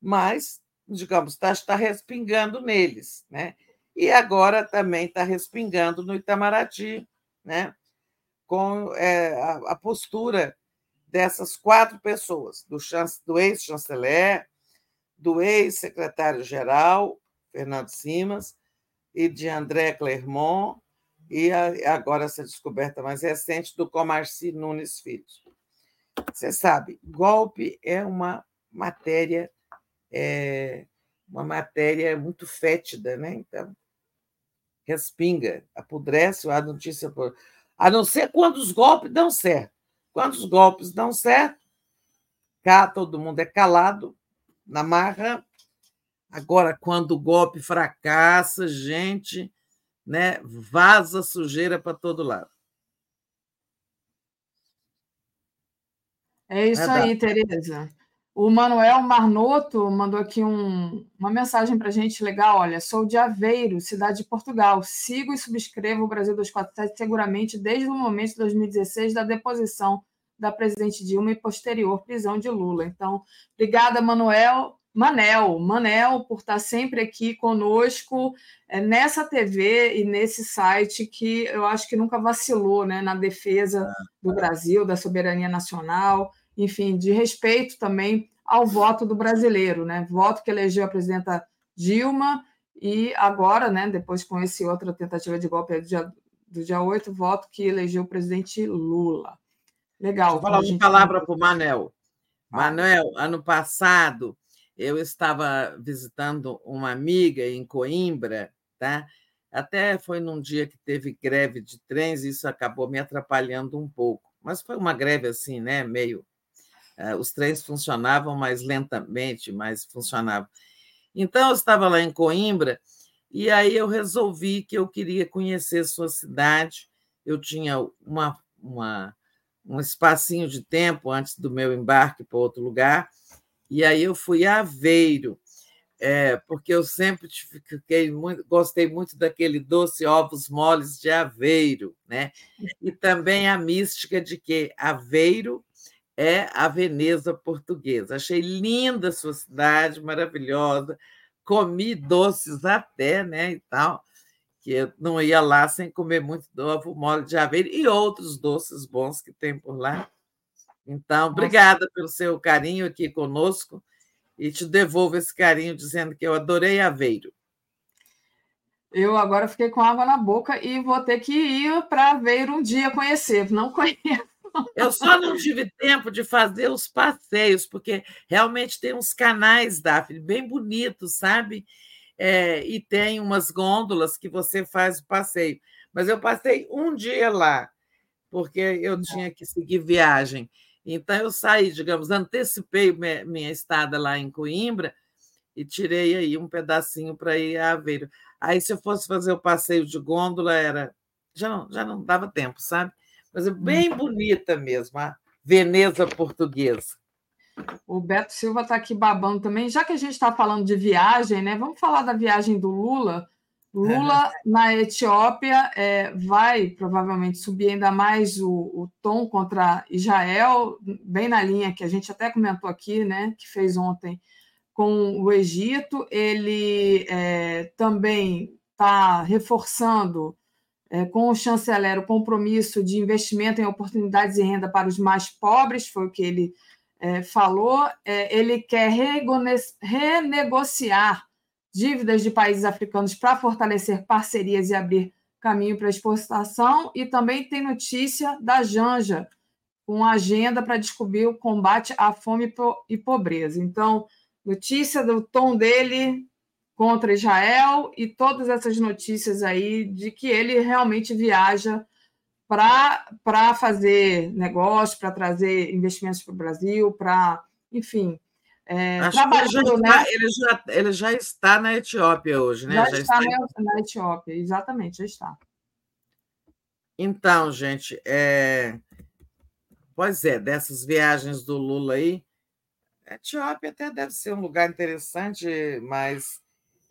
Mas, digamos, está, está respingando neles. Né? E agora também está respingando no Itamaraty, né? com é, a, a postura dessas quatro pessoas, do, do ex-chanceler, do ex-secretário-geral, Fernando Simas, e de André Clermont, e agora essa descoberta mais recente do Comarci Nunes Filho. Você sabe, golpe é uma matéria é, uma matéria muito fétida, né? Então, respinga, apodrece a notícia, a não ser quando os golpes dão certo. Quando os golpes dão certo, cá todo mundo é calado, na marra. Agora, quando o golpe fracassa, gente, né, vaza sujeira para todo lado. É isso aí, Tereza. O Manuel Marnoto mandou aqui um, uma mensagem para a gente legal. Olha, sou de Aveiro, cidade de Portugal. Sigo e subscrevo o Brasil 247 seguramente desde o momento de 2016 da deposição da presidente Dilma e posterior prisão de Lula. Então, obrigada, Manuel. Manel, Manel, por estar sempre aqui conosco é, nessa TV e nesse site que eu acho que nunca vacilou né, na defesa do Brasil, da soberania nacional enfim, de respeito também ao voto do brasileiro, né? Voto que elegeu a presidenta Dilma e agora, né, depois com esse outra tentativa de golpe do dia, do dia 8, voto que elegeu o presidente Lula. Legal. Vou falar uma palavra para o Manel. Manuel, ano passado eu estava visitando uma amiga em Coimbra, tá? Até foi num dia que teve greve de trens, e isso acabou me atrapalhando um pouco. Mas foi uma greve assim, né, meio os trens funcionavam mais lentamente, mas funcionavam. Então, eu estava lá em Coimbra e aí eu resolvi que eu queria conhecer sua cidade. Eu tinha uma, uma, um espacinho de tempo antes do meu embarque para outro lugar, e aí eu fui a Aveiro, é, porque eu sempre fiquei muito, gostei muito daquele doce ovos moles de Aveiro, né? E também a mística de que Aveiro é a Veneza portuguesa. Achei linda a sua cidade, maravilhosa. Comi doces até, né, e tal, que eu não ia lá sem comer muito ovo mole de aveiro e outros doces bons que tem por lá. Então, obrigada pelo seu carinho aqui conosco e te devolvo esse carinho dizendo que eu adorei Aveiro. Eu agora fiquei com água na boca e vou ter que ir para Aveiro um dia conhecer. Não (laughs) conheço. Eu só não tive tempo de fazer os passeios, porque realmente tem uns canais, Daphne, bem bonitos, sabe? É, e tem umas gôndolas que você faz o passeio. Mas eu passei um dia lá, porque eu tinha que seguir viagem. Então, eu saí, digamos, antecipei minha estada lá em Coimbra e tirei aí um pedacinho para ir a Aveiro. Aí, se eu fosse fazer o passeio de gôndola, era já não, já não dava tempo, sabe? Mas é bem uhum. bonita mesmo, a Veneza portuguesa. O Beto Silva está aqui babando também. Já que a gente está falando de viagem, né? Vamos falar da viagem do Lula. Lula é. na Etiópia é, vai provavelmente subir ainda mais o, o, tom contra Israel, bem na linha que a gente até comentou aqui, né? Que fez ontem com o Egito. Ele é, também está reforçando é, com o chanceler o compromisso de investimento em oportunidades de renda para os mais pobres, foi o que ele é, falou. É, ele quer renegociar dívidas de países africanos para fortalecer parcerias e abrir caminho para exportação. E também tem notícia da Janja, com agenda para descobrir o combate à fome e pobreza. Então, notícia do tom dele contra Israel e todas essas notícias aí de que ele realmente viaja para fazer negócio, para trazer investimentos para o Brasil, para, enfim, é, trabalhando, ele já, né? ele, já, ele já está na Etiópia hoje, né? Já, já está, está na Etiópia, exatamente, já está. Então, gente, é... pois é, dessas viagens do Lula aí, a Etiópia até deve ser um lugar interessante, mas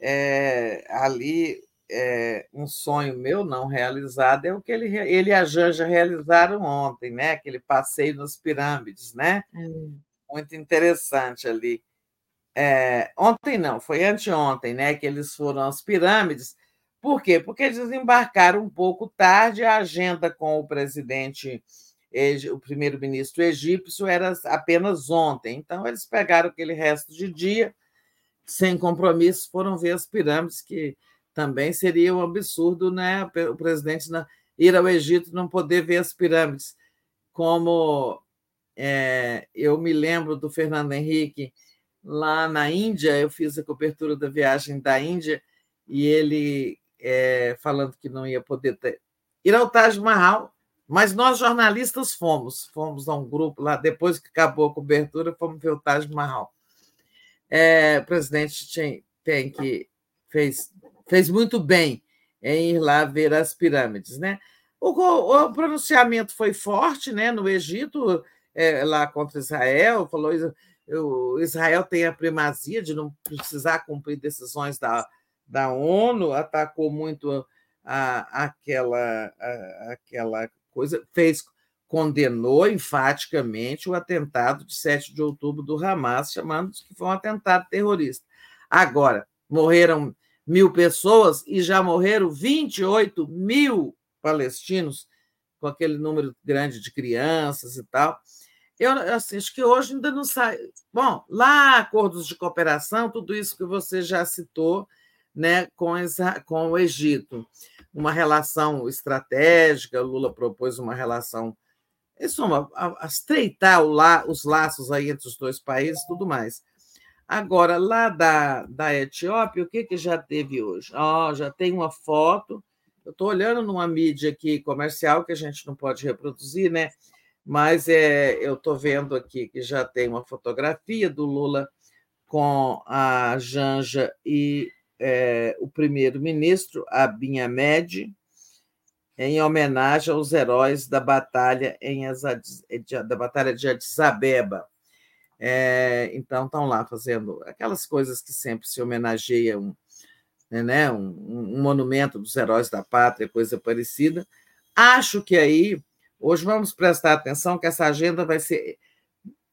é, ali é, um sonho meu não realizado é o que ele, ele e a Janja realizaram ontem, né? Aquele passeio nas pirâmides, né? Hum. Muito interessante ali. É, ontem não, foi anteontem, né? Que eles foram às pirâmides. Por quê? Porque desembarcaram um pouco tarde. A agenda com o presidente, o primeiro-ministro egípcio, era apenas ontem. Então, eles pegaram aquele resto de dia sem compromisso, foram ver as pirâmides, que também seria um absurdo né? o presidente ir ao Egito não poder ver as pirâmides. Como é, eu me lembro do Fernando Henrique lá na Índia, eu fiz a cobertura da viagem da Índia e ele é, falando que não ia poder ter, ir ao Taj Mahal, mas nós jornalistas fomos, fomos a um grupo lá, depois que acabou a cobertura, fomos ver o Taj Mahal. É, o presidente tem, que fez, fez muito bem em ir lá ver as pirâmides, né? O, o, pronunciamento foi forte, né? No Egito, é, lá contra Israel, falou o Israel tem a primazia de não precisar cumprir decisões da, da ONU, atacou muito a, aquela, a, aquela coisa, fez condenou enfaticamente o atentado de 7 de outubro do Hamas, chamando que foi um atentado terrorista. Agora, morreram mil pessoas e já morreram 28 mil palestinos, com aquele número grande de crianças e tal. Eu assim, acho que hoje ainda não sai. Bom, lá acordos de cooperação, tudo isso que você já citou, né, com, com o Egito, uma relação estratégica. Lula propôs uma relação, em suma, a, a estreitar o la, os laços aí entre os dois países, tudo mais. Agora, lá da, da Etiópia, o que, que já teve hoje? Oh, já tem uma foto. Eu estou olhando numa mídia aqui comercial que a gente não pode reproduzir, né? Mas é, eu estou vendo aqui que já tem uma fotografia do Lula com a Janja e é, o primeiro-ministro, Abiy Ahmed, em homenagem aos heróis da batalha, em da batalha de Addis Abeba. É, então, estão lá fazendo aquelas coisas que sempre se homenageiam, né, um, um, monumento dos heróis da pátria, coisa parecida. Acho que aí, hoje vamos prestar atenção que essa agenda vai ser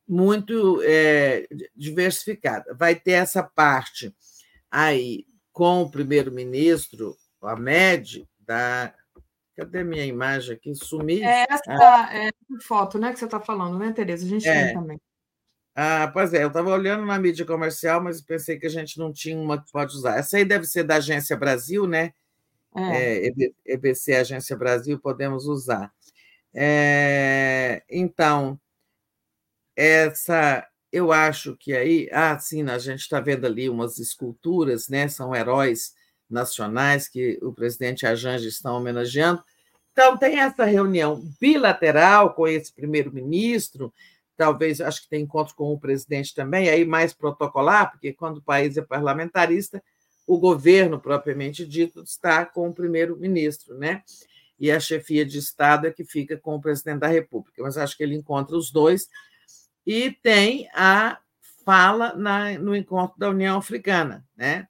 muito é, diversificada. Vai ter essa parte aí com o primeiro-ministro, o Ahmed, da. Cadê minha imagem aqui? Sumiu. É essa ah. é, foto né, que você está falando, né, Tereza? A gente é. tem também. Ah, pois é, eu estava olhando na mídia comercial, mas pensei que a gente não tinha uma que pode usar. Essa aí deve ser da Agência Brasil, né? É. É, EBC Agência Brasil, podemos usar. É, então, essa, eu acho que aí, ah, sim, a gente está vendo ali umas esculturas, né? São heróis nacionais que o presidente e a Janja estão homenageando. Então, tem essa reunião bilateral com esse primeiro-ministro, talvez acho que tem encontro com o presidente também, aí mais protocolar, porque quando o país é parlamentarista, o governo propriamente dito está com o primeiro-ministro, né? E a chefia de Estado é que fica com o presidente da República. Mas acho que ele encontra os dois. E tem a fala na, no encontro da União Africana, né?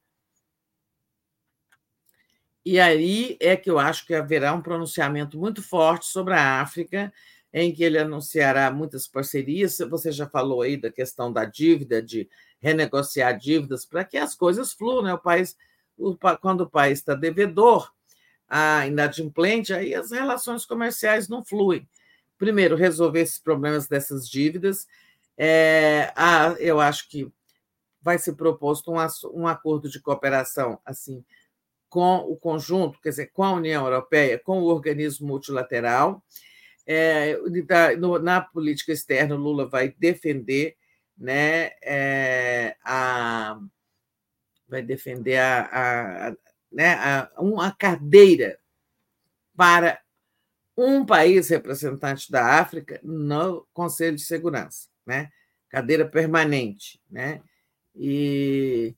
E aí é que eu acho que haverá um pronunciamento muito forte sobre a África em que ele anunciará muitas parcerias. Você já falou aí da questão da dívida, de renegociar dívidas, para que as coisas fluam. Né? O país, o, quando o país está devedor, a inadimplente, aí as relações comerciais não fluem. Primeiro, resolver esses problemas dessas dívidas. É, a, eu acho que vai ser proposto um, um acordo de cooperação assim com o conjunto, quer dizer, com a União Europeia, com o organismo multilateral, é, no, na política externa, Lula vai defender né, é, a, vai defender a, a, né, a, uma cadeira para um país representante da África no Conselho de Segurança, né? cadeira permanente. Né? E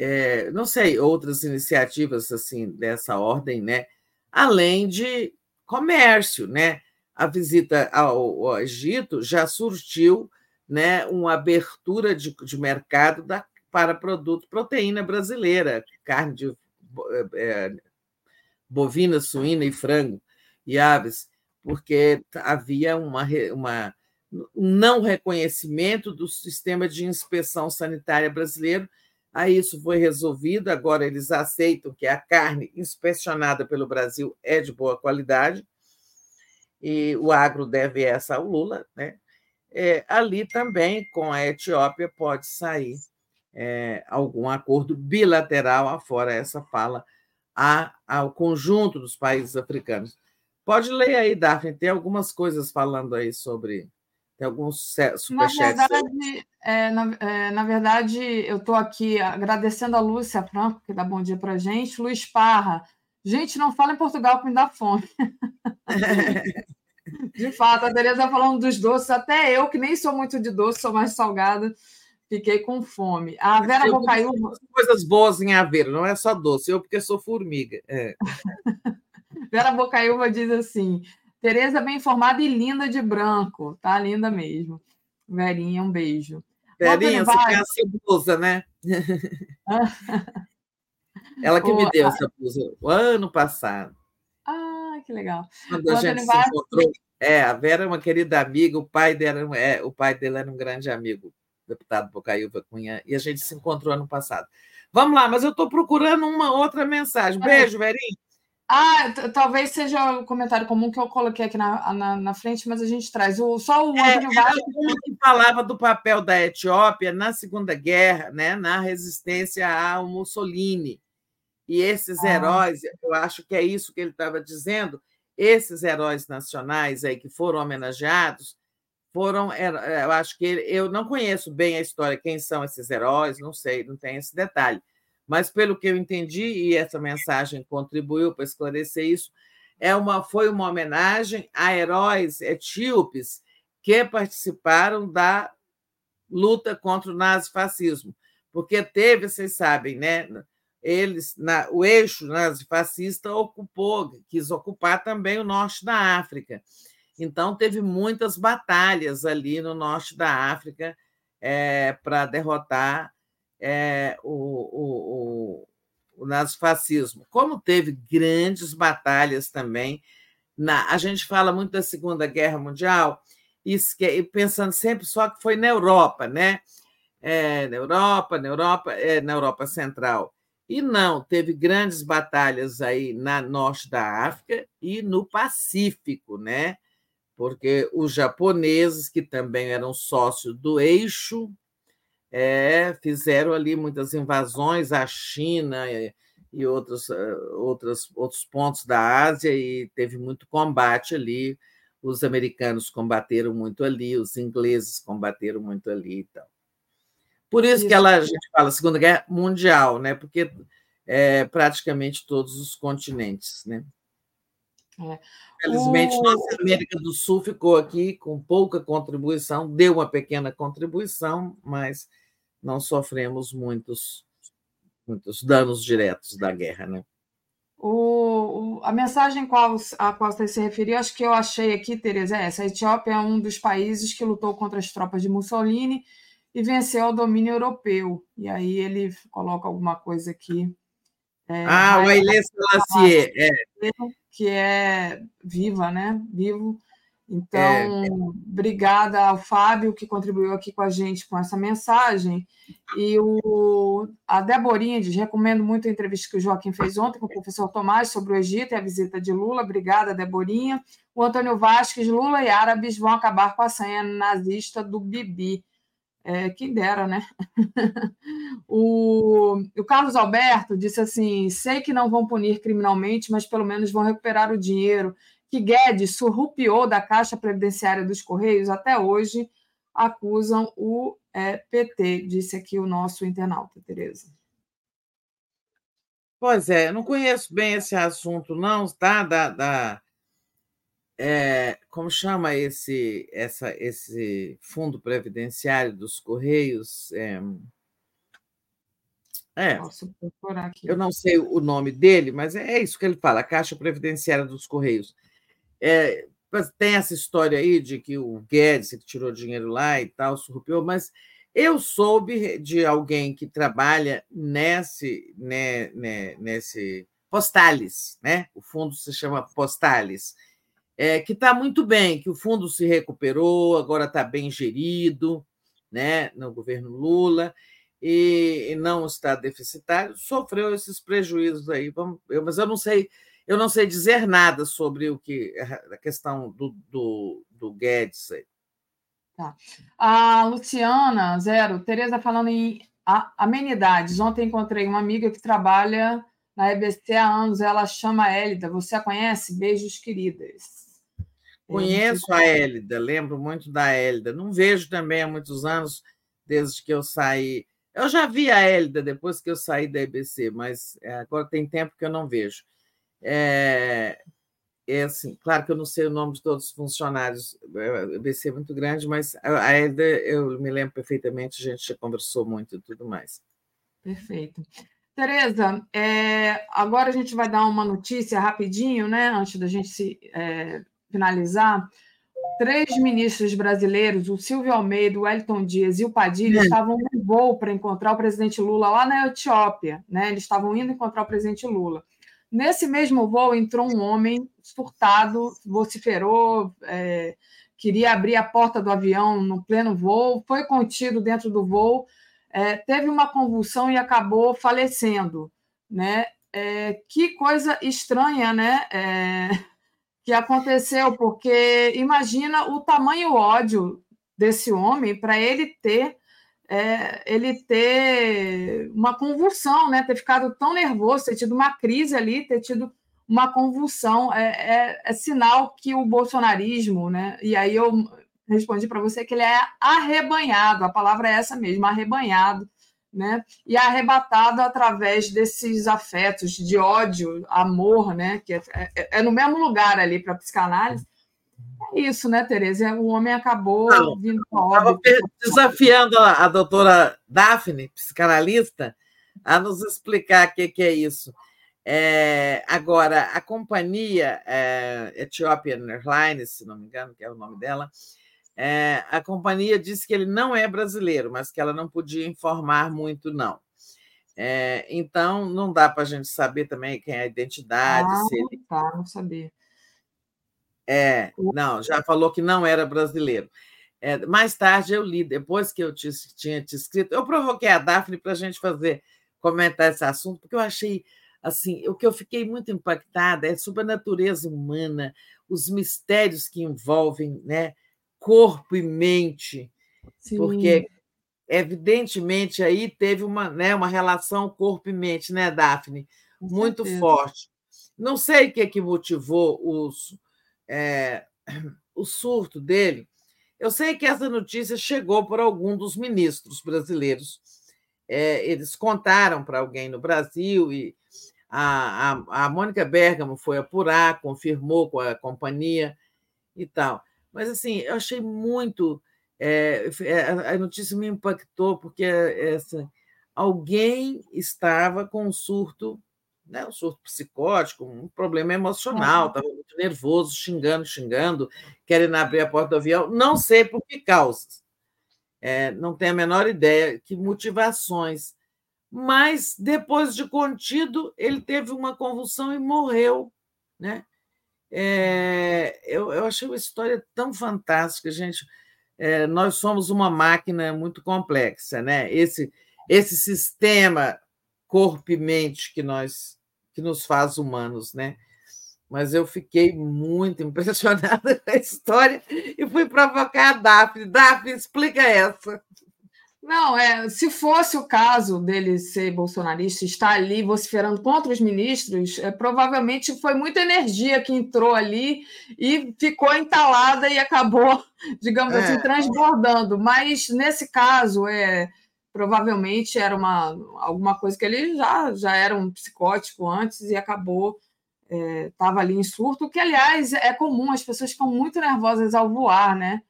é, não sei, outras iniciativas assim dessa ordem, né? além de comércio, né? A visita ao, ao Egito já surtiu né, uma abertura de, de mercado da, para produto proteína brasileira, carne de é, bovina, suína e frango e aves, porque havia uma, uma, um não reconhecimento do sistema de inspeção sanitária brasileiro. Aí isso foi resolvido, agora eles aceitam que a carne inspecionada pelo Brasil é de boa qualidade, e o agro deve essa ao Lula, né? É, ali também, com a Etiópia, pode sair é, algum acordo bilateral, afora essa fala a, ao conjunto dos países africanos. Pode ler aí, Daphne, tem algumas coisas falando aí sobre. Tem alguns superchats. Na verdade, é, na, é, na, verdade eu estou aqui agradecendo a Lúcia Franco, que dá bom dia para a gente. Luiz Parra, gente, não fala em Portugal que me dá fome. (laughs) de fato, a Tereza falando dos doces, até eu, que nem sou muito de doce, sou mais salgada, Fiquei com fome. A Vera Bocaiúva. Coisas boas em Aveiro, não é só doce, eu porque sou formiga. É. (laughs) Vera Bocaiúva diz assim: Tereza bem informada e linda de branco, tá? Linda mesmo. Verinha, um beijo. Verinha, você tem essa blusa, né? (laughs) Ela que me deu essa blusa o ano passado. Ah, que legal. Quando a gente se encontrou. É, a Vera é uma querida amiga, o pai dela, é, o pai dela era um grande amigo, deputado Bocaiúva Cunha, e a gente se encontrou ano passado. Vamos lá, mas eu estou procurando uma outra mensagem. Beijo, Verinha. Ah, talvez seja o comentário comum que eu coloquei aqui na, na, na frente, mas a gente traz. O, só o é, Antônio que falava do papel da Etiópia na Segunda Guerra, né, na resistência ao Mussolini. E esses ah. heróis, eu acho que é isso que ele estava dizendo, esses heróis nacionais aí que foram homenageados, foram, eu acho que ele, eu não conheço bem a história, quem são esses heróis, não sei, não tem esse detalhe. Mas pelo que eu entendi, e essa mensagem contribuiu para esclarecer isso, é uma, foi uma homenagem a heróis etíopes que participaram da luta contra o nazifascismo. Porque teve, vocês sabem, né? eles, na, o eixo nazifascista ocupou, quis ocupar também o norte da África. Então, teve muitas batalhas ali no norte da África é, para derrotar é, o, o, o, o nazifascismo. Como teve grandes batalhas também, na, a gente fala muito da Segunda Guerra Mundial, e pensando sempre só que foi na Europa, né? É, na Europa, na Europa, é, na Europa Central. E não, teve grandes batalhas aí na norte da África e no Pacífico, né? Porque os japoneses, que também eram sócios do eixo, é, fizeram ali muitas invasões à China e, e outros, eh, outros, outros pontos da Ásia, e teve muito combate ali. Os americanos combateram muito ali, os ingleses combateram muito ali e tal. Por isso, isso, que ela, a gente fala Segunda Guerra Mundial, né? porque é, praticamente todos os continentes. Né? É. Felizmente, o... nossa América do Sul ficou aqui com pouca contribuição, deu uma pequena contribuição, mas não sofremos muitos, muitos danos diretos da guerra. Né? O, o, a mensagem qual, a qual você se referiu, acho que eu achei aqui, Tereza, é essa. A Etiópia é um dos países que lutou contra as tropas de Mussolini e venceu o domínio europeu. E aí ele coloca alguma coisa aqui. É, ah, o Haile Selassie. É. Que é viva, né? Vivo. Então, é. obrigada ao Fábio, que contribuiu aqui com a gente com essa mensagem. E o, a Deborinha diz: recomendo muito a entrevista que o Joaquim fez ontem com o professor Tomás sobre o Egito e a visita de Lula. Obrigada, Deborinha. O Antônio Vasques: Lula e árabes vão acabar com a senha nazista do Bibi. É, quem dera, né? (laughs) o, o Carlos Alberto disse assim: sei que não vão punir criminalmente, mas pelo menos vão recuperar o dinheiro que Guedes surrupiou da Caixa Previdenciária dos Correios até hoje acusam o é, PT, disse aqui o nosso internauta, Tereza. Pois é, eu não conheço bem esse assunto, não, tá? Da, da, é, como chama esse, essa, esse fundo previdenciário dos Correios? É, é, Posso procurar aqui. Eu não sei o nome dele, mas é, é isso que ele fala, a Caixa Previdenciária dos Correios. É, tem essa história aí de que o Guedes que tirou dinheiro lá e tal, surrupiou, mas eu soube de alguém que trabalha nesse, né, né, nesse Postales, né? O fundo se chama Postales é, que está muito bem, que o fundo se recuperou, agora está bem gerido né, no governo Lula e, e não está deficitário, sofreu esses prejuízos aí. Vamos, eu, mas eu não sei, eu não sei dizer nada sobre o que a questão do, do, do Guedes. Tá. A Luciana, zero, Tereza falando em amenidades. Ontem encontrei uma amiga que trabalha na EBC há anos, ela chama Hélida. Você a conhece? Beijos, queridas. Conheço a Hélida, lembro muito da Hélida. Não vejo também há muitos anos, desde que eu saí. Eu já vi a Hélida depois que eu saí da EBC, mas é, agora tem tempo que eu não vejo. É, é assim, claro que eu não sei o nome de todos os funcionários, a EBC é muito grande, mas a Hélida eu me lembro perfeitamente, a gente já conversou muito e tudo mais. Perfeito. Tereza, é, agora a gente vai dar uma notícia rapidinho, né? Antes da gente se, é, finalizar, três ministros brasileiros, o Silvio Almeida, o Wellington Dias e o Padilha, é. estavam no voo para encontrar o presidente Lula lá na Etiópia. Né? Eles estavam indo encontrar o presidente Lula. Nesse mesmo voo entrou um homem furtado, vociferou, é, queria abrir a porta do avião no pleno voo, foi contido dentro do voo, é, teve uma convulsão e acabou falecendo. Né? É, que coisa estranha, né? É, que aconteceu, porque imagina o tamanho ódio desse homem para ele ter é, ele ter uma convulsão, né? ter ficado tão nervoso, ter tido uma crise ali, ter tido uma convulsão. É, é, é sinal que o bolsonarismo, né? e aí eu respondi para você que ele é arrebanhado, a palavra é essa mesmo, arrebanhado né? E arrebatado através desses afetos de ódio, amor, né? Que é, é, é no mesmo lugar ali para psicanálise. Isso, né, Tereza? O homem acabou Não, vindo. Desafiando a, a doutora Daphne, psicanalista, a nos explicar o que, que é isso. É, agora, a companhia é, Ethiopian Airlines, se não me engano, que é o nome dela, é, a companhia disse que ele não é brasileiro, mas que ela não podia informar muito, não. É, então, não dá para a gente saber também quem é a identidade. Ah, se ele... tá, não sabia. É, não, já falou que não era brasileiro. É, mais tarde eu li, depois que eu te, tinha te escrito, eu provoquei a Daphne para a gente fazer, comentar esse assunto, porque eu achei, assim, o que eu fiquei muito impactada é sobre a natureza humana, os mistérios que envolvem, né? corpo e mente, Sim. porque evidentemente aí teve uma, né, uma relação corpo e mente, né, Daphne? Muito forte. Não sei o que, é que motivou os, é, o surto dele. Eu sei que essa notícia chegou por algum dos ministros brasileiros. É, eles contaram para alguém no Brasil e a, a, a Mônica Bergamo foi apurar, confirmou com a companhia e tal. Mas, assim, eu achei muito. É, a notícia me impactou, porque essa, alguém estava com um surto, né, um surto psicótico, um problema emocional, estava muito nervoso, xingando, xingando, querendo abrir a porta do avião, não sei por que causas. É, não tenho a menor ideia que motivações. Mas, depois de contido, ele teve uma convulsão e morreu. Né? É, eu, eu achei uma história tão fantástica, gente. É, nós somos uma máquina muito complexa, né? Esse, esse sistema corpo e mente que nós que nos faz humanos, né? Mas eu fiquei muito (laughs) impressionada com a história e fui provocar a Daphne. Daphne, explica essa. Não, é, se fosse o caso dele ser bolsonarista, estar ali vociferando contra os ministros, é, provavelmente foi muita energia que entrou ali e ficou entalada e acabou, (laughs) digamos é. assim, transbordando. Mas nesse caso, é, provavelmente era uma, alguma coisa que ele já, já era um psicótico antes e acabou estava é, ali em surto, que aliás é comum, as pessoas ficam muito nervosas ao voar, né?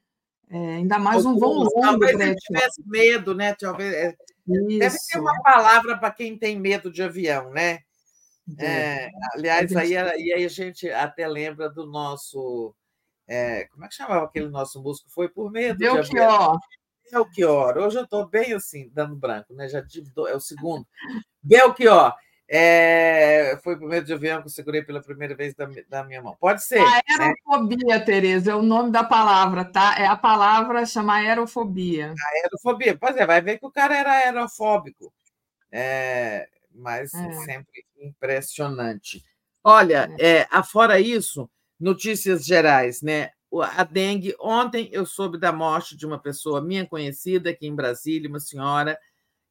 É, ainda mais um voo longo. Talvez ele tivesse medo, né? Talvez, é, deve ter uma palavra para quem tem medo de avião, né? É, aliás, aí, aí a gente até lembra do nosso. É, como é que chamava aquele nosso músico? Foi por medo Belchior. de avião. Belchior. Hoje eu estou bem assim, dando branco, né? Já tive, é o segundo. Belchior. É, foi o primeiro de avião que eu segurei pela primeira vez da, da minha mão. Pode ser. Aerofobia, né? Tereza, é o nome da palavra, tá? É a palavra chama aerofobia. Aerofobia. Pois é, vai ver que o cara era aerofóbico. É, mas é. sempre impressionante. Olha, é. é afora isso, notícias gerais, né? A dengue, ontem eu soube da morte de uma pessoa minha conhecida aqui em Brasília, uma senhora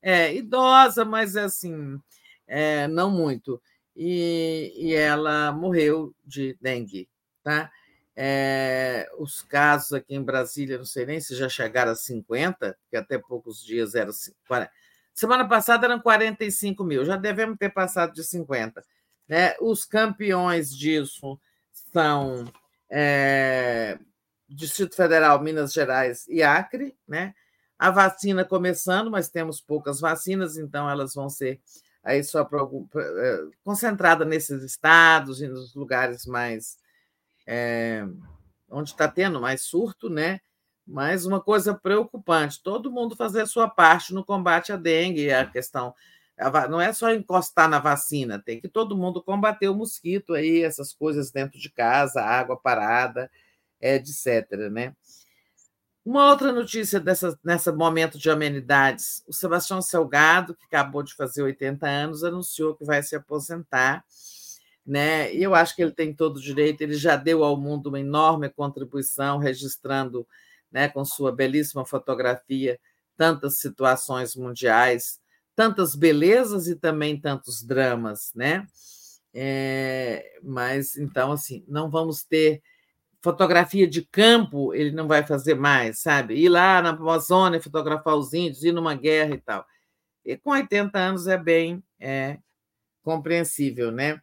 é, idosa, mas assim é, não muito. E, e, ela morreu de dengue. Tá? É, os casos aqui em Brasília, não sei nem se já chegaram a 50, porque até poucos dias eram 40. Semana passada eram 45 mil, já devemos ter passado de 50. Né? Os campeões disso são é, Distrito Federal, Minas Gerais e Acre. Né? A vacina começando, mas temos poucas vacinas, então elas vão ser aí só para algum, é, concentrada nesses estados e nos lugares mais é, onde está tendo mais surto, né? Mas uma coisa preocupante: todo mundo fazer a sua parte no combate à dengue, a questão. Não é só encostar na vacina, tem que todo mundo combater o mosquito aí, essas coisas dentro de casa, água parada, etc. Né? Uma outra notícia dessa, nesse momento de amenidades: o Sebastião Salgado, que acabou de fazer 80 anos, anunciou que vai se aposentar né? E eu acho que ele tem todo o direito, ele já deu ao mundo uma enorme contribuição, registrando né, com sua belíssima fotografia tantas situações mundiais, tantas belezas e também tantos dramas, né? É, mas então assim, não vamos ter fotografia de campo, ele não vai fazer mais, sabe? Ir lá na Amazônia fotografar os índios, ir numa guerra e tal. E com 80 anos é bem é, compreensível, né?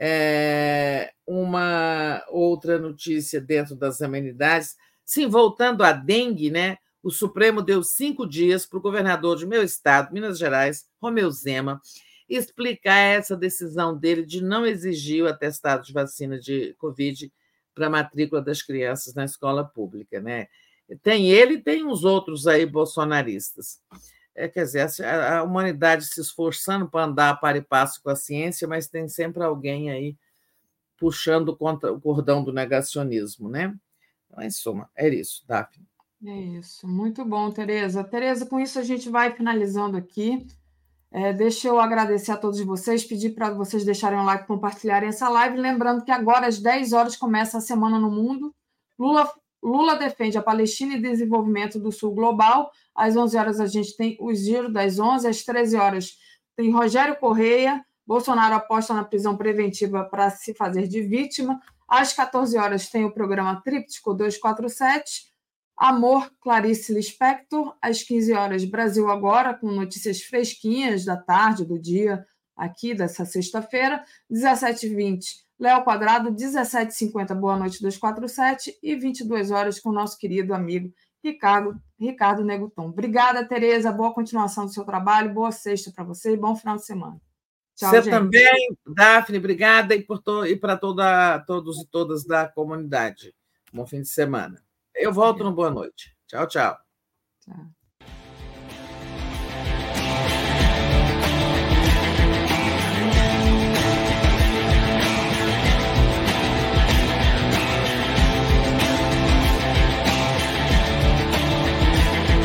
É, uma outra notícia dentro das amenidades. Sim, voltando à dengue, né? O Supremo deu cinco dias para o governador de meu estado, Minas Gerais, Romeu Zema, explicar essa decisão dele de não exigir o atestado de vacina de Covid para a matrícula das crianças na escola pública, né? Tem ele e tem uns outros aí bolsonaristas. É, quer dizer, a, a humanidade se esforçando para andar para e passo com a ciência, mas tem sempre alguém aí puxando contra o cordão do negacionismo, né? Então, em suma, é isso, Daphne. É isso, muito bom, Tereza. Tereza, com isso a gente vai finalizando aqui. É, deixa eu agradecer a todos vocês, pedir para vocês deixarem um like, compartilharem essa live. Lembrando que agora, às 10 horas, começa a Semana no Mundo. Lula Lula defende a Palestina e desenvolvimento do Sul global. Às 11 horas a gente tem o giro das 11, às 13 horas tem Rogério Correia. Bolsonaro aposta na prisão preventiva para se fazer de vítima. Às 14 horas tem o programa Tríptico 247. Amor, Clarice Lispector. Às 15 horas, Brasil Agora, com notícias fresquinhas da tarde, do dia, aqui dessa sexta-feira. 17h20, Léo Quadrado, 17h50, Boa Noite 247 e 22 horas com o nosso querido amigo Ricardo, Ricardo Neguton. Obrigada, Tereza. Boa continuação do seu trabalho, boa sexta para você e bom final de semana. Tchau, você gente. também, Daphne, obrigada e, to, e para toda, todos e todas da comunidade. Bom fim de semana. Eu volto no Boa Noite. Tchau, tchau. Tchau.